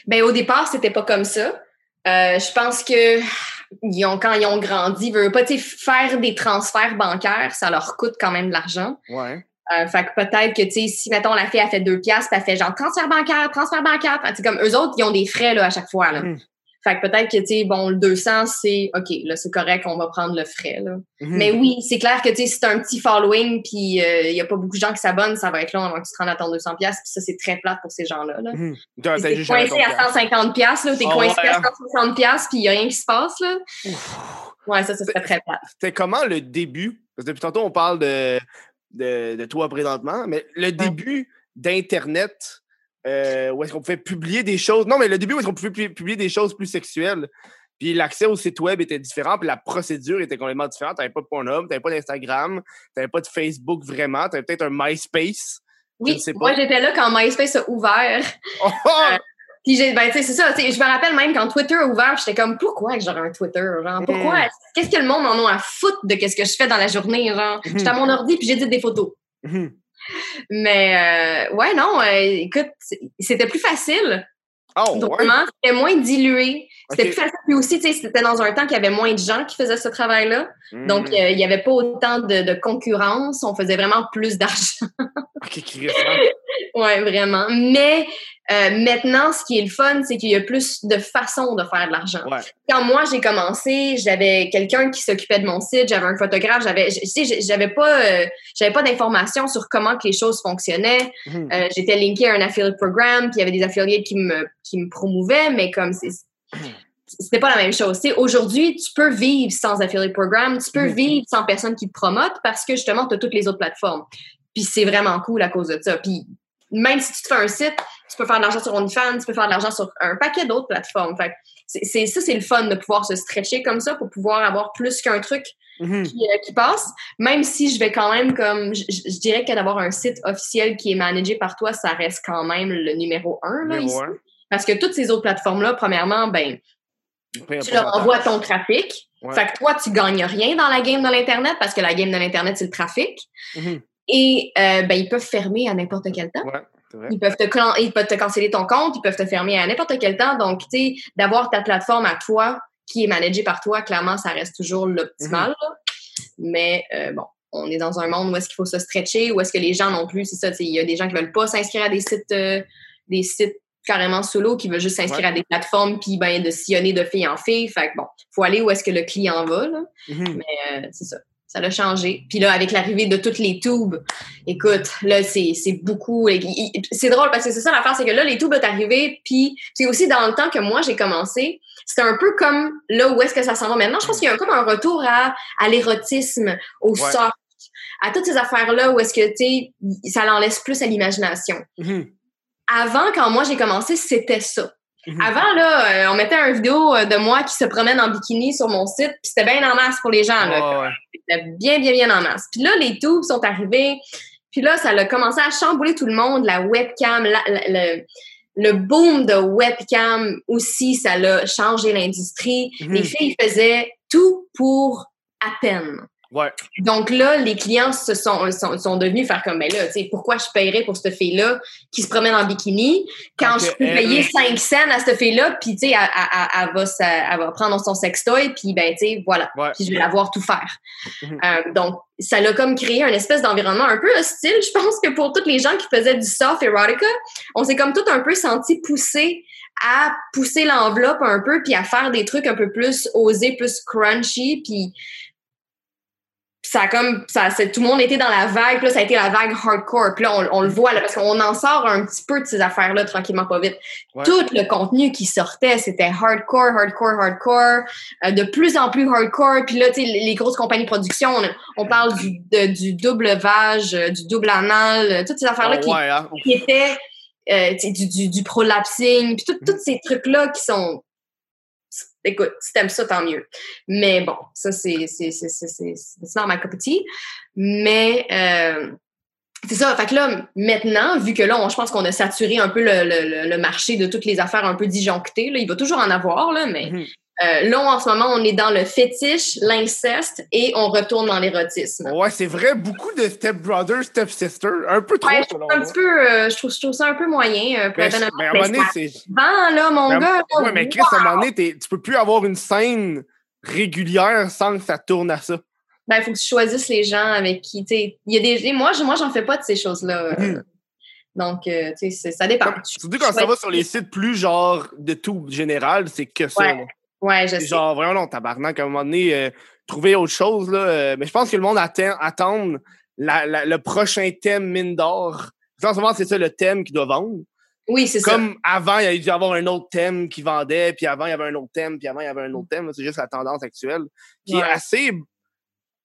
Ben, au départ, c'était pas comme ça. Euh, je pense que ils ont, quand ils ont grandi, ils veulent pas, faire des transferts bancaires, ça leur coûte quand même de l'argent. Ouais. Euh, fait que peut-être que, tu sais, si, mettons, la fille a fait deux piastres, puis elle fait genre transfert bancaire, transfert bancaire. C'est comme eux autres, ils ont des frais, là, à chaque fois, là. Mhm. Fait que peut-être que, tu sais, bon, le 200, c'est OK, là, c'est correct, on va prendre le frais, là. Mhm. Mais oui, c'est clair que, tu sais, si t'as un petit following, puis il y a pas beaucoup de gens qui s'abonnent, ça va être long avant que tu te rendes à ton 200 piastres, puis ça, c'est très plate pour ces gens-là, là. T'as T'es coincé à cash. 150 piastres, là, ou t'es Ah coincé ouais, à hein? 160 piastres, puis il y a rien qui se passe, là. Ouais, ça, ça serait très plate. C'était comment le début? Parce que depuis tantôt, on parle de, de, de toi présentement, mais le début d'Internet, euh, où est-ce qu'on pouvait publier des choses? Non, mais le début où est-ce qu'on pouvait pu- publier des choses plus sexuelles? Puis l'accès au site web était différent, puis la procédure était complètement différente. T'avais pas de Pornhub, t'avais pas d'Instagram, t'avais pas de Facebook vraiment, t'avais peut-être un MySpace. Je Oui, sais pas. moi, j'étais là quand MySpace a ouvert. Oh, oh! Puis j'ai, ben, tu sais, c'est ça. Je me rappelle même quand Twitter a ouvert, j'étais comme, pourquoi que j'aurais un Twitter? Genre, pourquoi? Mm. Qu'est-ce que le monde en a à foutre de qu'est-ce que je fais dans la journée? Genre, Mhm. j'étais à mon ordi puis j'édite des photos. Mhm. Mais, euh, ouais, non, euh, écoute, c'était plus facile. Oh, ouais. C'était moins dilué. C'était plus facile. Puis aussi, tu sais, c'était dans un temps qu'il y avait moins de gens qui faisaient ce travail-là. Donc, Mhm. euh, il n'y avait pas autant de, de concurrence. On faisait vraiment plus d'argent. Ok, Ouais, vraiment. Mais euh, maintenant, ce qui est le fun, c'est qu'il y a plus de façons de faire de l'argent. Ouais. Quand moi j'ai commencé, j'avais quelqu'un qui s'occupait de mon site, j'avais un photographe, j'avais, pas, euh, j'avais pas d'informations sur comment que les choses fonctionnaient. Mhm. Euh, j'étais linkée à un affiliate programme, puis il y avait des affiliates qui me, qui me promouvaient, mais comme c'est c'était pas la même chose. Aujourd'hui, tu peux vivre sans affiliate programme, tu peux Mhm. vivre sans personne qui te promote parce que justement, tu as toutes les autres plateformes. Puis c'est vraiment cool à cause de ça. Puis même si tu te fais un site, tu peux faire de l'argent sur OnlyFans, tu peux faire de l'argent sur un paquet d'autres plateformes. Fait c'est, ça, c'est le fun de pouvoir se stretcher comme ça pour pouvoir avoir plus qu'un truc Mhm. qui, euh, qui passe. Même si je vais quand même comme, je, dirais que d'avoir un site officiel qui est managé par toi, ça reste quand même le numéro un là, Numéro ici. un. Parce que toutes ces autres plateformes-là, premièrement, ben, tu leur envoies ton trafic. Ouais. Fait que toi, tu gagnes rien dans la game de l'Internet parce que la game de l'Internet, c'est le trafic. Mhm. Et euh, ben, ils peuvent fermer à n'importe quel temps. Ouais, c'est vrai. Ils peuvent, te, ils peuvent te canceller ton compte, ils peuvent te fermer à n'importe quel temps. Donc, tu sais, d'avoir ta plateforme à toi qui est managé par toi, clairement, ça reste toujours l'optimal. là. Mais euh, bon, on est dans un monde où est-ce qu'il faut se stretcher, où est-ce que les gens non plus, c'est ça, il y a des gens qui veulent pas s'inscrire à des sites, euh, des sites carrément solo, qui veulent juste s'inscrire Ouais. à des plateformes, puis ben, de sillonner de fille en fille. Fait que bon, faut aller où est-ce que le client va, là. Mhm. Mais euh, c'est ça. Ça l'a changé. Puis là, avec l'arrivée de toutes les tubes, écoute, là, c'est c'est beaucoup. C'est drôle parce que c'est ça l'affaire, c'est que là, les tubes est arrivé. Puis c'est aussi dans le temps que moi, j'ai commencé, c'était un peu comme là où est-ce que ça s'en va maintenant. Je pense qu'il y a comme un retour à, à l'érotisme, au Ouais. soft, à toutes ces affaires-là où est-ce que, tu ça l'en laisse plus à l'imagination. Mhm. Avant, quand moi, j'ai commencé, c'était ça. Mhm. Avant, là, euh, on mettait une vidéo euh, de moi qui se promène en bikini sur mon site, puis c'était bien en masse pour les gens, là. Ouais, ouais. C'était bien, bien, bien en masse. Puis là, les tubes sont arrivés. Puis là, ça a commencé à chambouler tout le monde. La webcam, la- la- le, le boom de webcam aussi, ça l'a changé l'industrie. Mhm. Les filles faisaient tout pour à peine. Ouais. Donc là, les clients se sont, sont, sont devenus faire comme, ben là, tu sais, pourquoi je paierais pour cette fille-là qui se promène en bikini quand je peux elle- payer 5 cents à cette fille-là, puis tu sais, elle, elle- elle- elle va, sa- elle va prendre son sextoy, puis ben, tu sais, voilà Ouais. puis je vais la voir tout faire. Mhm. Euh, donc, ça l'a comme créé un espèce d'environnement un peu hostile. Je pense que pour toutes les gens qui faisaient du soft erotica, on s'est comme tout un peu senti poussé à pousser l'enveloppe un peu, puis à faire des trucs un peu plus osés, plus crunchy, puis ça a comme ça c'est- tout le monde était dans la vague puis là ça a été la vague hardcore puis là on, on le voit là parce qu'on en sort un petit peu de ces affaires là tranquillement pas vite Ouais. tout le contenu qui sortait c'était hardcore hardcore hardcore euh, de plus en plus hardcore puis là tu sais les grosses compagnies de production on, on parle du, de- du double vage euh, du double anal euh, toutes ces affaires là Ah qui, ouais, hein. qui étaient euh, du, du, du prolapsing puis tout- tous ces trucs là qui sont écoute, si t'aimes ça, tant mieux. Mais bon, ça, c'est c'est c'est c'est c'est ma tea. Mais euh, c'est ça. Fait que là, maintenant, vu que là, on, je pense qu'on a saturé un peu le, le, le- marché de toutes les affaires un peu disjonctées, là, il va toujours en avoir, là, mais Mhm. Euh, là, en ce moment, on est dans le fétiche, l'inceste et on retourne dans l'érotisme. Ouais, c'est vrai, beaucoup de step brother, step sister, un peu trop Ouais, je selon trouve un moi. petit peu, euh, je, trouve, je trouve ça un peu moyen. euh, pour Mais, à un Mais moment donné, ça c'est. là, mon à- gars. Ouais, mais Chris, à un moment donné, tu peux plus avoir une scène régulière sans que ça tourne à ça. ben, il faut que tu choisisses les gens avec qui, y a des, moi, je, moi, j'en fais pas de ces choses-là. Mhm. Donc, euh, tu sais, ça dépend. Surtout quand ça va sur les sites plus genre de tout général, c'est que ça. Ouais. Ouais, je sais. genre, vraiment, non, tabarnak, à un moment donné, euh, trouver autre chose, là. euh, mais je pense que le monde attend, attend la- la- le prochain thème mine d'or. En ce moment, c'est ça le thème qui doit vendre. Oui, c'est ça. Comme avant, il y a dû y avoir un autre thème qui vendait, puis avant, il y avait un autre thème, puis avant, il y avait un autre thème. C'est juste la tendance actuelle, qui Ouais. est assez...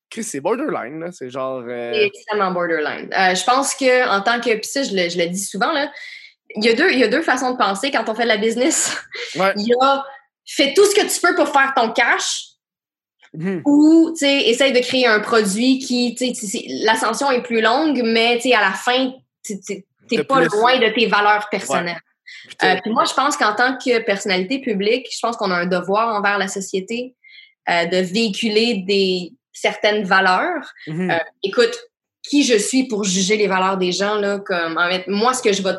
Chris, c'est borderline, là. C'est genre... euh, C'est extrêmement borderline. Euh, je pense que en tant que, puis ça, je le, je le dis souvent, là, il y, a deux, il y a deux façons de penser quand on fait de la business. Ouais. <laughs> Il y a fais tout ce que tu peux pour faire ton cash mhm. ou, tu sais, essaye de créer un produit qui, l'ascension est plus longue, mais, tu sais, à la fin, tu De pas plus. loin de tes valeurs personnelles. Euh, puis moi, je pense qu'en tant que personnalité publique, je pense qu'on a un devoir envers la société euh, de véhiculer des certaines valeurs. Mhm. euh, écoute, qui je suis pour juger les valeurs des gens là comme en fait, moi ce que je vais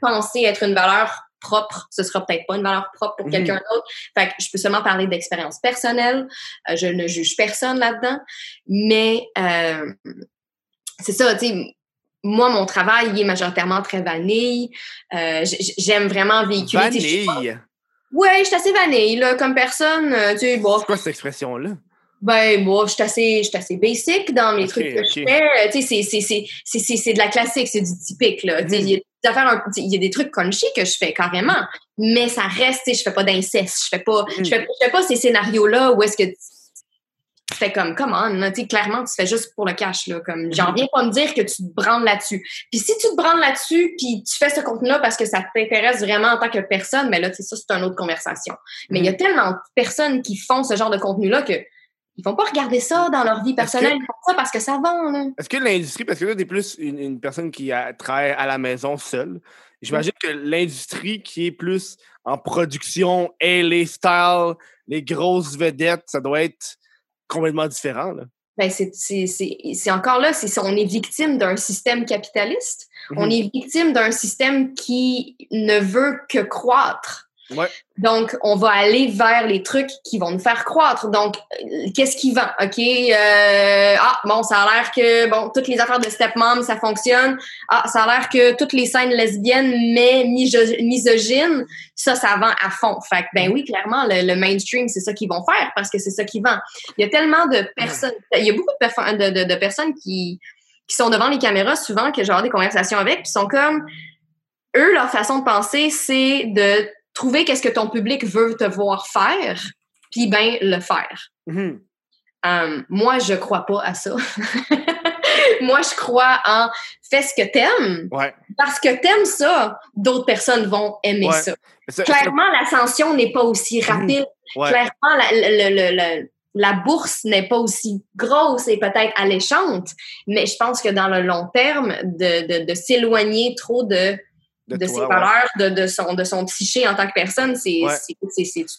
penser être une valeur propre, ce sera peut-être pas une valeur propre pour Mhm. quelqu'un d'autre. Fait que je peux seulement parler d'expérience personnelle. Euh, je ne juge personne là-dedans, mais euh, c'est ça, tu sais. Moi, mon travail, il est majoritairement très vanille. Euh, J'aime vraiment véhiculer. Vanille. Ouais, je suis assez vanille, là, comme personne. euh, tu sais, bon, C'est quoi cette expression-là? ben, moi, je suis assez, je suis assez basic dans Ok, trucs que je fais. Tu sais, c'est- de la classique, c'est du typique, là. Tu sais, Il y a des affaires, un- tu sais, il y a des trucs crunchy que je fais carrément, mais ça reste, je fais pas d'inceste, je fais pas, Mhm. je fais, je fais pas ces scénarios-là où est-ce que tu fais comme, come on, tu sais, clairement, tu fais juste pour le cash, là. Comme, j'en Mhm. viens pas me dire que tu te branles là-dessus. Puis si tu te branles là-dessus, puis tu fais ce contenu-là parce que ça t'intéresse vraiment en tant que personne, mais là, tu sais, ça, c'est une autre conversation. Mais il y a tellement de personnes qui font ce genre de contenu-là que ils vont pas regarder ça dans leur vie personnelle, ils font ça parce que ça vend. Est-ce que l'industrie, parce que là, t'es plus une, une personne qui a- travaille à la maison seule, j'imagine que l'industrie qui est plus en production et les styles, les grosses vedettes, ça doit être complètement différent. Là. Ben, c'est- c'est c'est- c'est encore là, c'est on est victime d'un système capitaliste. On Mhm. est victime d'un système qui ne veut que croître. Donc, on va aller vers les trucs qui vont nous faire croître. Donc, euh, qu'est-ce qui vend? OK, euh, ah, bon, ça a l'air que, bon, toutes les affaires de stepmom, ça fonctionne. Ah, ça a l'air que toutes les scènes lesbiennes, mais miso- misogynes, ça, ça vend à fond. Fait que, ben oui, clairement, le, mainstream, c'est ça qu'ils vont faire parce que c'est ça qui vend. Il y a tellement de personnes, il y a beaucoup de, perso- de, de- de personnes qui, qui sont devant les caméras souvent que j'ai des conversations avec, puis sont comme, eux, leur façon de penser, c'est de trouver qu'est-ce que ton public veut te voir faire, puis ben le faire. Mhm. Euh, moi, je crois pas à ça. <laughs> moi, je crois en fais ce que t'aimes, Ouais. parce que t'aimes ça, d'autres personnes vont aimer Ouais. ça. Clairement, l'ascension n'est pas aussi rapide. Ouais. Clairement, la, le- le- le- la bourse n'est pas aussi grosse et peut-être alléchante, mais je pense que dans le long terme, de, de, de s'éloigner trop de, De de, toi, ses ouais. valeurs, de, de, son, de son psyché en tant que personne, c'est Ouais.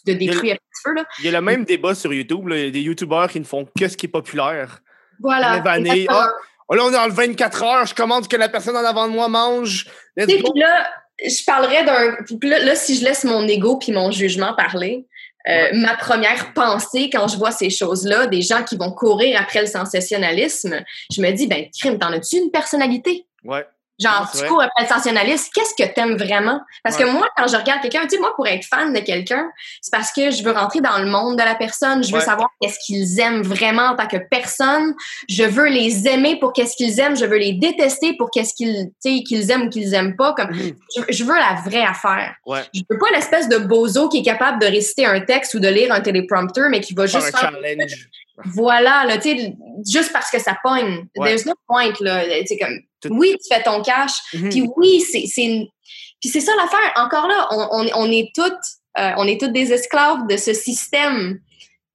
de détruire un petit peu. Là. Il y a le même débat sur YouTube. là. Il y a des YouTubeurs qui ne font que ce qui est populaire. Voilà. Exactement. Oh, là, on est le 24 heures. Je commande ce que la personne en avant de moi mange. Puis là, je parlerais d'un. là, si je laisse mon ego puis mon jugement parler, euh, ma première pensée quand je vois ces choses-là, des gens qui vont courir après le sensationnalisme, je me dis, ben, crime, t'en as-tu une personnalité? Ouais. Genre, c'est tu cours après le qu'est-ce que t'aimes vraiment? Parce Ouais. que moi, quand je regarde quelqu'un, tu sais, moi, pour être fan de quelqu'un, c'est parce que je veux rentrer dans le monde de la personne, je veux Ouais. savoir qu'est-ce qu'ils aiment vraiment en tant que personne, je veux les aimer pour qu'est-ce qu'ils aiment, je veux les détester pour qu'est-ce qu'ils, tu sais, qu'ils aiment ou qu'ils aiment pas, comme, Mhm. je, je veux la vraie affaire. Ouais. Je veux pas l'espèce de bozo qui est capable de réciter un texte ou de lire un téléprompteur, mais qui va juste un faire challenge. voilà, là, tu sais, juste parce que ça pogne. Ouais. There's no point, là. Sais, comme, Tout- oui, tu fais ton cash, Mhm. puis oui, c'est, une- Puis c'est ça l'affaire. Encore là, on, on, on est toutes, euh, on est toutes des esclaves de ce système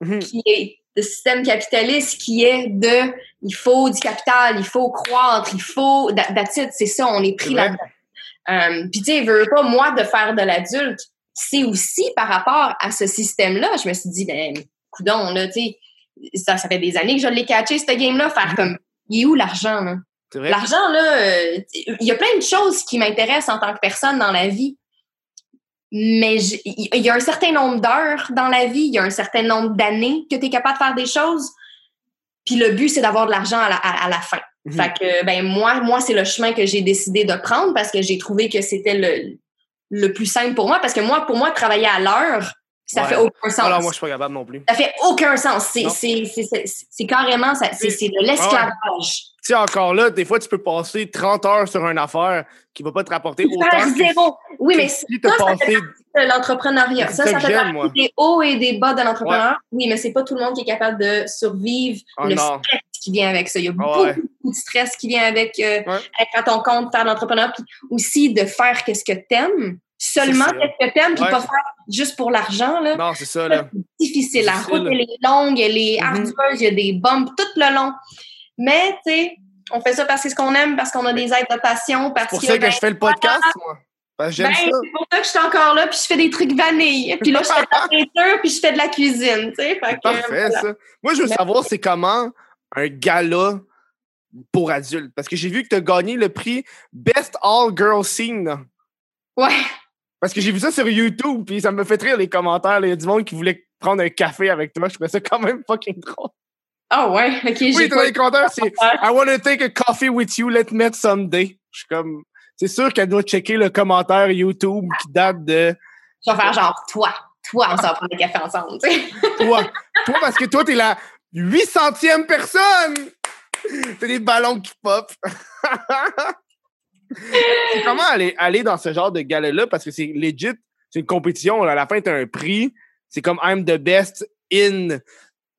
Mhm. qui est le système capitaliste qui est de il faut du capital, il faut croître, il faut it, c'est ça, on est pris là-dedans. Euh, Puis tu sais, veux pas moi de faire de l'adulte, c'est aussi par rapport à ce système-là. Je me suis dit ben coudon là, tu sais, ça, ça fait des années que je l'ai catché ce game-là, faire comme il est où l'argent là? L'argent, là, euh, il y a plein de choses qui m'intéressent en tant que personne dans la vie. Mais il y a un certain nombre d'heures dans la vie, il y a un certain nombre d'années que tu es capable de faire des choses. Puis le but, c'est d'avoir de l'argent à la, à- à la fin. Mhm. Fait que, ben, moi, moi c'est le chemin que j'ai décidé de prendre parce que j'ai trouvé que c'était le, le plus simple pour moi. Parce que moi, pour moi, travailler à l'heure, ça Ouais. fait aucun sens. Alors, moi, je suis pas capable non plus. Ça fait aucun sens. C'est, carrément, c'est de l'esclavage. Sais, encore là, des fois, tu peux passer 30 heures sur une affaire qui va pas te rapporter autant. Que zéro. Oui, mais si ça, passé. l'entrepreneuriat. Ça, ça fait partie des hauts et des bas de l'entrepreneuriat. Oui, mais c'est pas tout le monde qui est capable de survivre Oh le non. stress qui vient avec ça. Il y a Ah beaucoup, ouais. beaucoup de stress qui vient avec euh, Ouais. être à ton compte, faire de l'entrepreneuriat, puis aussi de faire qu'est-ce que t'aimes, seulement qu'est-ce que t'aimes, puis pas faire juste pour l'argent. Là. Non, c'est ça, là. C'est difficile. La route, elle est longue, elle est Mhm. ardueuse, il y a des bumps tout le long. Mais, tu sais, on fait ça parce que c'est ce qu'on aime, parce qu'on a des aides de passion, parce C'est pour que, ça que je fais le podcast, moi. Que ben, c'est pour ça que je suis encore là, puis je fais des trucs vanille. Puis là, je fais de la peinture, puis je fais de la cuisine, tu sais. Fait que, Parfait, voilà. ça. Moi, je veux savoir, c'est comment un gala pour adultes? Parce que j'ai vu que tu as gagné le prix Best All Girl Scene. Ouais. Parce que j'ai vu ça sur YouTube, puis ça me fait rire les commentaires. Il y a du monde qui voulait prendre un café avec toi. Je trouvais ça quand même fucking drôle. Ah ouais, ok, Oui, dans les commentaires, c'est <laughs> I want to take a coffee with you, let's meet someday. Je suis comme. C'est sûr qu'elle doit checker le commentaire YouTube qui date de Je vais faire genre, toi, toi, on s'en va prendre des cafés ensemble, tu sais. <laughs> toi. toi, parce que toi, t'es la 800e personne! T'as des ballons qui pop. <laughs> c'est comment aller, aller dans ce genre de gala-là? Parce que c'est legit, c'est une compétition. À la fin, t'as un prix. C'est comme I'm the best in,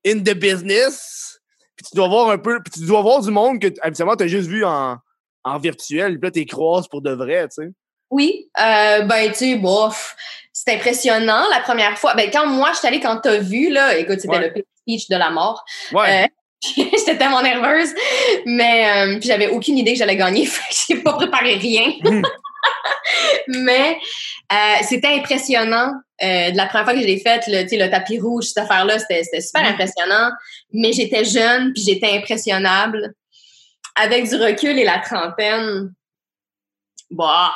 in the business. Puis tu dois voir un peu. Puis tu dois voir du monde que habituellement t'as juste vu en, en virtuel. Puis là, t'es croises pour de vrai, tu sais. Oui, euh, ben, tu sais, bof, c'est impressionnant la première fois. Ben, quand moi, je suis allée, quand t'as vu, là, écoute, c'était Ouais. le speech de la mort. Ouais. Euh, <laughs> J'étais tellement nerveuse, mais euh, j'avais aucune idée que j'allais gagner, <laughs> fait que j'ai pas préparé rien. Mais euh, c'était impressionnant. Euh, de la première fois que je l'ai faite, le, le tapis rouge, cette affaire-là, c'était super Mhm. impressionnant. Mais j'étais jeune, puis j'étais impressionnable. Avec du recul et la trentaine, bah,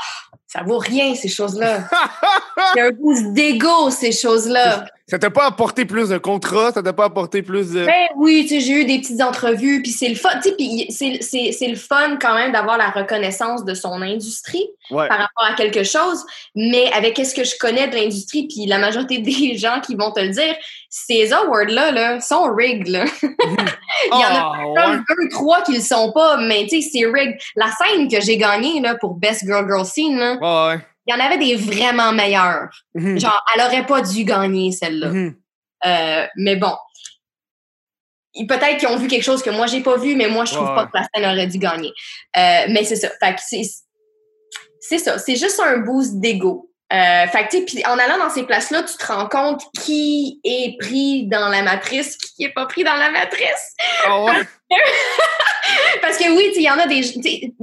Ça vaut rien, ces choses-là. <laughs> Il y a un boost d'ego, ces choses-là. Ça t'a pas apporté plus de contrats, ça t'a pas apporté plus de. Ben oui, tu sais, j'ai eu des petites entrevues, puis c'est le fun, tu sais, c'est- le fun quand même d'avoir la reconnaissance de son industrie Ouais. par rapport à quelque chose, mais avec ce que je connais de l'industrie, puis la majorité <laughs> des gens qui vont te le dire, ces awards-là là, sont rigged. Là. <laughs> Il y en a Ah, ouais. deux, trois qui le sont pas, mais tu sais, c'est rigged. La scène que j'ai gagnée là, pour Best Girl Girl Scene, là, Ouais, ouais. Il y en avait des vraiment meilleures. Mhm. Genre, elle aurait pas dû gagner celle-là. Mhm. Euh, mais bon. Peut-être qu'ils ont vu quelque chose que moi j'ai pas vu, mais moi je trouve Ouais, pas que la scène aurait dû gagner. Euh, mais c'est ça. Fait que c'est c'est ça. C'est juste un boost d'ego. Euh, fait que tu sais, puis en allant dans ces places-là, tu te rends compte qui est pris dans la matrice, qui est pas pris dans la matrice. Ah ouais. <laughs> Parce que oui, il y en a des. c'est-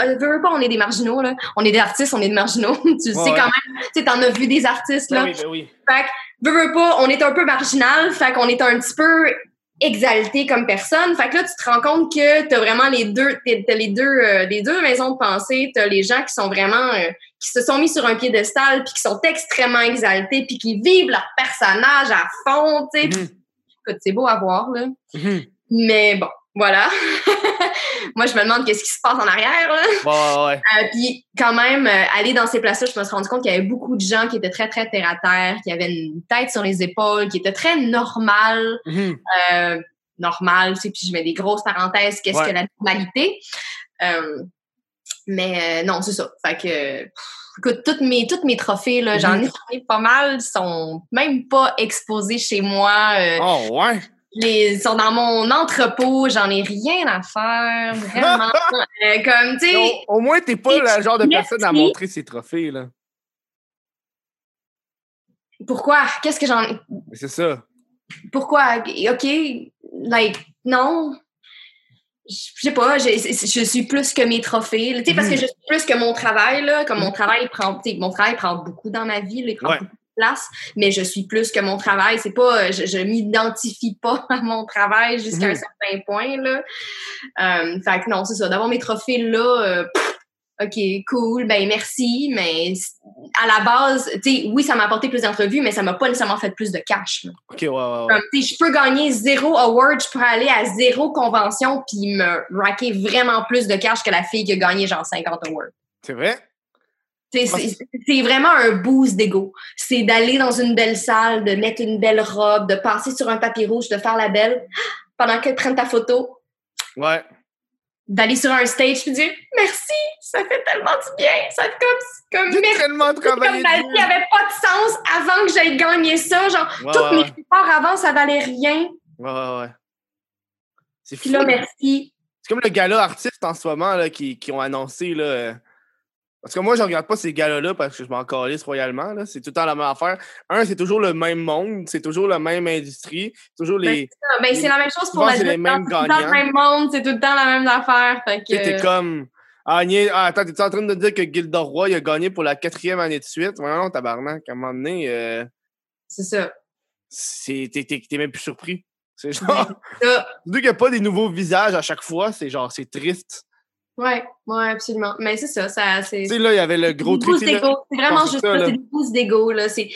euh, veux, pas, on est des marginaux, là. On est des artistes, on est des marginaux. <laughs> tu le sais Ouais, quand même. Tu sais, t'en as vu des artistes, là. Ben oui, ben oui. Fait que, veux, veux pas, on est un peu marginal, fait qu'on est un petit peu exalté comme personne. Fait que là, tu te rends compte que t'as vraiment les deux, t'as t'as les deux, euh, les deux maisons de pensée. T'as les gens qui sont vraiment, euh, qui se sont mis sur un piédestal, puis qui sont extrêmement exaltés, puis qui vivent leur personnage à fond, tu sais. Écoute, c'est beau à voir, là. Mhm. Mais bon, voilà. <laughs> Moi, je me demande qu'est-ce qui se passe en arrière, là. Ouais, ouais, ouais. Euh, puis quand même, euh, aller dans ces places-là, je me suis rendu compte qu'il y avait beaucoup de gens qui étaient très, très terre à terre, qui avaient une tête sur les épaules, qui étaient très normales, Mhm. euh, normales, tu sais, puis je mets des grosses parenthèses, qu'est-ce Ouais. que la normalité? Euh, mais euh, non, c'est ça. Fait que, pff, écoute, toutes mes, toutes mes trophées, là, j'en ai, Mhm. pas mal, sont même pas exposés chez moi. euh, Oh, ouais. les sont dans mon entrepôt, j'en ai rien à faire, <laughs> vraiment. Euh, comme, tu sais, Au, au moins, t'es pas le genre de personne à montrer ses trophées, là. pourquoi? Qu'est-ce que j'en... C'est ça. Pourquoi? OK, like, non. Je sais pas, je, je suis plus que mes trophées. Tu sais, parce que Mhm. je suis plus que mon travail, là. Comme mon travail prend... tu sais, Mon travail prend beaucoup dans ma vie, là, il prend Ouais. beaucoup de place. Mais je suis plus que mon travail. C'est pas... Je, je m'identifie pas <laughs> à mon travail jusqu'à un certain point, là. Euh, fait que non, c'est ça. D'avoir mes trophées là, euh, pff, OK, cool, ben merci, mais à la base, tu sais, oui, ça m'a apporté plus d'entrevues, mais ça m'a pas nécessairement fait plus de cash. là. Ok, ouais, ouais. Comme, tu sais, je peux gagner zéro award, je peux aller à zéro convention puis me racker vraiment plus de cash que la fille qui a gagné genre 50 awards. C'est vrai? C'est vraiment un boost d'ego. C'est d'aller dans une belle salle, de mettre une belle robe, de passer sur un tapis rouge, de faire la belle <gasps> pendant qu'elle prenne ta photo, Ouais. D'aller sur un stage puis dire merci, ça fait tellement du bien, ça fait comme comme merci. tellement Comme ma vie avait pas de sens avant que j'aille gagner ça, genre Ouais, ouais, mes ouais. efforts avant ça valait rien. Ouais, ouais, ouais. C'est Puis fou. là merci. C'est comme le gala artiste en ce moment là, qui, qui ont annoncé. Là, euh, Parce que moi, je regarde pas ces galas-là parce que je m'en calisse royalement. là. C'est tout le temps la même affaire. Un, c'est toujours le même monde, c'est toujours la même industrie, toujours les. Ah, Ben, c'est la même chose pour la c'est les tout le même monde, c'est tout le temps la même affaire. Fait t'es que, comme. Ah, ah, attends, t'es en train de dire que Roy il a gagné pour la quatrième année de suite? Ouais, non, tabarnak. À un moment donné, euh, c'est ça. c'est- t'es t'es- t'es même plus surpris. C'est genre. Ça, <laughs> Surtout qu'il n'y a pas des nouveaux visages à chaque fois, c'est genre, c'est triste. Ouais, ouais, absolument. Mais c'est ça, ça c'est. Tu sais, là, il y avait le gros truc. C'est vraiment juste ça, c'est des boosts d'ego, là. C'est.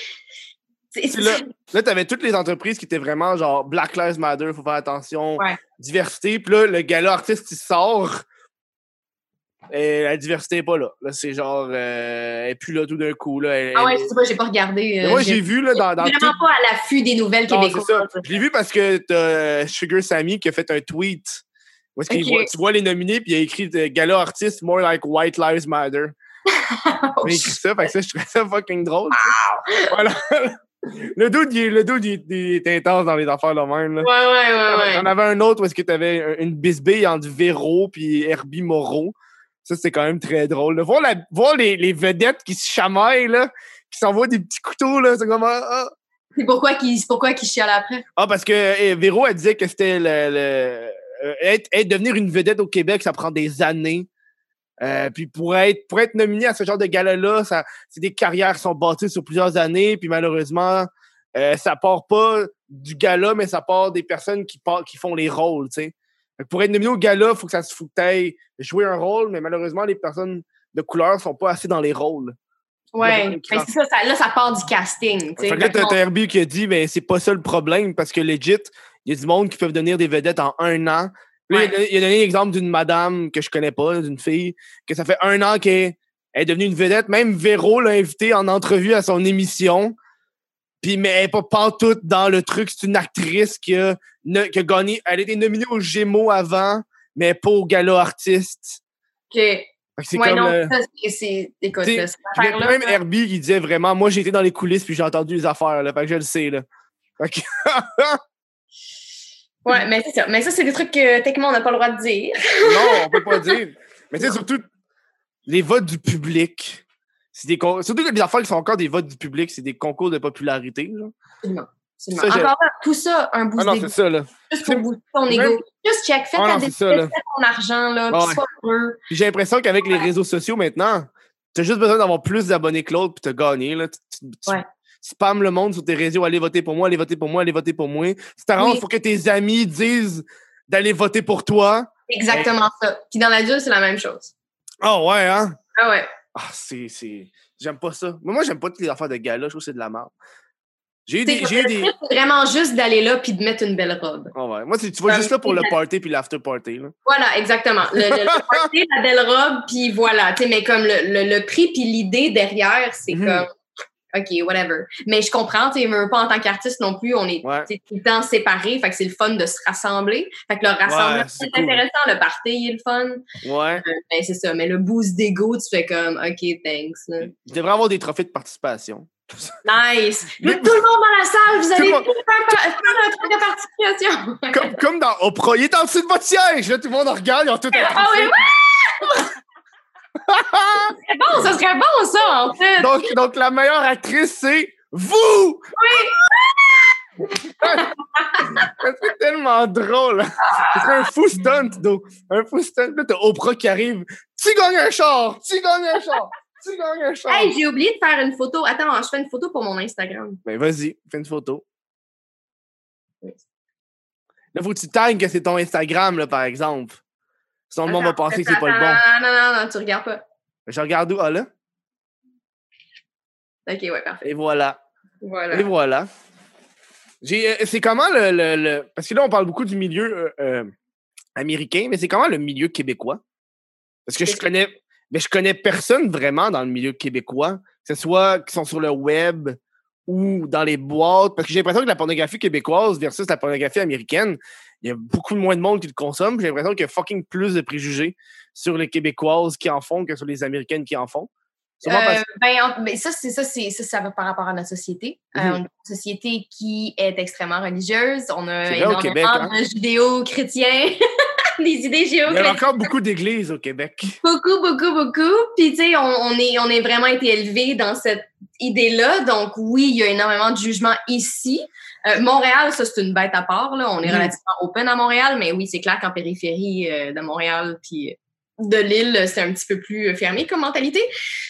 là, là tu avais toutes les entreprises qui étaient vraiment genre Black Lives Matter, faut faire attention, Ouais. diversité. Puis là, le gala artiste qui sort, et la diversité n'est pas là. Là, c'est genre, euh, elle est plus là tout d'un coup. Là, Elle- Ah ouais, je sais pas, j'ai pas regardé. Euh, moi, j'ai vu là, dans, dans vraiment tout- pas à l'affût des nouvelles québécoises. Je l'ai vu parce que t'as euh, Sugar Sammy qui a fait un tweet. Où est-ce qu'il Ok. voit- tu vois les nominés, puis il a écrit euh, Gala artiste, more like White Lives Matter. Oh, <laughs> Il a écrit ça, fait que ça, je trouvais ça fucking drôle. tu. <laughs> Voilà. Le dude, il, est- le dude, il, est- il est intense dans les affaires de même. Là. Ouais, ouais, ouais, ouais. avais un autre où est-ce que t'avais un- une bisbille entre Véro puis Herbie Moreau. Ça, c'était quand même très drôle. là. Voir, la- voir les, les vedettes qui se chamaillent, là, qui s'envoient des petits couteaux, là, c'est comme... Ah, ah. C'est pourquoi qu'il c'est pourquoi qu'il chiale après? Ah, parce que eh, Véro, elle disait que c'était le... le- être, être- devenir une vedette au Québec, ça prend des années. Euh, puis pour être, pour être nominé à ce genre de gala-là, c'est des carrières qui sont bâties sur plusieurs années, puis malheureusement, euh, ça part pas du gala, mais ça part des personnes qui, par- qui font les rôles, Pour être nominé au gala, faut que ça se t'ailles jouer un rôle, mais malheureusement, les personnes de couleurs sont pas assez dans les rôles. Ouais, c'est ça, ça- là, ça part du casting. Fait que là, t'as Herbie qui a dit, mais c'est pas ça le problème parce que legit, il y a du monde qui peuvent devenir des vedettes en un an. Là, il a Ouais. donné- il a donné l'exemple d'une madame que je connais pas, d'une fille, que ça fait un an qu'elle elle est devenue une vedette. Même Véro l'a invitée en entrevue à son émission. Puis, mais elle est pas pantoute dans le truc. C'est une actrice qui a, ne- qui a gagné. Elle a été nominée aux Gémeaux avant, mais pas au gala artiste. Ok. C'est Ouais, comme. non, euh, ça, c'est-. Écoute, cette affaire-là, même là, Herbie qui disait vraiment, moi j'ai été dans les coulisses puis j'ai entendu les affaires, là, fait que je le sais. Là. Fait que- <laughs> Ouais, mais c'est ça. Mais ça, c'est des trucs que techniquement, on n'a pas le droit de dire. <laughs> non, on peut pas dire. Mais tu sais, surtout, les votes du public. C'est des con- Surtout que les affaires qui sont encore des votes du public, c'est des concours de popularité. Là. Absolument. absolument. Ça, Encore là, tout ça, un boost Ah non, c'est ça, là. Juste pour booster ton même- ego. Juste check, fais Ah ta décision, fais ton argent, là, Ah ouais. sois heureux. J'ai l'impression qu'avec les réseaux sociaux maintenant, t'as juste besoin d'avoir plus d'abonnés que l'autre puis t'as gagné. Là. Tu, tu- tu Ouais. Spammes le monde sur tes réseaux, allez voter pour moi, allez voter pour moi, allez voter pour moi. Tu t'arranges Oui. pour que tes amis disent d'aller voter pour toi. Exactement ça. Puis dans l'adulte, c'est la même chose. Ah ouais, hein? Ah ouais. Ah, c'est. c'est... J'aime pas ça. Mais moi, j'aime pas toutes les affaires de gala. Je trouve que c'est de la merde. J'ai des. J'ai des... vraiment juste d'aller là puis de mettre une belle robe. Ah ouais. Moi, c'est- tu vas juste là pour le party puis l'after party. Là. Voilà, exactement. Le, le, le <laughs> party, la belle robe, puis voilà. Tu mais comme le, le, prix puis l'idée derrière, c'est Mhm. comme, OK, whatever. Mais je comprends, tu sais, pas en tant qu'artiste non plus, on est Ouais. tout le temps séparés, fait que c'est le fun de se rassembler. Fait que le rassemblement, c'est cool. intéressant, le party il est le fun. Ouais. Euh, Ben, c'est ça, mais le boost d'ego, tu fais comme, OK, thanks. là. Je devrais avoir des trophées de participation. <laughs> Nice. Mais- tout le monde dans la salle, vous Tout allez tous faire, faire un truc de participation. Comme, comme dans Oprah. Il est en dessous de votre siège. Là, tout le monde regarde. Ils ont tout un Ah oui, trophée. C'est bon, ça serait bon, ça, en fait. donc, donc, la meilleure actrice, c'est vous! Oui! <laughs> c'est tellement drôle. C'est un fou stunt, d'eau. Un fou stunt. Là, t'as Oprah qui arrive. Tu gagnes un char! Tu gagnes un char! Tu gagnes un char! Hey, j'ai oublié de faire une photo. Attends, je fais une photo pour mon Instagram. Ben, vas-y, fais une photo. Là, faut que tu tagues que c'est ton Instagram, là, par exemple. Sinon, le monde va penser que c'est pas le bon. Non, non, non, tu regardes pas. Je regarde où? Ah, là. Ok, ouais, parfait. Et voilà. Voilà. Et voilà. Euh, c'est comment le, le- le- Parce que là, on parle beaucoup du milieu euh, euh, américain, mais c'est comment le milieu québécois? Parce que je connais. Mais je connais personne vraiment dans le milieu québécois, que ce soit qui sont sur le web ou dans les boîtes. Parce que j'ai l'impression que la pornographie québécoise versus la pornographie américaine, il y a beaucoup moins de monde qui le consomme. J'ai l'impression qu'il y a fucking plus de préjugés sur les Québécoises qui en font que sur les Américaines qui en font. Parce- Euh, ben, en- ben, ça, c'est ça, c'est ça, ça va par rapport à notre société. Euh, Mhm. on a une société qui est extrêmement religieuse. On a énormément Québec, hein? de judéo-chrétiens, <laughs> <laughs> des idées il y a encore beaucoup d'églises au Québec. <laughs> Beaucoup, beaucoup, beaucoup. Puis, tu sais, on, on est, on est vraiment été élevés dans cette idée-là. Donc, oui, il y a énormément de jugements ici. Euh, Montréal, ça, c'est une bête à part. Là. On est relativement open à Montréal, mais oui, c'est clair qu'en périphérie euh, de Montréal, puis de l'île, c'est un petit peu plus fermé comme mentalité.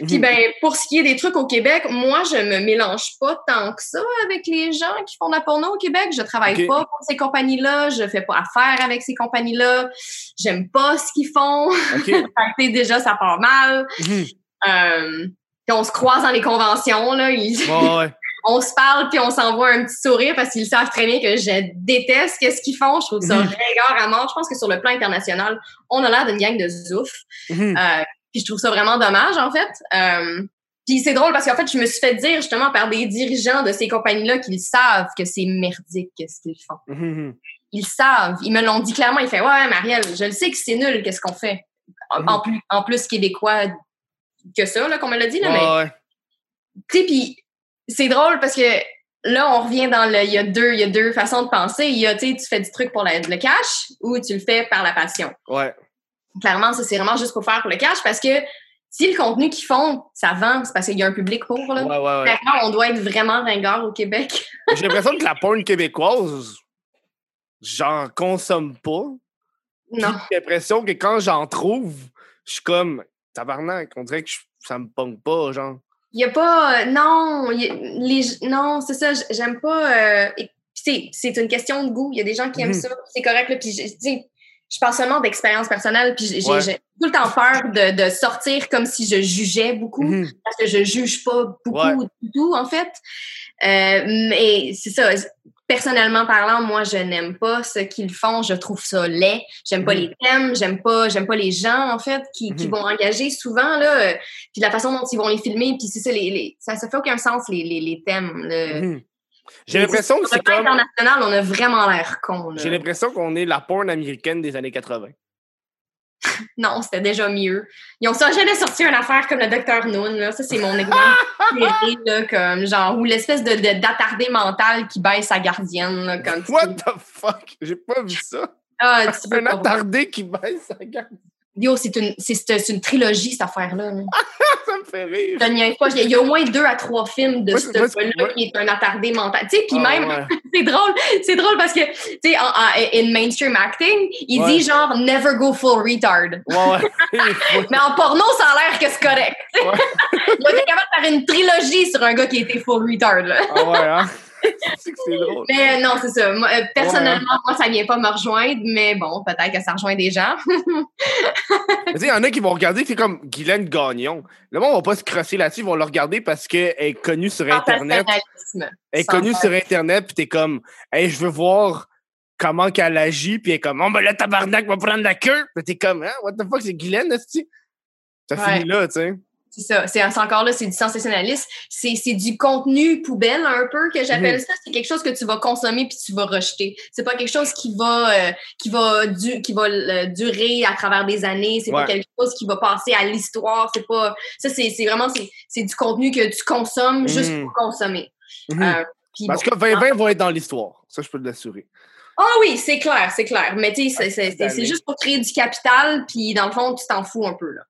Puis, Mhm. ben, pour ce qui est des trucs au Québec, moi, je me mélange pas tant que ça avec les gens qui font de la porno au Québec. Je travaille pas pour ces compagnies-là. Je fais pas affaire avec ces compagnies-là. J'aime pas ce qu'ils font. OK. Fait que, tu sais, déjà, ça part mal. Mhm. Euh, on se croise dans les conventions, là. ils- Ouais, ouais. On se parle, puis on s'envoie un petit sourire parce qu'ils savent très bien que je déteste qu'est-ce qu'ils font. Je trouve ça Mhm. ringard à mort. Je pense que sur le plan international, on a l'air d'une gang de zouf. Mhm. Euh, puis je trouve ça vraiment dommage, en fait. Euh, puis c'est drôle parce qu'en fait, je me suis fait dire justement par des dirigeants de ces compagnies-là qu'ils savent que c'est merdique qu'est-ce qu'ils font. Mhm. Ils savent. Ils me l'ont dit clairement. Ils font Ouais, Marielle, je le sais que c'est nul qu'est-ce qu'on fait. En, en plus, en plus québécois que ça, qu'on me l'a dit, là, mais Ouais, ouais. tu sais, puis c'est drôle parce que là, on revient dans le. Il y a deux, il y a deux façons de penser. Il y a, tu sais, tu fais du truc pour la- le cash ou tu le fais par la passion. Ouais. Clairement, ça, c'est vraiment juste pour faire pour le cash parce que si le contenu qu'ils font, ça vend, c'est parce qu'il y a un public pour, là. Ouais, ouais, on doit être vraiment ringard au Québec. J'ai l'impression que la porn québécoise, j'en consomme pas. Non. J'ai l'impression que quand j'en trouve, je suis comme tabarnak. On dirait que ça me pogne pas, genre. Il y a pas. Non, y a- les, non, c'est ça, j'aime pas. euh, c'est c'est une question de goût. Il y a des gens qui aiment Mhm. ça, c'est correct. Là, puis je- parle seulement d'expérience personnelle, puis j'ai Ouais. tout le temps peur de, de sortir comme si je jugeais beaucoup, Mhm. parce que je juge pas beaucoup Ouais. du tout, en fait. Euh, mais c'est ça. Personnellement parlant, moi, je n'aime pas ce qu'ils font. Je trouve ça laid. J'aime pas Mhm. les thèmes. J'aime pas, j'aime pas les gens, en fait, qui, qui Mhm. vont engager souvent, là. euh, Puis la façon dont ils vont les filmer, puis c'est ça, les, les- ça, ça fait aucun sens, les, les, les thèmes. le- Mhm. J'ai l'impression que Sur c'est comme. international, on a vraiment l'air con. J'ai l'impression qu'on est la porn américaine des années 80. Non, c'était déjà mieux. Ils ont ça, j'allais sortir une affaire comme le Docteur Noon, là. Ça, c'est mon exemple là, comme genre, ou l'espèce de, d'attardé mental qui baisse sa gardienne, là, comme tu- What the fuck? J'ai pas vu ça. Ah, tu Un attardé qui baisse sa garde. Yo, c'est une, c'est, une trilogie, cette affaire-là. là. <laughs> Ça me fait rire. Je pas. Il y a au moins deux à trois films de ce gars-là qui est un attardé mental. Tu sais, puis Ah, même, ouais. <laughs> c'est drôle, c'est drôle parce que, tu sais, en, en- in mainstream acting, il Ouais. dit genre never go full retard. Ouais, <laughs> Mais en porno, ça a l'air que c'est correct. Ouais. il a été capable de faire une trilogie sur un gars qui était full retard. Là. Ah ouais, hein? <laughs> C'est drôle. Mais euh, non, c'est ça. Moi, euh, personnellement, moi, ça vient pas me rejoindre, mais bon, peut-être que ça rejoint des gens. Mais tu sais, il y en a qui vont regarder, c'est comme Guylaine Gagnon. Le monde va pas se crosser là-dessus, ils vont le regarder parce qu'elle est connue sur Internet. Elle est connue sur Internet, puis t'es comme, hey, je veux voir comment qu'elle agit, puis elle est comme, oh, ben là, tabarnak va prendre la queue. Puis t'es comme, hein, what the fuck, c'est Guylaine, est Ça Ouais. finit là, tu sais. C'est ça. C'est encore là, c'est du sensationnalisme. C'est du contenu poubelle un peu que j'appelle ça. C'est quelque chose que tu vas consommer puis tu vas rejeter. C'est pas quelque chose qui va euh, qui va du, qui va euh, durer à travers des années. C'est Ouais. pas quelque chose qui va passer à l'histoire. C'est pas ça. C'est vraiment c'est du contenu que tu consommes juste Mhm. pour consommer. Euh, Parce bon. que 2020 va être dans l'histoire. Ça, je peux te l'assurer. Ah oui, c'est clair, c'est clair. Mais tu sais, c'est- c'est- juste pour créer du capital, puis dans le fond, tu t'en fous un peu. Là.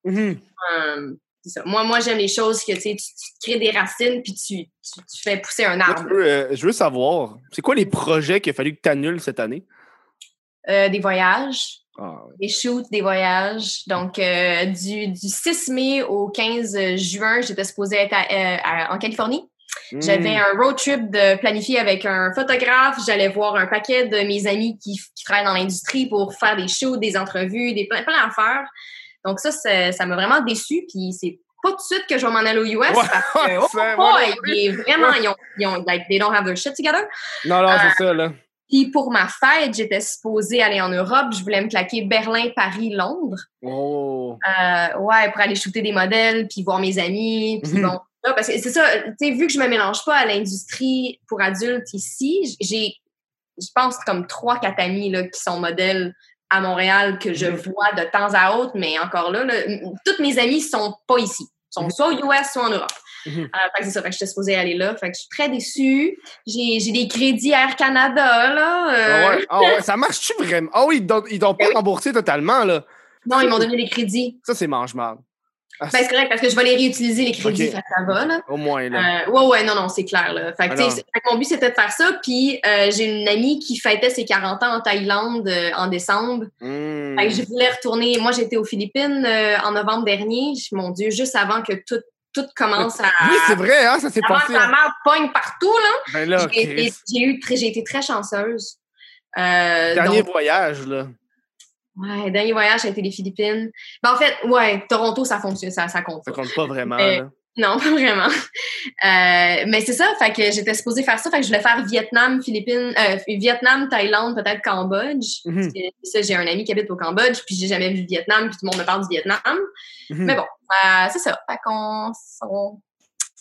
Ça. Moi, moi j'aime les choses que tu, sais, tu tu crées des racines, puis tu, tu, tu fais pousser un Moi, arbre. je, veux, euh, je veux savoir, c'est quoi les projets qu'il a fallu que tu annules cette année? Euh, des voyages, Ah, des shoots, des voyages. Donc, euh, du, du 6 mai au 15 juin, j'étais supposée être à- à- en Californie. J'avais Mhm. un road trip de planifié avec un photographe. J'allais voir un paquet de mes amis qui, qui travaillent dans l'industrie pour faire des shoots, des entrevues, des plein, plein d'affaires. Donc ça, ça m'a vraiment déçu. Puis c'est pas tout de suite que je vais m'en aller aux US Ouais, parce que oh, boy, moi non il est vraiment, ils ont, ils ont, like, they don't have their shit together. Non, non, Euh, c'est ça, là. Puis pour ma fête, j'étais supposée aller en Europe. Je voulais me claquer Berlin, Paris, Londres. Oh. Euh, ouais, pour aller shooter des modèles, puis voir mes amis, puis Mhm. bon. Là, parce que c'est ça, tu sais, vu que je me mélange pas à l'industrie pour adultes ici, j'ai, je pense, comme trois, quatre amis là, qui sont modèles à Montréal que je vois de temps à autre, mais encore là, toutes mes amies sont pas ici. sont soit aux US, soit en Europe. Euh, fait que c'est ça, fait que j'étais supposée aller là. Fait que je suis très déçue. J'ai, des crédits Air Canada, là. Ah euh, ouais. Ah ouais, ça marche-tu vraiment? Ah oui, ils donnent pas Ben oui. rembourser totalement, là. Non, ils m'ont donné des crédits. Ça, c'est mange-marde. Ah, Ben, c'est correct parce que je vais les réutiliser, les crédits, Ok. fait que ça va, là. Au moins, là. Euh, ouais, ouais, non, non, c'est clair. Là. Fait que, fait mon but, c'était de faire ça. Puis, euh, j'ai une amie qui fêtait ses 40 ans en Thaïlande euh, en décembre. Hmm. Fait que je voulais retourner. Moi, j'étais aux Philippines euh, en novembre dernier. Mon Dieu, juste avant que tout, tout commence à. Oui, c'est vrai, hein, ça s'est passé. la merde pogne partout, là. Ben là, J'ai été, très- j'ai été très chanceuse. Euh, Dernier donc, voyage, là. Ouais, dernier voyage, ça a été les Philippines. Ben, en fait, ouais, Toronto, ça fonctionne, ça, ça compte. Ça compte pas vraiment, Euh, là. Non, <laughs> pas vraiment. Euh, mais c'est ça, fait que j'étais supposée faire ça, fait que je voulais faire Vietnam, Philippines, euh, Vietnam, Thaïlande, peut-être Cambodge. Mhm. Parce que, ça, j'ai un ami qui habite au Cambodge, puis j'ai jamais vu le Vietnam, puis tout le monde me parle du Vietnam. Mhm. Mais bon, euh, c'est ça. Fait qu'on on,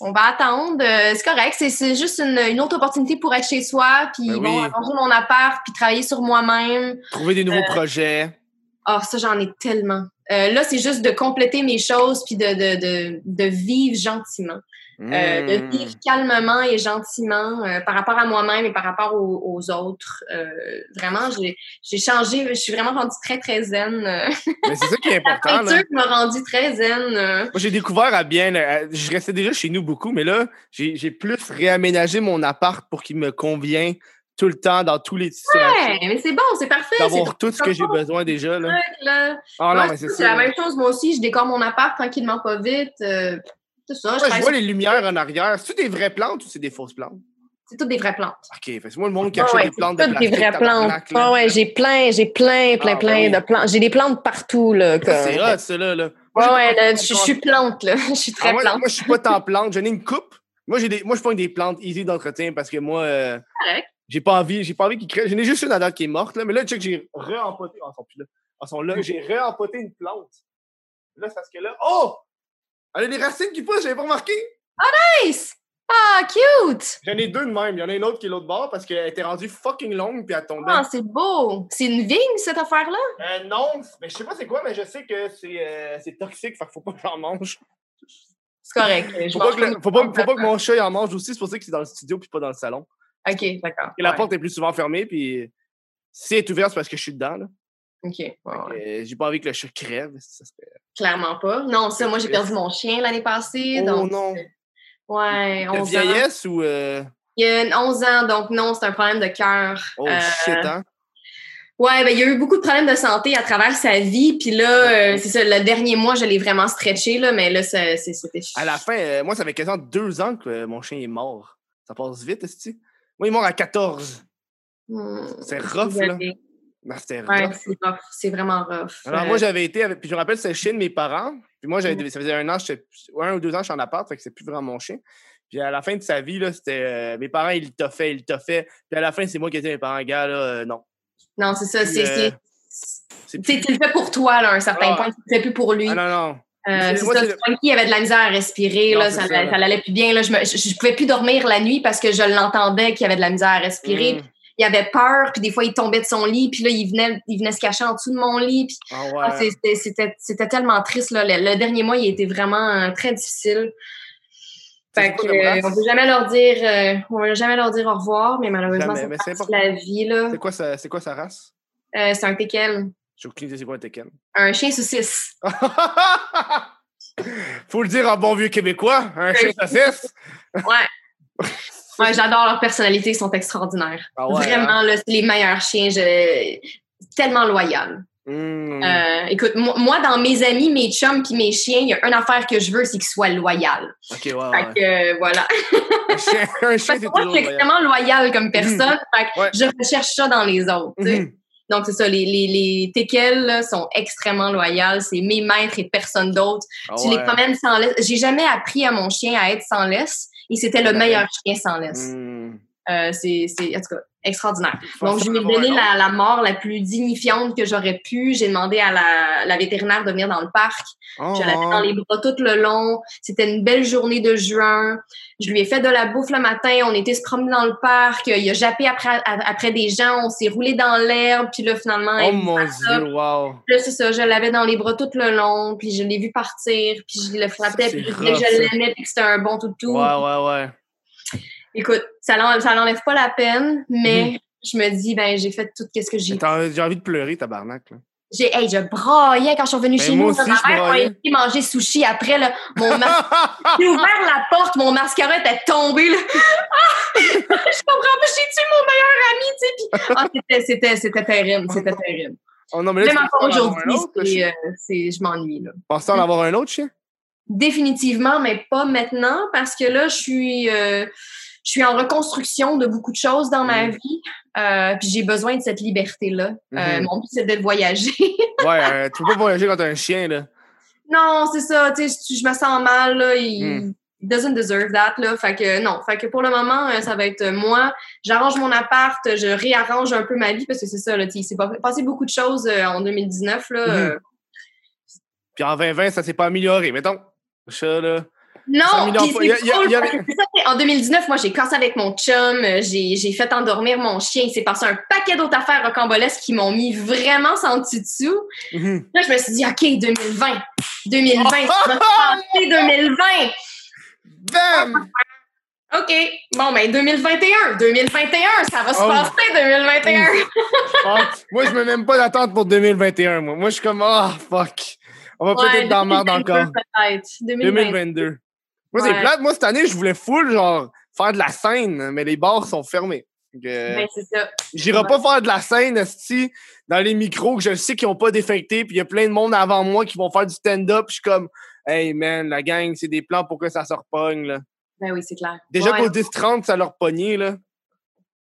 on va attendre. Euh, c'est correct, c'est, c'est juste une, une autre opportunité pour être chez soi, puis Ben bon, oui. arranger mon appart, puis travailler sur moi-même. Trouver des euh, nouveaux projets. Ah, ça, j'en ai tellement. Euh, là, c'est juste de compléter mes choses, puis de, de, de, de vivre gentiment. Euh, de Hmm. vivre calmement et gentiment euh, par rapport à moi-même et par rapport aux, aux autres. Vraiment, j'ai, changé. Je suis vraiment rendue très, très zen. <laughs> Mais c'est ça qui est La important, là. peinture m'a rendue très zen. Moi, j'ai découvert à bien. je restais déjà chez nous beaucoup, mais là, j'ai j'ai plus réaménagé mon appart pour qu'il me convienne tout le temps dans tous les situations. Ouais, mais c'est bon, c'est parfait. D'avoir c'est tout ce que j'ai besoin déjà. Là. là. Ah non, Ouais, mais c'est c'est ça. la même chose, moi aussi. Je décore mon appart tranquillement, pas vite. euh, c'est ça. je vois les lumières en arrière. C'est-tu des vraies plantes ou c'est des fausses plantes? C'est toutes des vraies plantes. OK, fait que c'est moi le monde qui Ah achète ouais, des plantes c'est de toutes des vraies plantes. là. Ah ouais, j'ai plein, j'ai plein, plein, Ah, plein ben oui. de plantes. J'ai des plantes partout, là. comme- C'est là. là. Moi, Ouais, ouais, là, je suis plante, là. <laughs> Je suis très Ah, moi, plante. moi, je suis pas tant <laughs> plante. J'en ai une coupe. Moi, j'ai des, moi, je prends des plantes easy d'entretien parce que moi, euh. J'ai pas envie, j'ai pas envie qu'ils créent. J'en ai juste une à date qui est morte, là. Mais là, check, j'ai re-empoté. Ah, plus là. Sont là. J'ai re-empoté une plante. Là, c'est parce que là. Oh! Elle a des racines qui poussent, j'avais pas remarqué. Nice! Ah, cute! J'en ai deux de même. Il y en a une autre qui est l'autre bord parce qu'elle était rendue fucking longue puis elle tombait. Ah, c'est beau! C'est une vigne, cette affaire-là? Euh, non, mais je sais pas c'est quoi, mais je sais que c'est euh, c'est toxique, fait qu'il faut pas que j'en mange. C'est correct. Faut pas, que, faut, pas, faut pas que mon chat il en mange aussi, c'est pour ça que c'est dans le studio puis pas dans le salon. Ok, d'accord. Et la Ouais. porte est plus souvent fermée, puis si elle est ouverte, c'est parce que je suis dedans. Là. Ok. Euh, J'ai pas envie que le chat crève. ça serait- Clairement pas. Non, ça, moi, j'ai perdu mon chien l'année passée. Oh donc, non! ouais, De 11 ans. vieillesse ou. euh, Il y a 11 ans, donc non, c'est un problème de cœur. Oh Euh, shit, hein? Ouais, ben, il y a eu beaucoup de problèmes de santé à travers sa vie. Puis là, euh, c'est ça, le dernier mois, je l'ai vraiment stretché, là, mais là, c'était. À la fin, euh, moi, ça fait quasiment deux ans que euh, mon chien est mort. Ça passe vite, est Moi, il est mort à 14. Hmm, C'est rough, là. Non, C'était Ouais, c'est rough. C'est vraiment rough. Alors, Euh, moi, j'avais été avec. Puis, je me rappelle, c'est le chien de mes parents. Puis, moi, j'avais, Mhm. ça faisait un an, un ou deux ans, je suis en appart, fait que c'est plus vraiment mon chien. Puis, à la fin de sa vie, là, c'était. euh, mes parents, ils le toffaient, ils le toffaient. Puis, à la fin, c'est moi qui ai dit à mes parents, gars, là, euh, non. non, c'est ça. C'est, euh, c'est- C'est tu le fais pour toi, là, à un certain Ah. point. Tu le fais plus pour lui. Ah, non, non. Euh, C'est- ça, Frankie avait de la misère à respirer, Non, là, ça, ça, l'allait plus bien. Là, je, me, je, je pouvais plus dormir la nuit parce que je l'entendais qu'il avait de la misère à respirer. Mm. Il avait peur, puis des fois, il tombait de son lit, puis là, il venait, il venait se cacher en dessous de mon lit. Puis, Ah, ah, ouais. c'était- tellement triste. Là. Le, le dernier mois, il a été vraiment euh, très difficile. Fait que, euh, on peut jamais leur dire, euh, on jamais leur dire au revoir, mais malheureusement, c'est la vie. là. C'est quoi, quoi sa race? C'est un teckel, J'ai aucune idée c'est quoi un Tekken. un chien saucisse. <laughs> Faut le dire en bon vieux québécois, un chien saucisse. Ouais. Ouais, j'adore leur personnalité, ils sont extraordinaires. Ah ouais, Vraiment, là, c'est les meilleurs chiens. Je... Tellement loyal. Mm. Euh, écoute, moi, dans mes amis, mes chums puis mes chiens, il y a une affaire que je veux, c'est qu'ils soient loyaux. Ok, ouais, Fait que, euh, voilà. Un chien, un chien, Parce que c'est moi, je suis loyal. extrêmement loyale comme personne. Fait que Ouais. je recherche ça dans les autres. Mhm. Donc, c'est ça, les, les, les teckels là, sont extrêmement loyales. C'est mes maîtres et personne d'autre. Ah Tu les promènes sans laisse. J'ai jamais appris à mon chien à être sans laisse. Et c'était le Ouais. meilleur chien sans laisse. Mm. Euh, c'est, en tout cas, extraordinaire. Donc, je lui ai donné la, la mort la plus dignifiante que j'aurais pu. J'ai demandé à la, la vétérinaire de venir dans le parc. Oh, Je l'avais dans les bras tout le long. C'était une belle journée de juin. Je lui ai fait de la bouffe le matin. On était se promener dans le parc. Il a jappé après, après des gens. On s'est roulé dans l'herbe. Puis là, finalement, Oh mon dieu, wow. Là, c'est ça, je l'avais dans les bras tout le long, puis je l'ai vu partir, puis je le frappais, puis je l'aimais, puis que c'était un bon toutou. Ouais, ouais, ouais. Écoute, ça l'en- ça l'enlève pas la peine, mais Mhm. je me dis, ben, j'ai fait tout ce que j'ai. J'ai envie de pleurer, tabarnak. Là. J'ai, hey, je braillais quand je suis revenue Ben, chez moi nous. aussi, ma mère m'a été manger sushi après, là. Mon mas- <laughs> J'ai ouvert la porte, mon mascara était tombé, là. <laughs> Ah! je comprends pas, j'ai tué mon meilleur ami, tu sais. puis- Ah, c'était, c'était, c'était terrible, c'était terrible. <laughs> oh non, mais là, Même encore aujourd'hui, euh, je m'ennuie, là. Penses-tu en avoir un autre chien? Définitivement, mais pas maintenant, parce que là, je suis, euh, je suis en reconstruction de beaucoup de choses dans ma Mhm. vie. Euh, puis j'ai besoin de cette liberté-là. Euh, Mhm. mon but, c'est de voyager. <laughs> Ouais, euh, tu peux pas voyager quand t'as un chien, là. non, c'est ça. Tu sais, je me sens mal. Là, il Mhm. doesn't deserve that. Là, fait que non. Fait que pour le moment, euh, ça va être moi. J'arrange mon appart, je réarrange un peu ma vie parce que c'est ça. Là, tu sais, il s'est pas- passé beaucoup de choses en 2019. Là, Mhm. euh, Puis en 2020, ça s'est pas amélioré. Mettons, ça, là. Non, c'est c'est c'est- en 2019, moi, j'ai cassé avec mon chum, euh, j'ai fait endormir mon chien. Il s'est passé un paquet d'autres affaires rocambolesques qui m'ont mis vraiment sans dessus. Mhm. Là, je me suis dit, OK, 2020, 2020, ça va se passer 2020. Bam! OK, bon, ben 2021, 2021, ça va se Oh. passer 2021. Ah, moi, je me mets même pas d'attente pour 2021, moi. Moi, je suis comme, ah, fuck. On va peut-être Ouais, dans 2022, encore. Peut-être. 2020. 2022. Moi, c'est plate. Moi, cette année, je voulais full, genre, faire de la scène, mais les bars sont fermés. Euh, Ben, c'est ça. J'irai pas faire de la scène, esti, dans les micros que je sais qu'ils ont pas défecté, puis il y a plein de monde avant moi qui vont faire du stand-up. Je suis comme, hey man, la gang, c'est des plans pour que ça se repogne, là. Ben oui, c'est clair. Déjà Ouais. qu'au 10-30, ça leur pognait, là.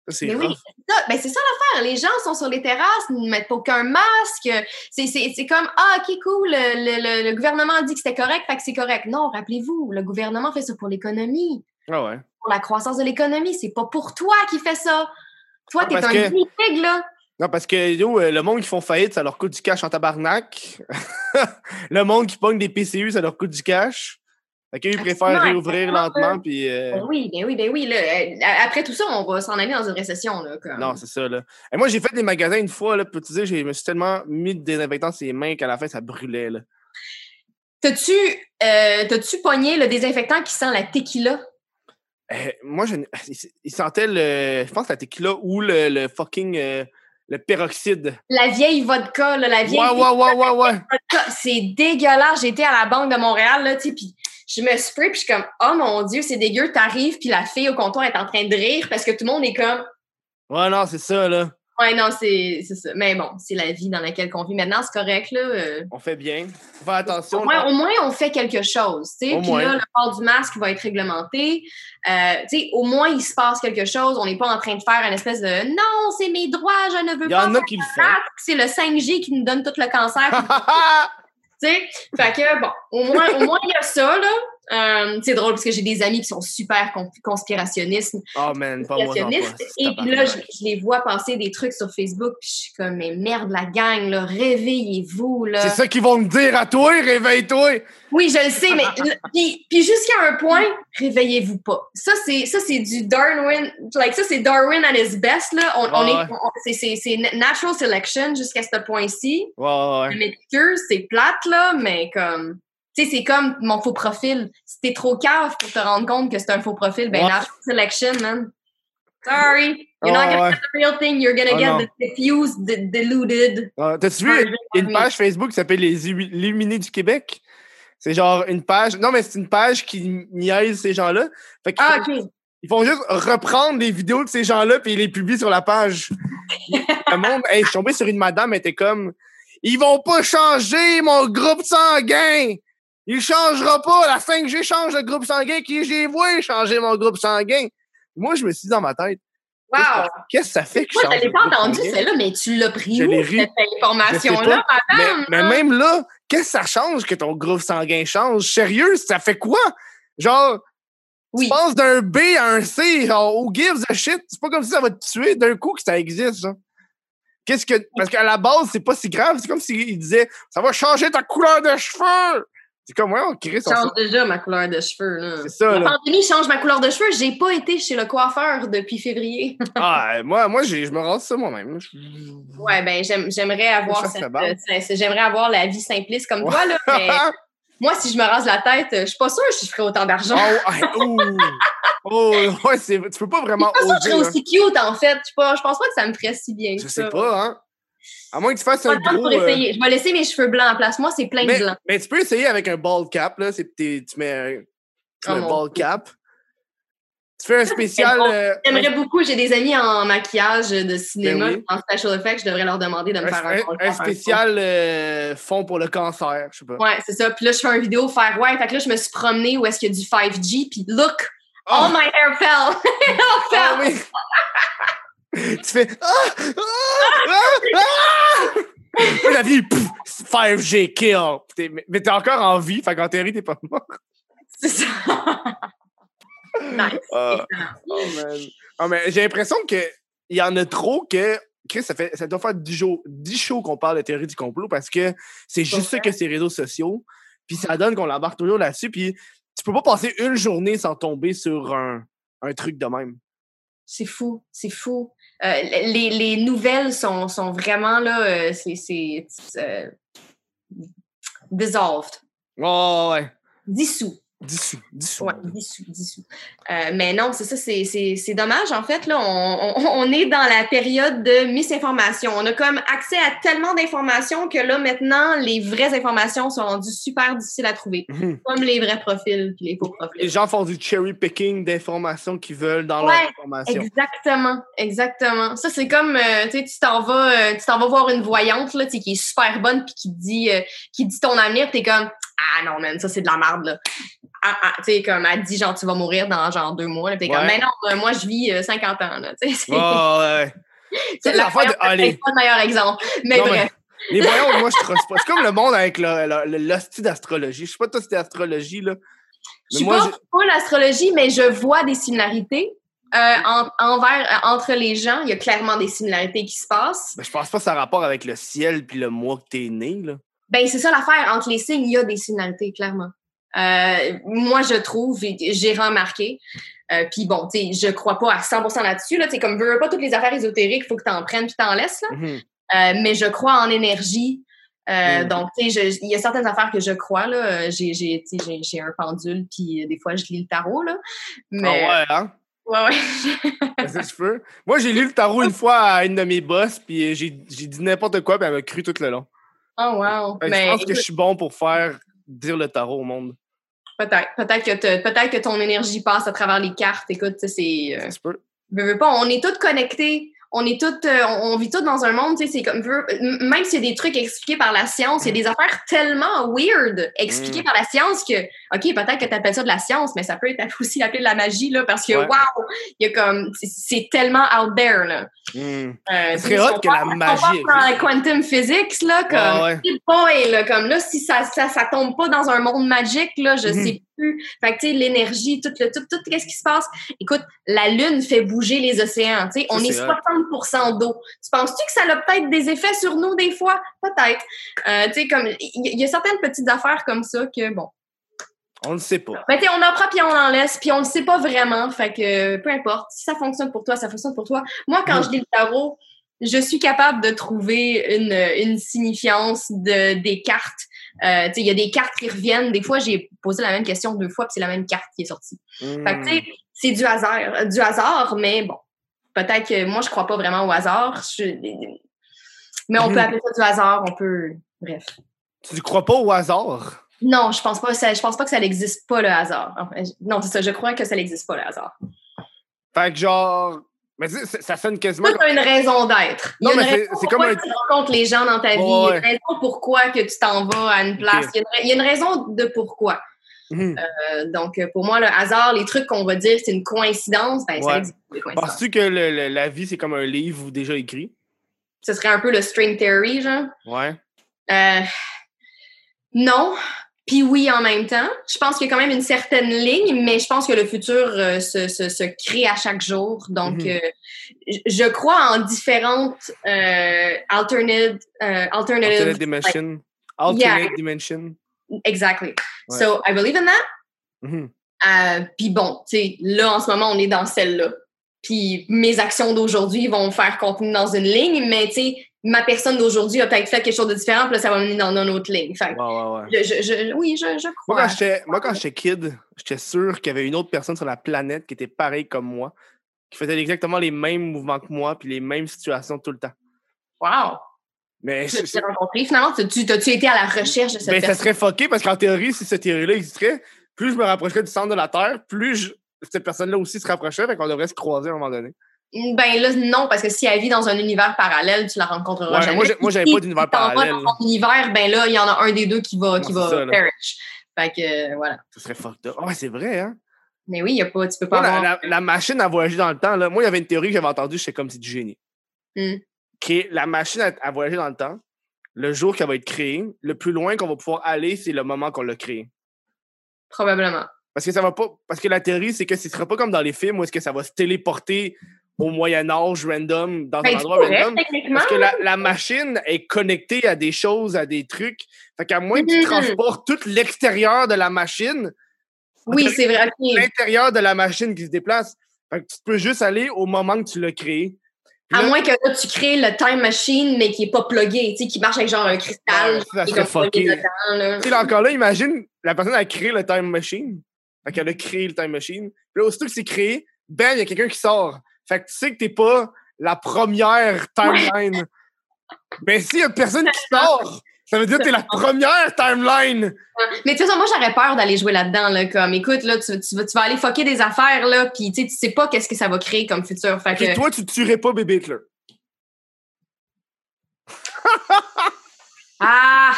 C'est oui, ça, ben c'est ça l'affaire. Les gens sont sur les terrasses, ne mettent aucun masque. C'est, c'est, c'est comme Ah, ok, cool, le, le- le- le gouvernement a dit que c'était correct, fait que c'est correct. Non, rappelez-vous, le gouvernement fait ça pour l'économie, Ah ouais. pour la croissance de l'économie. C'est pas pour toi qui fait ça. Toi, Ah, t'es un que- là. Non, parce que yo, euh, le monde qui font faillite, ça leur coûte du cash en tabarnak. <laughs> le monde qui pogne des PCU, ça leur coûte du cash. Fait qu'eux, ils préfèrent réouvrir lentement, puis... euh, Ben oui, ben oui, ben oui. Là, Euh, après tout ça, on va s'en aller dans une récession. Là, comme. Non, c'est ça, là. Et moi, j'ai fait des magasins une fois, là, puis tu sais, je me suis tellement mis de désinfectant sur les mains qu'à la fin, ça brûlait, là. T'as-tu, euh, pogné le désinfectant qui sent la tequila? Euh, moi, je, il, sentait le... Je pense la tequila ou le, le fucking... le peroxyde. La vieille vodka, là, la vieille Ouais, ouais, ouais, ouais, ouais. vodka. C'est dégueulasse. J'étais à la Banque de Montréal, là, tu sais, puis je me spray, puis je suis comme, oh mon Dieu, c'est dégueu. T'arrives, puis la fille au comptoir est en train de rire parce que tout le monde est comme, Ouais, non, c'est ça, là. ouais, non, c'est ça. Mais bon, c'est la vie dans laquelle on vit maintenant, c'est correct, là. euh. On fait bien. Faut faire attention. Au moins, là. au moins, on fait quelque chose, tu sais. Puis là, le port du masque va être réglementé. Euh, tu sais, au moins, il se passe quelque chose. On n'est pas en train de faire une espèce de non, c'est mes droits, je ne veux Il y pas. en a qui le C'est le 5G qui nous donne tout le cancer. <laughs> Tu sais, fait que bon, au moins, au moins il y a ça là. Euh, c'est drôle parce que j'ai des amis qui sont super con- conspirationnistes, oh, man, pas moi. non, pas. et puis là, je, les vois passer des trucs sur Facebook, puis je suis comme mais merde la gang là, réveillez-vous là. C'est ça qu'ils vont me dire à toi, réveille-toi. Oui, je le sais, mais puis, puis jusqu'à un point, réveillez-vous pas. Ça c'est ça c'est du Darwin, like ça c'est Darwin at his best là. On, est, c'est c'est c'est natural selection jusqu'à ce point-ci. Ouais, c'est plate, là, mais comme. Tu sais, c'est comme mon faux profil. Si t'es trop cave pour te rendre compte que c'est un faux profil, ben, Ouais. natural selection, man. Sorry. You're not Ouais, gonna ouais. get the real thing. You're gonna Oh, get non. the diffused, the deluded. Ah, T'as-tu vu une page Facebook qui s'appelle Les Illu- Illuminés du Québec? C'est genre une page. Non, mais c'est une page qui niaise ces gens-là. Ah, font- ok. Ils font juste reprendre les vidéos de ces gens-là puis ils les publient sur la page. Le <laughs> monde, hey, je suis tombé sur une madame, elle était comme Ils vont pas changer mon groupe sanguin! Il changera pas! La 5G change le groupe sanguin qui j'ai vu changer mon groupe sanguin! Moi, je me suis dit dans ma tête, Wow. qu'est-ce que ça fait que je Moi, change je l'ai pas entendu, celle-là, mais tu l'as pris Je où, cette information-là, Mais, madame? mais même là, qu'est-ce que ça change que ton groupe sanguin change? Sérieux, ça fait quoi? Genre, Oui. tu passes d'un B à un C, genre, who gives a shit? C'est pas comme si ça va te tuer d'un coup que ça existe, genre. Qu'est-ce que. Parce qu'à la base, c'est pas si grave. C'est comme s'il disait Ça va changer ta couleur de cheveux! C'est comme, ouais, on crée son change déjà ma couleur de cheveux, là. C'est ça, La là. pandémie change ma couleur de cheveux. J'ai pas été chez le coiffeur depuis février. <laughs> Ah, moi, moi je me rase ça moi-même. Ouais, ben j'aime- j'aimerais avoir cette, euh, j'aimerais avoir la vie simpliste comme toi là, mais <laughs> moi si je me rase la tête, je suis pas sûre que je ferais autant d'argent. Oh, <laughs> ouh. Oh, ouais, c'est- tu peux pas Je suis vraiment pas sûre que je serais aussi cute en fait. Je suis pas- je pense pas que ça me ferait si bien. Je que sais ça. pas, hein. À moins que tu fasses un gros. pour euh. Je vais laisser mes cheveux blancs en place. Moi, c'est plein Mais, de blanc. mais tu peux essayer avec un bald cap, là. Tu mets un, tu Oh mets un bald cap. Tu fais un spécial. bon. euh, J'aimerais beaucoup. J'ai des amis en maquillage de cinéma, Ben oui. en special effects. Je devrais leur demander de me un, faire un, un- un- spécial euh, fond pour le cancer, je sais pas. Ouais, c'est ça. Puis là, je fais une vidéo faire ouais. Fait que là, je me suis promenée où est-ce qu'il y a du 5G. Puis look, Oh, all my hair fell. <laughs> All fell. <laughs> tu fais. Ah! Ah! Ah! Ah! La vie, pouf, 5G kill. Mais t'es encore en vie, fait qu'en théorie, t'es pas mort. C'est ça. <laughs> nice. Ah. Oh, man. Ah, mais j'ai l'impression qu'il y en a trop que. Chris, ça, fait, ça doit faire 10 jours, 10 shows qu'on parle de théorie du complot parce que c'est juste ça que ces réseaux sociaux. Puis ça donne qu'on l'embarque toujours là-dessus. Puis tu peux pas passer une journée sans tomber sur un, un truc de même. C'est fou, c'est fou. Euh, les, les nouvelles sont, sont vraiment là, euh, c'est euh, dissolved, Oh, ouais. dissous. Dissous. Dissous. Dissous, dissous. Euh, mais non, c'est ça, c'est- c'est c'est dommage. En fait, là, on, on, on est dans la période de misinformation. On a comme accès à tellement d'informations que là, maintenant, les vraies informations sont rendues super difficiles à trouver. Mhm. Comme les vrais profils puis les faux Les profils. gens font du cherry picking d'informations qu'ils veulent dans Ouais, leur information. Exactement, exactement. Ça, c'est comme, euh, tu sais, tu t'en vas, euh, tu t'en vas voir une voyante, là, qui est super bonne puis qui dit, qui dit ton avenir, puis t'es comme, ah non, man, ça, c'est de la merde, là. Tu sais, comme, elle dit, genre, tu vas mourir dans, genre, deux mois. là. T'es comme, mais non, euh, moi, je vis euh, 50 ans, là. Tu sais, c'est Oh, ouais. <laughs> c'est la l'affaire de- pas le meilleur exemple. Mais Non, mais- bref. Les voyants, moi, je trosse pas. C'est comme le monde avec l'hostie d'astrologie. Je sais pas toi, c'était astrologie, là. Je Mais suis moi, pas pour l'astrologie, mais je vois des similarités. euh, en- envers, euh, entre les gens, il y a clairement des similarités qui se passent. Ben, je pense pas que ça a rapport avec le ciel puis le mois que t'es né, là. Ben, c'est ça l'affaire. Entre les signes, il y a des similarités, clairement. Euh, moi, je trouve, j'ai remarqué. Euh, Puis bon, tu sais, je crois pas à 100% là-dessus. Là, Tu sais, comme veux pas toutes les affaires ésotériques, il faut que tu en prennes puis t'en laisses. Là. Mhm. Euh, mais je crois en énergie. Euh, Mm. Donc, tu sais, il y a certaines affaires que je crois. là. J'ai un pendule, puis des fois, je lis le tarot. Là. Mais, Ah ouais, hein? ouais, ouais. <laughs> Que peux? Moi, j'ai lu le tarot une fois à une de mes boss, puis j'ai dit n'importe quoi, puis elle m'a cru tout le long. Oh, wow. Fait Mais je pense que je suis bon pour faire dire le tarot au monde. Peut-être. Peut-être que, te- peut-être que ton énergie passe à travers les cartes. Écoute, c'est. euh, peut. veux, veux pas, on est tous connectés. On est toutes, euh, on, vit tous dans un monde, tu sais, c'est comme, même s'il y a des trucs expliqués par la science, il y a des affaires tellement weird expliquées Mm. par la science que, OK, peut-être que tu appelles ça de la science, mais ça peut être <laughs> aussi appelé de la magie, là, parce que, Ouais. wow, il y a comme, c'est- tellement out there, là. Hmm. Euh, hot que la magie parle dans la quantum physics, là, comme, Ah ouais. boy, là, comme là, si ça, ça, ça tombe pas dans un monde magique, là, je Mhm. sais plus. Fait que, tu sais, l'énergie, tout le, tout, tout, qu'est-ce qui se passe? Écoute, la Lune fait bouger les océans, tu sais, on est hot. 60 d'eau. Tu penses-tu que ça a peut-être des effets sur nous des fois? Peut-être. Euh, tu sais, comme, il y, a certaines petites affaires comme ça que, bon. On ne sait pas. Mais tu sais, on en prend puis on en laisse, puis on le sait pas vraiment. Fait que, peu importe. Si ça fonctionne pour toi, ça fonctionne pour toi. Moi, quand je lis le tarot, je suis capable de trouver une, une signifiance de, des cartes. Euh, il y a des cartes qui reviennent. Des fois, j'ai posé la même question deux fois, puis c'est la même carte qui est sortie. Fait que, Hmm. c'est du hasard, du hasard, mais bon, peut-être que moi, je crois pas vraiment au hasard. Je- mais on peut appeler ça du hasard, on peut... Bref. Tu crois pas au hasard? Non, je pense pas, ça, je pense pas que ça n'existe pas, le hasard. Enfin, non, c'est ça, je crois que ça n'existe pas, le hasard. Fait que genre. Mais ça- ça sonne quasiment. Tout a une raison d'être. Non, mais c'est- c'est comme un- tu rencontres les gens dans ta vie. Ouais, Il y a une raison pourquoi que tu t'en vas à une place. Ok. Il, y a une, raison de pourquoi. Mhm. Euh, donc, pour moi, le hasard, les trucs qu'on va dire c'est une coïncidence, ben, ça Ouais. coïncidences. Penses-tu que le- le- la vie, c'est comme un livre déjà écrit? Ce serait un peu le string theory, genre. Ouais. Euh, non. Puis oui, en même temps. Je pense qu'il y a quand même une certaine ligne, mais je pense que le futur euh, se, se, se crée à chaque jour. Donc, Mhm. euh, je- crois en différentes euh, alternate, euh, alternative. Alternate dimension. Alternate dimension. Exactly. Ouais. So, I believe in that. Euh, Puis bon, tu sais, là, en ce moment, on est dans celle-là. Puis mes actions d'aujourd'hui vont faire contenir dans une ligne, mais tu sais, ma personne d'aujourd'hui a peut-être fait quelque chose de différent, puis là, ça va mener dans une autre ligne. Fait que Ouais, ouais, ouais. je, je- oui, je, je Moi, crois. quand j'étais, moi, quand j'étais kid, j'étais sûr qu'il y avait une autre personne sur la planète qui était pareille comme moi, qui faisait exactement les mêmes mouvements que moi, puis les mêmes situations tout le temps. Wow! Mais Tu t'es rencontré. Finalement, tu tu- t'as-tu été à la recherche de cette ben, ça personne? serait fucké parce qu'en théorie, si cette théorie-là existerait, plus je me rapprocherais du centre de la Terre, plus je- cette personne-là aussi se rapprocherait, fait qu'on devrait se croiser à un moment donné. Ben là, non, parce que si elle vit dans un univers parallèle, tu la rencontreras Ouais, jamais. moi, j'avais Si pas d'univers vas parallèle. dans ton univers, ben là, il y en a un des deux qui va, qui Non, va c'est ça, perish. Fait que, euh, voilà. Ça serait fucked up. Ah ouais, c'est vrai, hein? Mais oui, il y a pas, tu peux pas Moi, avoir... la- la machine à voyager dans le temps, là, moi, il y avait une théorie que j'avais entendue, j'étais comme c'est du génie. Hmm. Qui est la machine à, à voyager dans le temps, le jour qu'elle va être créée, le plus loin qu'on va pouvoir aller, c'est le moment qu'on l'a créée. Probablement. Parce que ça va pas. Parce que la théorie, c'est que ce sera pas comme dans les films où est-ce que ça va se téléporter au Moyen Âge random, dans Ben, un tu endroit random. Parce que la, la machine est connectée à des choses, à des trucs. Fait qu'à moins que tu Mhm. transportes tout l'extérieur de la machine, Oui, c'est vrai. l'intérieur de la machine qui se déplace. Fait que tu peux juste aller au moment que tu l'as créé. À moins que là, tu crées le time machine, mais qui est pas plugué, tu sais, qui marche avec genre un cristal. Ça qui est fucké. dedans, là. Tu sais, là, encore là, imagine, la personne a créé le time machine. Fait qu'elle a créé le time machine. Puis là, aussitôt que c'est créé, bam, il y a quelqu'un qui sort. Fait que tu sais que t'es pas la première timeline. <laughs> Mais s'il y a personne qui sort, ça veut dire que t'es la première timeline. Mais toute façon, moi, j'aurais peur d'aller jouer là-dedans, là, comme, écoute, là, tu, tu vas, tu vas aller fucker des affaires, là, puis tu sais, tu sais pas qu'est-ce que ça va créer comme futur. Fait que, toi, tu tuerais pas bébé Hitler. ah!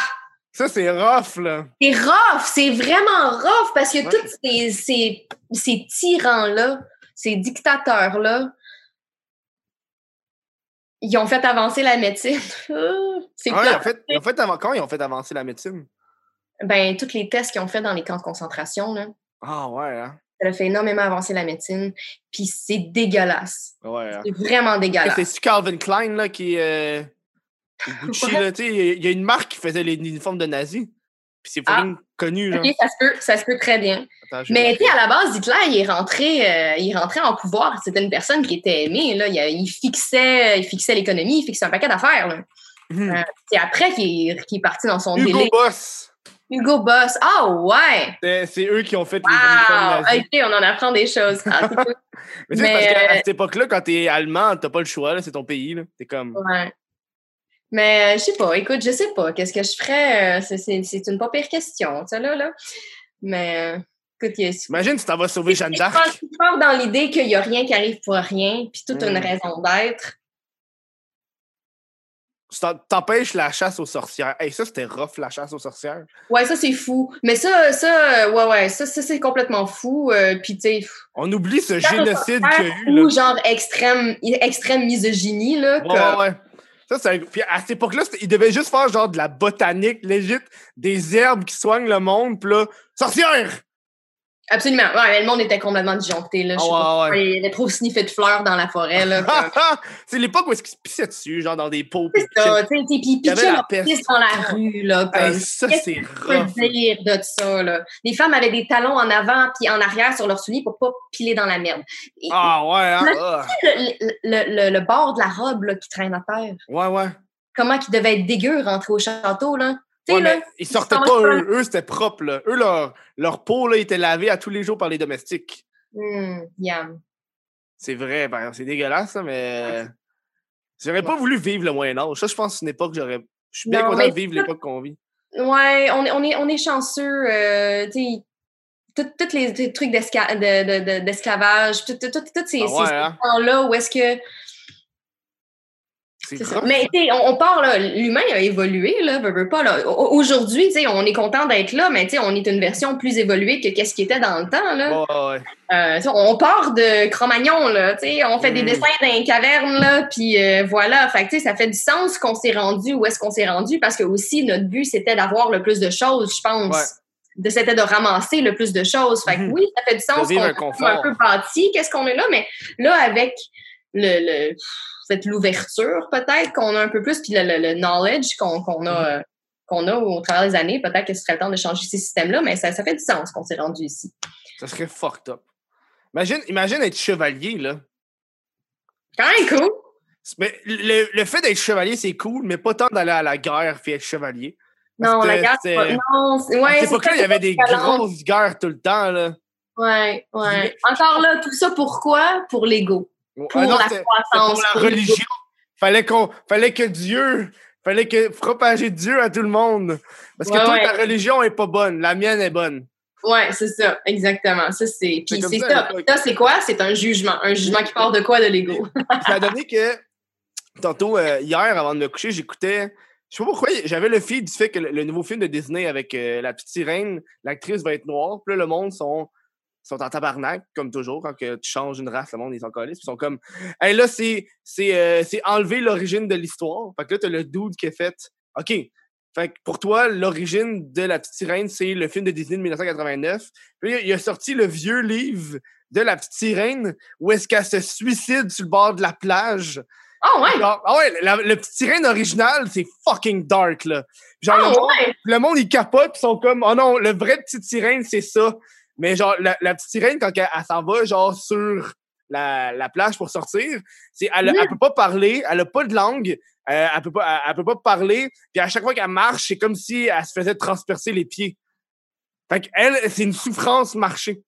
Ça, c'est rough, là. C'est rough, c'est vraiment rough parce que Ouais. tous ces, ces, ces tyrans-là, ces dictateurs-là, ils ont fait avancer la médecine. <laughs> c'est Ah, ils, ont plate. fait, avant- Quand ils ont fait avancer la médecine? Ben, tous les tests qu'ils ont fait dans les camps de concentration, là, Ah, ouais, hein? ça a fait énormément avancer la médecine. Puis c'est dégueulasse. Ouais, hein? C'est vraiment dégueulasse. C'est Calvin Klein, là, qui. Euh... Gucci, Ouais. là, tu sais. Il y a une marque qui faisait les uniformes de nazis. Puis c'est Ah. fucking connu, genre. Ok, ça se peut, ça se peut très bien. Attends, Mais tu sais, à la base, Hitler, il est rentré, euh, il est rentré en pouvoir. C'était une personne qui était aimée. Là. Il, fixait, il fixait l'économie, il fixait un paquet d'affaires. Mhm. Euh, C'est après qu'il est, qu'il est parti dans son Hugo délai. Boss. Hugo Boss. Ah ouais! C'est eux qui ont fait les uniformes Wow! nazis. Ok, on en apprend des choses. Ah, <laughs> cool. Mais tu sais, Mais, parce qu'à euh, cette époque-là, quand t'es allemand, t'as pas le choix, c'est ton pays. T'es comme. Ouais. Mais euh, je sais pas, écoute, je sais pas. Qu'est-ce que je ferais? euh, c'est- une pas pire question, ça là. là. Mais euh, écoute, il y a Imagine si t'en vas sauver Jeanne Je d'Arc. je pars dans l'idée qu'il n'y a rien qui arrive pour rien, puis toute une Mm. raison d'être. T'empêches la chasse aux sorcières. Hey, ça, c'était rough, la chasse aux sorcières. Ouais, ça, c'est fou. Mais ça, ça, ouais, ouais, ça, ça c'est complètement fou. euh, puis, tu sais, On oublie ce génocide qu'il y a eu, ou genre extrême, extrême misogynie, là. Ouais, comme- ouais, ouais. Ça, c'est un- Puis à cette époque-là, ils devaient juste faire genre de la botanique, légit, des herbes qui soignent le monde, pis là, sorcière! Absolument. Ouais, le monde était complètement disjoncté, là. Pas ouais, Il y avait trop sniffé de fleurs dans la forêt, là. <laughs> c'est l'époque où est-ce qu'ils se pissaient dessus, genre dans des pots. C'est ça, tu sais, puis la pisse dans la rue, là. Hey, ça, qu'est-ce c'est que tu peux rough. dire de ça, là? Les femmes avaient des talons en avant puis en arrière sur leurs souliers pour pas piler dans la merde. Et- Ah, ouais, hein? Ah. le, le- le- le bord de la robe là, qui traîne à terre. Ouais, ouais. Comment qu'il devait être dégueu rentrer au château, là? Ouais, là, mais ils sortaient pas, eux. Eux, c'était propre, là. Eux, leur, leur peau, là, était lavée à tous les jours par les domestiques. hum, yam. C'est vrai, exemple, c'est dégueulasse, ça, mais. J'aurais pas voulu vivre le Moyen-Âge. Ça, je pense que c'est une époque que j'aurais. Je suis bien Non, content de vivre l'époque qu'on vit. Ouais, on est, on est, on est chanceux. Euh, tu tous les, trucs de- de- de- d'esclavage, tout- tous ces, Ah ouais, ces hein? là où est-ce que. C'est c'est ça. rough. Mais on, on part, là, l'humain a évolué, là, veut, veut pas, là. Aujourd'hui, tu sais, on est content d'être là, mais tu sais, on est une version plus évoluée que qu'est-ce qui était dans le temps, là. Ouais. Euh, on part de Cro-Magnon, là, tu sais, on fait des Mm. dessins dans les cavernes, là, puis euh, voilà. Fait que, tu sais, ça fait du sens qu'on s'est rendu où est-ce qu'on s'est rendu, parce que aussi, notre but, c'était d'avoir le plus de choses, je pense. Ouais. De, c'était de ramasser le plus de choses. Fait que Mhm. oui, ça fait du sens qu'on un un peu bâti, qu'est-ce qu'on est là, mais là, avec le, le peut-être l'ouverture, peut-être, qu'on a un peu plus, puis le, le- le knowledge qu'on a, euh, qu'on a au travers des années, peut-être que ce serait le temps de changer ces systèmes-là, mais ça, ça fait du sens qu'on s'est rendu ici. Ça serait fucked up. Imagine, imagine être chevalier, là. Quand même cool! Mais le, le fait d'être chevalier, c'est cool, mais pas tant d'aller à la guerre puis être chevalier. Non, la guerre, c'est pas... Non, c'est... à Ouais, cette époque-là, il y avait des grosses guerres tout le temps, là. Ouais, ouais. Encore là, tout ça pourquoi? Pour l'ego. Pour Ah non, la croissance. pour la religion. Fallait qu'on, fallait que Dieu, fallait que propager Dieu à tout le monde. Parce que Ouais, toi, ouais. ta religion est pas bonne, la mienne est bonne. Ouais, c'est ça, exactement. Ça, c'est. Puis c'est ça, ça. c'est quoi? C'est un jugement. Un jugement qui part de quoi? De l'ego? <laughs> Ça a donné que, tantôt, euh, hier, avant de me coucher, j'écoutais. Je sais pas pourquoi, j'avais le feed du fait que le, le nouveau film de Disney avec euh, la petite sirène, l'actrice va être noire. Puis là, le monde sont, sont en tabarnak, comme toujours. Quand que tu changes une race, le monde est en colis. Puis ils sont comme. Hey, là, c'est c'est, euh, c'est enlever l'origine de l'histoire. Fait que là, t'as le dude qui a fait. OK. Fait que pour toi, l'origine de la petite sirène, c'est le film de Disney de 1989. Puis il a sorti le vieux livre de la petite sirène où est-ce qu'elle se suicide sur le bord de la plage. Oh, ouais! Genre, ah ouais, la- le petit sirène original, c'est fucking dark, là. Genre, le, Oh, monde, ouais! le monde, il capote, ils sont comme, oh non, le vrai petit sirène, c'est ça. Mais genre, la, la petite sirène, quand elle, elle s'en va, genre, sur la, la plage pour sortir, c'est, elle, Mm. elle peut pas parler, elle a pas de langue, euh, elle, peut pas, elle, elle peut pas parler, puis à chaque fois qu'elle marche, c'est comme si elle se faisait transpercer les pieds. Fait qu'elle, c'est une souffrance marcher.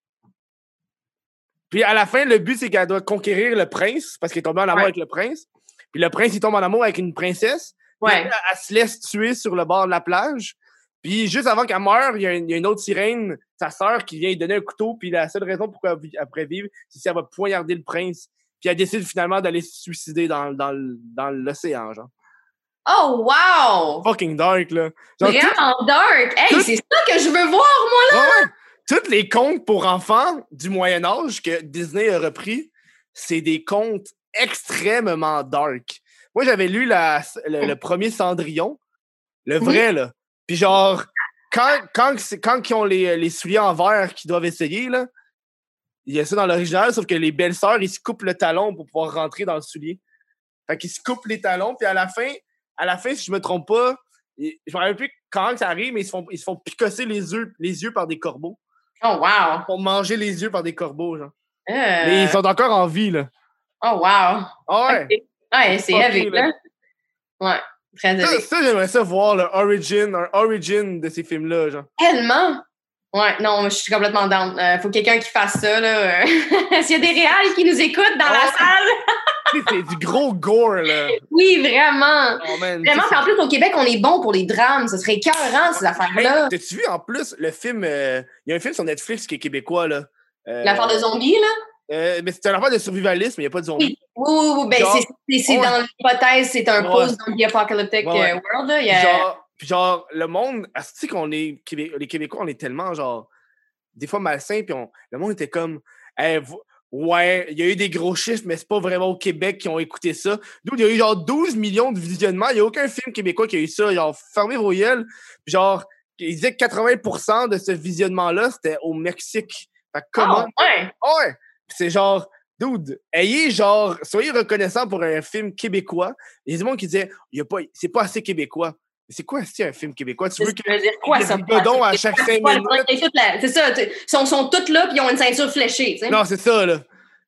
Puis à la fin, le but, c'est qu'elle doit conquérir le prince, parce qu'elle est tombée en amour Ouais. avec le prince. Puis le prince, il tombe en amour avec une princesse. Puis Ouais. elle, elle se laisse tuer sur le bord de la plage. Puis juste avant qu'elle meure, il y, a une, il y a une autre sirène, sa sœur, qui vient lui donner un couteau. Puis la seule raison pourquoi elle, pourrait vivre, c'est si elle va poignarder le prince. Puis elle décide finalement d'aller se suicider dans, dans, le- dans l'océan, genre. Oh, wow! Fucking dark, là. Genre, tout- Vraiment dark! Hey, tout- c'est ça que je veux voir, moi! Ouais. Tous les contes pour enfants du Moyen Âge que Disney a repris, c'est des contes extrêmement dark. Moi, j'avais lu la, le, le premier Cendrillon, le vrai, là. Puis genre, quand, quand, quand ils ont les, les souliers en verre qu'ils doivent essayer, là, il y a ça dans l'original, sauf que les belles-sœurs, ils se coupent le talon pour pouvoir rentrer dans le soulier. Fait qu'ils se coupent les talons, puis à la fin, à la fin, si je me trompe pas, je me rappelle plus quand ça arrive, mais ils se font, ils se font picosser les yeux, les yeux par des corbeaux. Oh, wow! Ils font manger les yeux par des corbeaux, genre. Euh, Mais ils sont encore en vie, là. Oh, wow! Ah ouais. Ok. Ouais, c'est avec, là. là. Ouais, très Ça, j'aimerais ça voir le origin, un origin de ces films-là, genre. Tellement! Ouais, non, je suis complètement down. Euh, faut quelqu'un qui fasse ça, là. euh. <laughs> S'il y a des réals qui nous écoutent dans la Ouais. salle, <laughs> c'est du gros gore, là. oui, vraiment! Oh, man, Vraiment, en plus, au Québec, on est bon pour les drames. Ce serait écœurant, ces affaires-là. T'as-tu vu en plus le film. euh, Il y a un film sur Netflix qui est québécois, là. Euh, L'affaire de zombies, là? Euh, mais c'est un affaire de survivalisme, mais il n'y a pas de zombies. Oui, oui, oui. Ben, c'est- dans l'hypothèse, c'est un Ouais. post-zombie apocalyptic Ouais, ouais. euh, world, là. Il y a- genre, puis genre, le monde, tu qu'on est, les Québécois, on est tellement, genre, des fois malsains, puis on, le monde était comme, Hey, ouais, il y a eu des gros chiffres, mais c'est pas vraiment au Québec qui ont écouté ça. D'où il y a eu genre 12 millions de visionnements, il n'y a aucun film québécois qui a eu ça, genre, fermez vos gueules. Puis genre, ils disaient que 80% de ce visionnement-là, c'était au Mexique. Fait comment, Ah, ouais. Ouais! C'est genre, dude, ayez genre, soyez reconnaissant pour un film québécois. Il y a des gens qui disaient, il y a pas, c'est pas assez québécois. Mais c'est quoi c'est un film québécois? Tu veux Ça que. veut dire quoi, ça? à chaque cinq minutes? c'est ça. Ils sont, sont tous là, puis ils ont une ceinture fléchée. Non, c'est ça, là.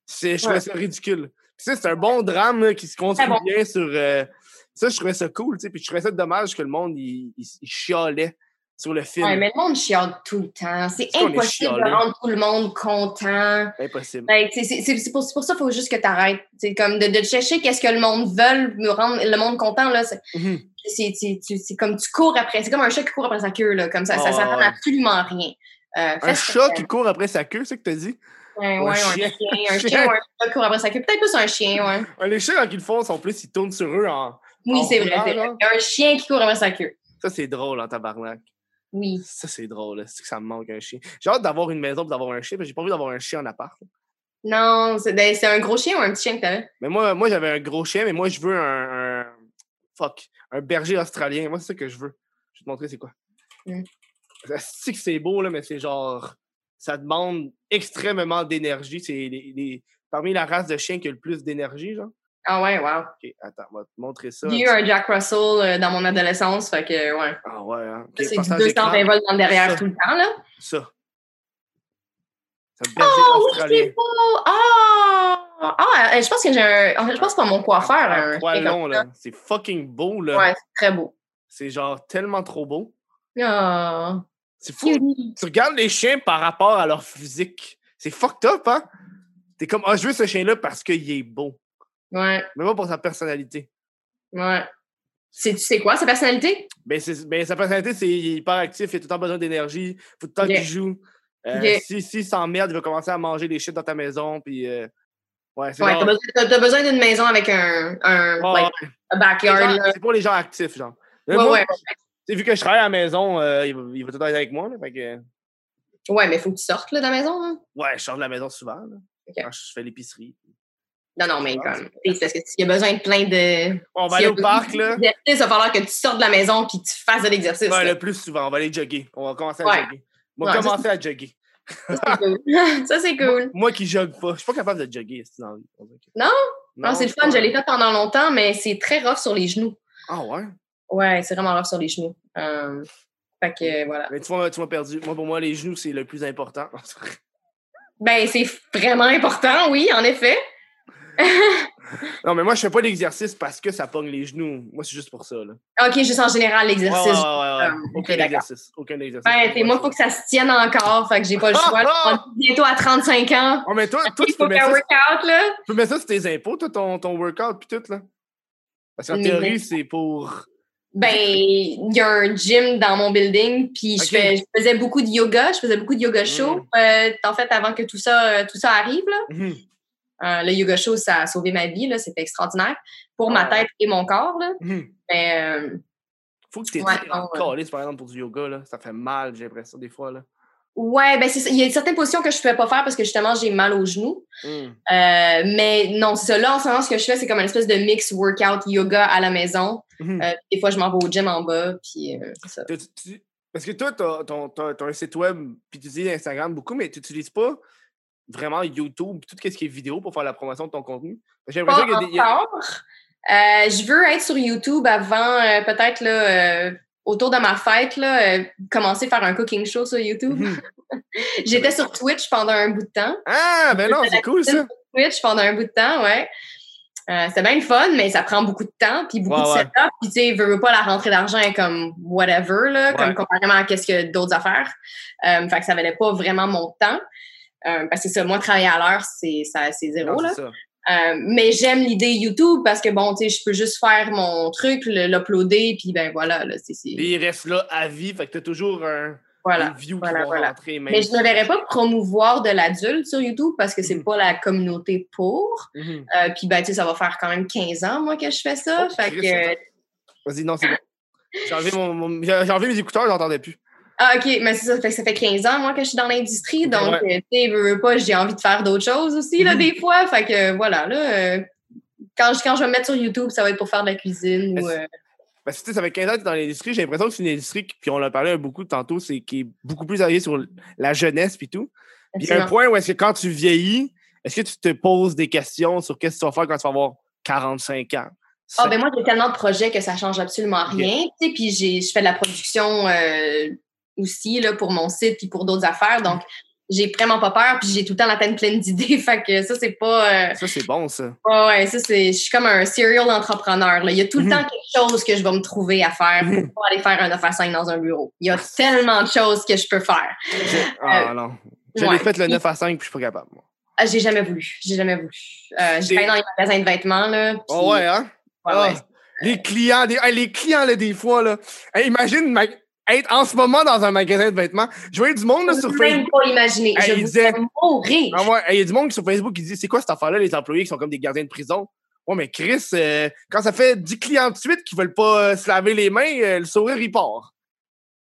Je trouvais ça ridicule. Ça, c'est un bon drame là, qui se construit bon? bien sur. euh, ça, je trouvais ça cool, tu sais. Puis je trouvais ça dommage que le monde, il, il, il chialait sur le film. Ouais, mais le monde chiale tout le temps. C'est impossible de rendre tout le monde content. Impossible. Tu sais, c'est pour, pour ça qu'il faut juste que tu arrêtes. C'est comme de, de chercher qu'est-ce que le monde veut, me rendre le monde content. là. C'est Mhm. c'est- tu- comme tu cours après. C'est comme un chat qui court après sa queue. Là, comme ça, ça, ça Oh, donne ouais. absolument rien. Euh, Un que chat qui court après sa queue, c'est ce que t'as dit? Ouais, ou un ouais, chien. un chien. Un <laughs> Chien. chien ou un chat qui court après sa queue. Peut-être plus un chien, ouais. Ouais, Les chiens, quand ils le font, sont plus, ils tournent sur eux en. Oui, c'est vrai. vrai. Un chien qui court après sa queue. Ça, c'est drôle en tabarnak. Oui. Ça, c'est drôle. C'est que ça me manque un chien. J'ai hâte d'avoir une maison pour d'avoir un chien, mais j'ai pas envie d'avoir un chien en appart. Non, c'est ben, c'est un gros chien ou un petit chien que t'avais? Mais moi, moi j'avais un gros chien, mais moi, je veux un, un- Fuck. Un berger australien. Moi, c'est ça que je veux. Je vais te montrer c'est quoi. Mm. C'est que c'est beau, là, mais c'est genre. Ça demande extrêmement d'énergie. C'est les, les- parmi la race de chiens qui a le plus d'énergie, genre. Ah ouais, wow. Ok, attends, on va te montrer ça. J'ai eu un Jack Russell euh, dans mon adolescence, fait que ouais. Ah ouais, hein. Ok, Ça, c'est du écran. 220 volts dans le derrière Ça. tout le temps, là. Ça. Berger Oh oui, c'est beau! Ah! Ah, euh, je pense que j'ai un. Je pense que c'est pas mon coiffeur. Un Un poil long, ça. là. C'est fucking beau, là. Ouais, c'est très beau. C'est genre tellement trop beau. Ah. C'est fou. Tu regardes les chiens par rapport à leur physique. C'est fucked up, hein? T'es comme, ah, je veux ce chien-là parce qu'il est beau. Ouais, Mais pas pour sa personnalité. ouais. C'est, tu sais quoi, sa personnalité? Ben, c'est- ben, sa personnalité, c'est il est hyper actif, il a tout le temps besoin d'énergie, faut tout le temps qu'il joue. Euh. Si s'il s'emmerde, il va commencer à manger des shit dans ta maison, puis... euh, ouais, c'est Ouais, genre- t'as besoin, t'as- besoin d'une maison avec un, un Ouais, like, backyard. gens-. C'est pour les gens actifs, genre. Ouais, moi, ouais. tu sais, vu que je travaille à la maison, euh, il, va, il va tout le temps être avec moi, là, fait que... Ouais, mais faut que tu sortes là, de la maison. hein. Ouais, je sors de la maison souvent, là, quand je fais l'épicerie. Non, non, mais comme. c'est Parce que s'il y a besoin de plein de. On va aller au parc, là. Il va falloir que tu sortes de la maison puis que tu fasses de l'exercice. Ouais, le plus souvent, on va aller jogger. On va commencer à Ouais. jogger. On va Ouais, ça, commencer à jogger. Ça, c'est cool. <laughs> Ça, c'est cool. Moi qui jogue pas, je suis pas capable de jogger c'est dans la vie. on dirait que- Non? Non, c'est le fun. pas- Je l'ai fait pendant longtemps, mais c'est très rough sur les genoux. Ah ouais? Ouais, c'est vraiment rough sur les genoux. Euh, fait que voilà. Mais tu m'as tu m'as perdu. Moi, pour moi, les genoux, c'est le plus important. <laughs> Ben, c'est vraiment important, oui, en effet. Non, mais moi, je fais pas l'exercice parce que ça pogne les genoux. Moi, c'est juste pour ça. Là. OK, juste en général, ouais, l'exercice. ouais, ouais. Euh, Aucun ok, d'accord. exercice. Aucun exercice. Ben, moi, il faut que ça se tienne encore. Fait que j'ai pas le choix. Ah! On est bientôt à 35 ans. Oh, mais toi, toi Il tu, peux faut mettre qu'un ça, workout, là. tu peux mettre ça sur tes impôts, toi, ton, ton workout, puis tout, là? Parce qu'en théorie, c'est pour. Ben, il y a un gym dans mon building, puis je, Ok. fais- je faisais beaucoup de yoga. Je faisais beaucoup de yoga chaud, Mm. euh, en fait, avant que tout ça, euh, tout ça arrive, là. Mhm. Euh, le yoga show, ça a sauvé ma vie. C'était extraordinaire pour ma Ah. tête et mon corps, là. Mhm. Mais, euh, Faut que tu Ouais, t'es non, encore par exemple, pour du yoga, là. Ça fait mal, j'ai l'impression, des fois, là. ouais, ben. Il y a certaines positions que je ne pouvais pas faire parce que justement, j'ai mal aux genoux. Mhm. Euh, mais non. Là, en ce moment, ce que je fais, c'est comme une espèce de mix workout yoga à la maison. Mhm. Euh, des fois, je m'en vais au gym en bas, puis euh, ça. Tu- tu- Parce que toi, t'as- t'as un site web, puis tu utilises Instagram beaucoup, mais tu n'utilises pas vraiment YouTube, tout ce qui est vidéo pour faire la promotion de ton contenu? J'ai l'impression qu'il y a des. a-. Euh, je veux être sur YouTube avant, euh, peut-être, là, euh, autour de ma fête, là, commencer à faire un cooking show sur YouTube. Mhm. <laughs> J'étais sur Twitch pendant un bout de temps. Ah, ben non, c'est cool ça. Twitch pendant un bout de temps, ouais. Euh, c'était bien le fun, mais ça prend beaucoup de temps, puis beaucoup Ouais, de ouais. setup. Puis, tu sais, veux, veux pas la rentrée d'argent comme whatever, là, Ouais. comme comparément à qu'est-ce que d'autres affaires. Euh, fait que ça valait pas vraiment mon temps. Euh, parce que ça, moi, travailler à l'heure, c'est ça- c'est zéro, Non, là. ça. Euh, mais j'aime l'idée YouTube parce que, bon, tu sais, je peux juste faire mon truc, l'uploader, puis ben voilà, là, c'est... Et il reste là à vie, fait que t'as toujours un, Voilà. une view voilà, qui va rentrer. Même Mais je ne verrais pas promouvoir de l'adulte sur YouTube parce que c'est Mhm. pas la communauté pour. Mhm. Euh, puis, ben, tu sais, ça va faire quand même 15 ans, moi, que je fais ça. Oh, fait Christ, que... Vas-y, non, c'est bon. J'ai enlevé, mon, mon- enlevé mes écouteurs, j'entendais plus. Ah, OK, mais c'est ça. Fait que ça fait 15 ans, moi, que je suis dans l'industrie. Donc, Ouais. euh, tu sais, veux, veux pas, j'ai envie de faire d'autres choses aussi, là, Mhm. des fois. Fait que, voilà, là... euh, quand, je, quand je vais me mettre sur YouTube, ça va être pour faire de la cuisine ou... Euh, Parce que tu sais, ça fait 15 ans que tu es dans l'industrie, j'ai l'impression que c'est une industrie, qui- puis on en a parlé beaucoup tantôt, c'est qui est beaucoup plus arrivée sur la jeunesse puis tout. Puis il y a un point où est-ce que quand tu vieillis, est-ce que tu te poses des questions sur qu'est-ce que tu vas faire quand tu vas avoir 45 ans? Ah, ben moi, j'ai tellement de projets que ça change absolument rien. Tu sais, puis j'ai, je fais de la production euh, aussi là, pour mon site puis pour d'autres affaires. Donc, j'ai vraiment pas peur. Puis j'ai tout le temps la tête pleine d'idées. <laughs> Fait que ça, c'est pas. euh, Ça, c'est bon, ça. ouais, ouais, ça, c'est. Je suis comme un serial entrepreneur. Là. Il y a tout le Mhm. temps quelque chose que je vais me trouver à faire pour Mhm. pas aller faire un 9 à 5 dans un bureau. Il y a tellement de choses que je peux faire. Ah non. Euh, ouais. l'ai fait le 9 à 5 puis je suis pas capable. moi. Ah, j'ai jamais voulu. J'ai jamais voulu. Euh, j'ai travaillé dans les magasins de vêtements. Là, Oh ouais, hein? ouais, Ah. Les clients, des, hey, les clients, là, des fois, là. Hey, imagine ma- être en ce moment dans un magasin de vêtements. Je voyais du monde là, Je sur peux même Facebook. pas imaginer. Je disait- mourir. Il y a du monde sur Facebook qui dit c'est quoi cette affaire-là, les employés qui sont comme des gardiens de prison? Ouais, mais Chris, euh, quand ça fait 10 clients de suite qui veulent pas euh, se laver les mains, euh, le sourire, il part.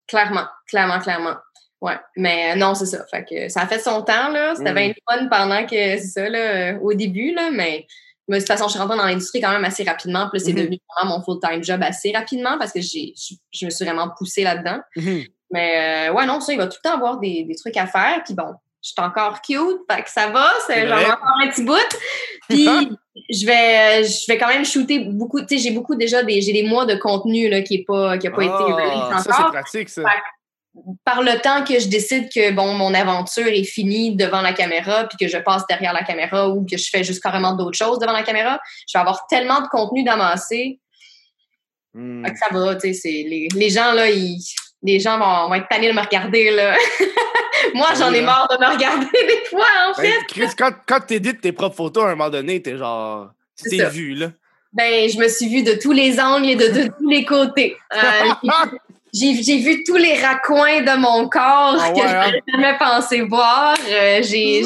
Clairement, clairement, clairement. Ouais, mais non, c'est ça. Fait que ça a fait son temps, là. C'était Mm. bien fun pendant que, c'est ça, là, au début, là, mais mais de toute façon, je suis rentrée dans l'industrie quand même assez rapidement. Puis là, c'est Mhm. devenu vraiment mon full-time job assez rapidement parce que j'ai, je, je me suis vraiment poussée là-dedans. Mhm. Mais euh, ouais, non, ça, il va tout le temps avoir des, des trucs à faire. Puis bon, je suis encore cute, fait que ça va. Genre vrai. encore un petit bout. <laughs> Puis je vais, je vais quand même shooter beaucoup. Tu sais, j'ai beaucoup déjà des, j'ai des mois de contenu là, qui n'a pas, qui a pas été Ah, release ça, c'est encore pratique, ça. Fait par le temps que je décide que bon mon aventure est finie devant la caméra puis que je passe derrière la caméra ou que je fais juste carrément d'autres choses devant la caméra, je vais avoir tellement de contenu d'amasser Hmm. fait que ça va, tu sais, les, les gens là, ils les gens vont, vont être tannés de me regarder là. <laughs> Moi, j'en ai marre de me regarder <laughs> des fois en fait. Ben, Chris, quand, quand t'édites tes propres photos, à un moment donné, t'es genre. T'es vu, là. Ben, je me suis vue de tous les angles et de, de tous les côtés. Euh, <laughs> j'ai j'ai vu tous les raccoins de mon corps Ah <laughs> que ouais, je hein? n'avais jamais pensé voir. Euh, j'ai.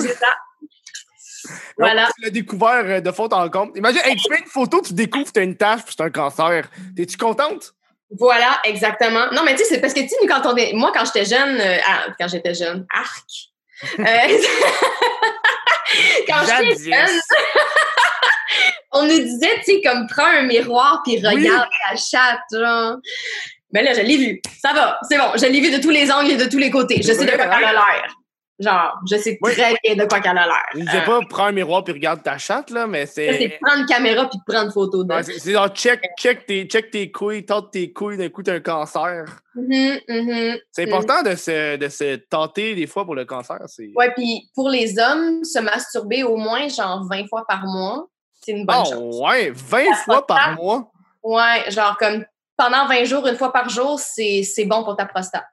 Voilà. Donc, Tu l'as découvert euh, de faute en compte. Imagine, hey, tu fais une photo, tu découvres que t'as une tache puis c'est un cancer. T'es-tu contente? Voilà, exactement. Non, mais tu sais, c'est parce que, tu sais, quand on est... Moi, quand j'étais jeune... euh, ah, quand j'étais jeune, arc! Euh, <laughs> quand j'étais jeune, <laughs> on nous disait, tu sais, comme, prends un miroir puis regarde ta chatte, genre. Mais là, je l'ai vu. Ça va, c'est bon. Je l'ai vu de tous les angles et de tous les côtés. Je sais de quoi Ouais, qu'elle a l'air. Genre, je sais Oui. très bien de quoi qu'elle a l'air. Il disait Euh, pas prends un miroir puis regarde ta chatte, là, mais c'est c'est. prendre une caméra puis prendre photo de. Ouais, c'est genre check, check, tes, check tes couilles, tente tes couilles, d'un coup t'as un cancer. Mhm, mhm. C'est important de, se, de se tenter des fois pour le cancer. C'est... Ouais, puis pour les hommes, se masturber au moins genre 20 fois par mois, c'est une bonne chose. Oh, ouais, 20 fois par mois? Ouais, genre comme pendant 20 jours, une fois par jour, c'est bon pour ta prostate.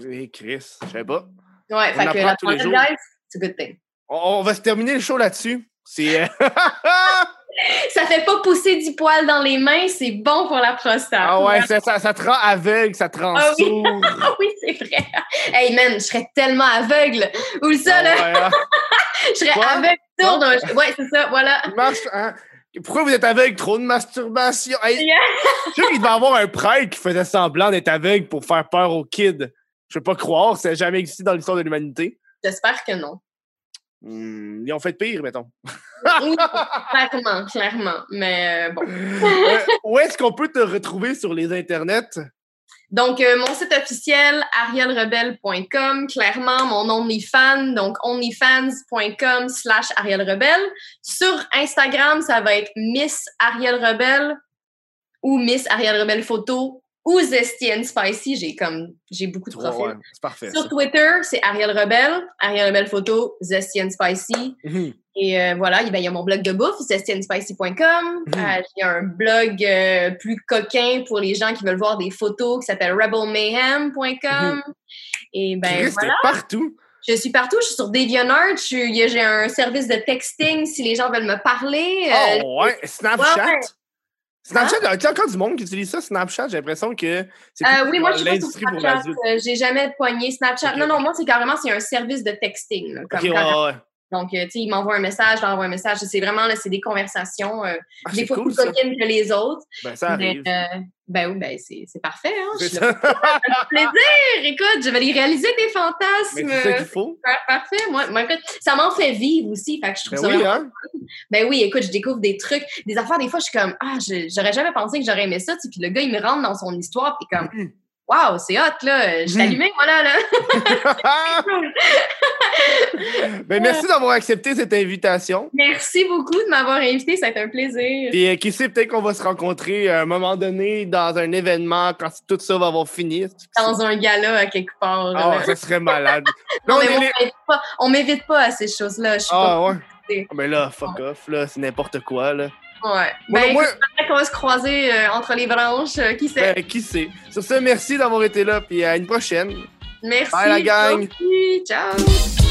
Hey, Chris, je sais pas. Ouais, On fait que la prostate, guys, c'est good thing. On, va se terminer le show là-dessus. C'est. euh, <laughs> Ça fait pas pousser du poil dans les mains, c'est bon pour la prostate. ah ouais, ça, ça, ça te rend aveugle, ça te rend Ah oui. <laughs> Ah oui, c'est vrai. Hey man, je serais tellement aveugle. Ou ça, Ah là, ouais, hein. <laughs> je serais aveugle Tour d'un. Ouais, c'est ça, voilà. Marche, hein? Pourquoi vous êtes aveugle? Trop de masturbation. Hey, Yeah. je qu'il devait avoir un prêtre qui faisait semblant d'être aveugle pour faire peur aux kids. Je peux pas croire, ça n'a jamais existé dans l'histoire de l'humanité. J'espère que non. Hmm, ils ont fait pire, mettons. Oui, <laughs> clairement, clairement. Mais euh, bon. Euh, où est-ce qu'on peut te retrouver sur les internets? Donc, euh, mon site officiel, arielrebel.com, clairement, mon OnlyFans, donc onlyfans.com slash arielrebel. Sur Instagram, ça va être Miss Ariel Rebel ou Miss Ariel Rebel Photo ou Zesty and Spicy. J'ai comme, j'ai beaucoup de profils. Ouais, c'est parfait. Sur ça. Twitter, c'est Ariel Rebel, Ariel Rebel Photo, Zesty and Spicy. Mhm. Et euh, voilà, il ben, il y a mon blog de bouffe, zestyandspicy.com. Mhm. Euh, J'ai un blog euh, plus coquin pour les gens qui veulent voir des photos qui s'appelle rebelmayhem.com. Et ben. Christ, voilà, partout. je suis partout. Je suis sur DeviantArt. il J'ai un service de texting si les gens veulent me parler. Euh, Oh, ouais. Snapchat? Ouais. Snapchat, y a encore du monde qui utilise ça, Snapchat? J'ai l'impression que c'est euh, oui, moi, je suis pas sur Snapchat. J'ai jamais poigné Snapchat. Non, non, moi, c'est carrément c'est un service de texting. là, comme Ok, ouais, ouais. Donc, euh, tu sais, il m'envoie un message, je un message. C'est vraiment, là, c'est des conversations. euh, Ah, des fois cool, plus ça. coquines que les autres. Ben, ça Mais, arrive. euh, ben oui, ben c'est c'est parfait. Hein? Je suis là pour plaisir. Écoute, je vais les réaliser tes Mais fantasmes. c'est ça qu'il faut. Par- Parfait. Moi, moi, écoute, ça m'en fait vivre aussi. Fait que je trouve Ben ça oui, hein? Ben oui, écoute, je découvre des trucs, des affaires. Des fois, je suis comme, ah, je- j'aurais jamais pensé que j'aurais aimé ça. Puis le gars, il me rentre dans son histoire. Puis comme. Waouh, c'est hot, là. Je t'allumais, voilà, là. <laughs> ben, merci d'avoir accepté cette invitation. Merci beaucoup de m'avoir invité. Ça a été un plaisir. Et euh, qui sait, peut-être qu'on va se rencontrer à un moment donné dans un événement quand tout ça va avoir fini. Dans un gala à quelque part. Ah, là. ça serait malade. <laughs> Non, Non, mais les- on m'évite pas à ces choses-là. Je suis pas Ah, ouais. Ah, Ben là, fuck off, là, c'est n'importe quoi, là. Ouais. Ben, moi- qu'on va se croiser euh, entre les branches. euh, qui sait? ben, qui sait? Sur ce, merci d'avoir été là, puis à une prochaine. Merci. bye, la gang. Merci. Ciao.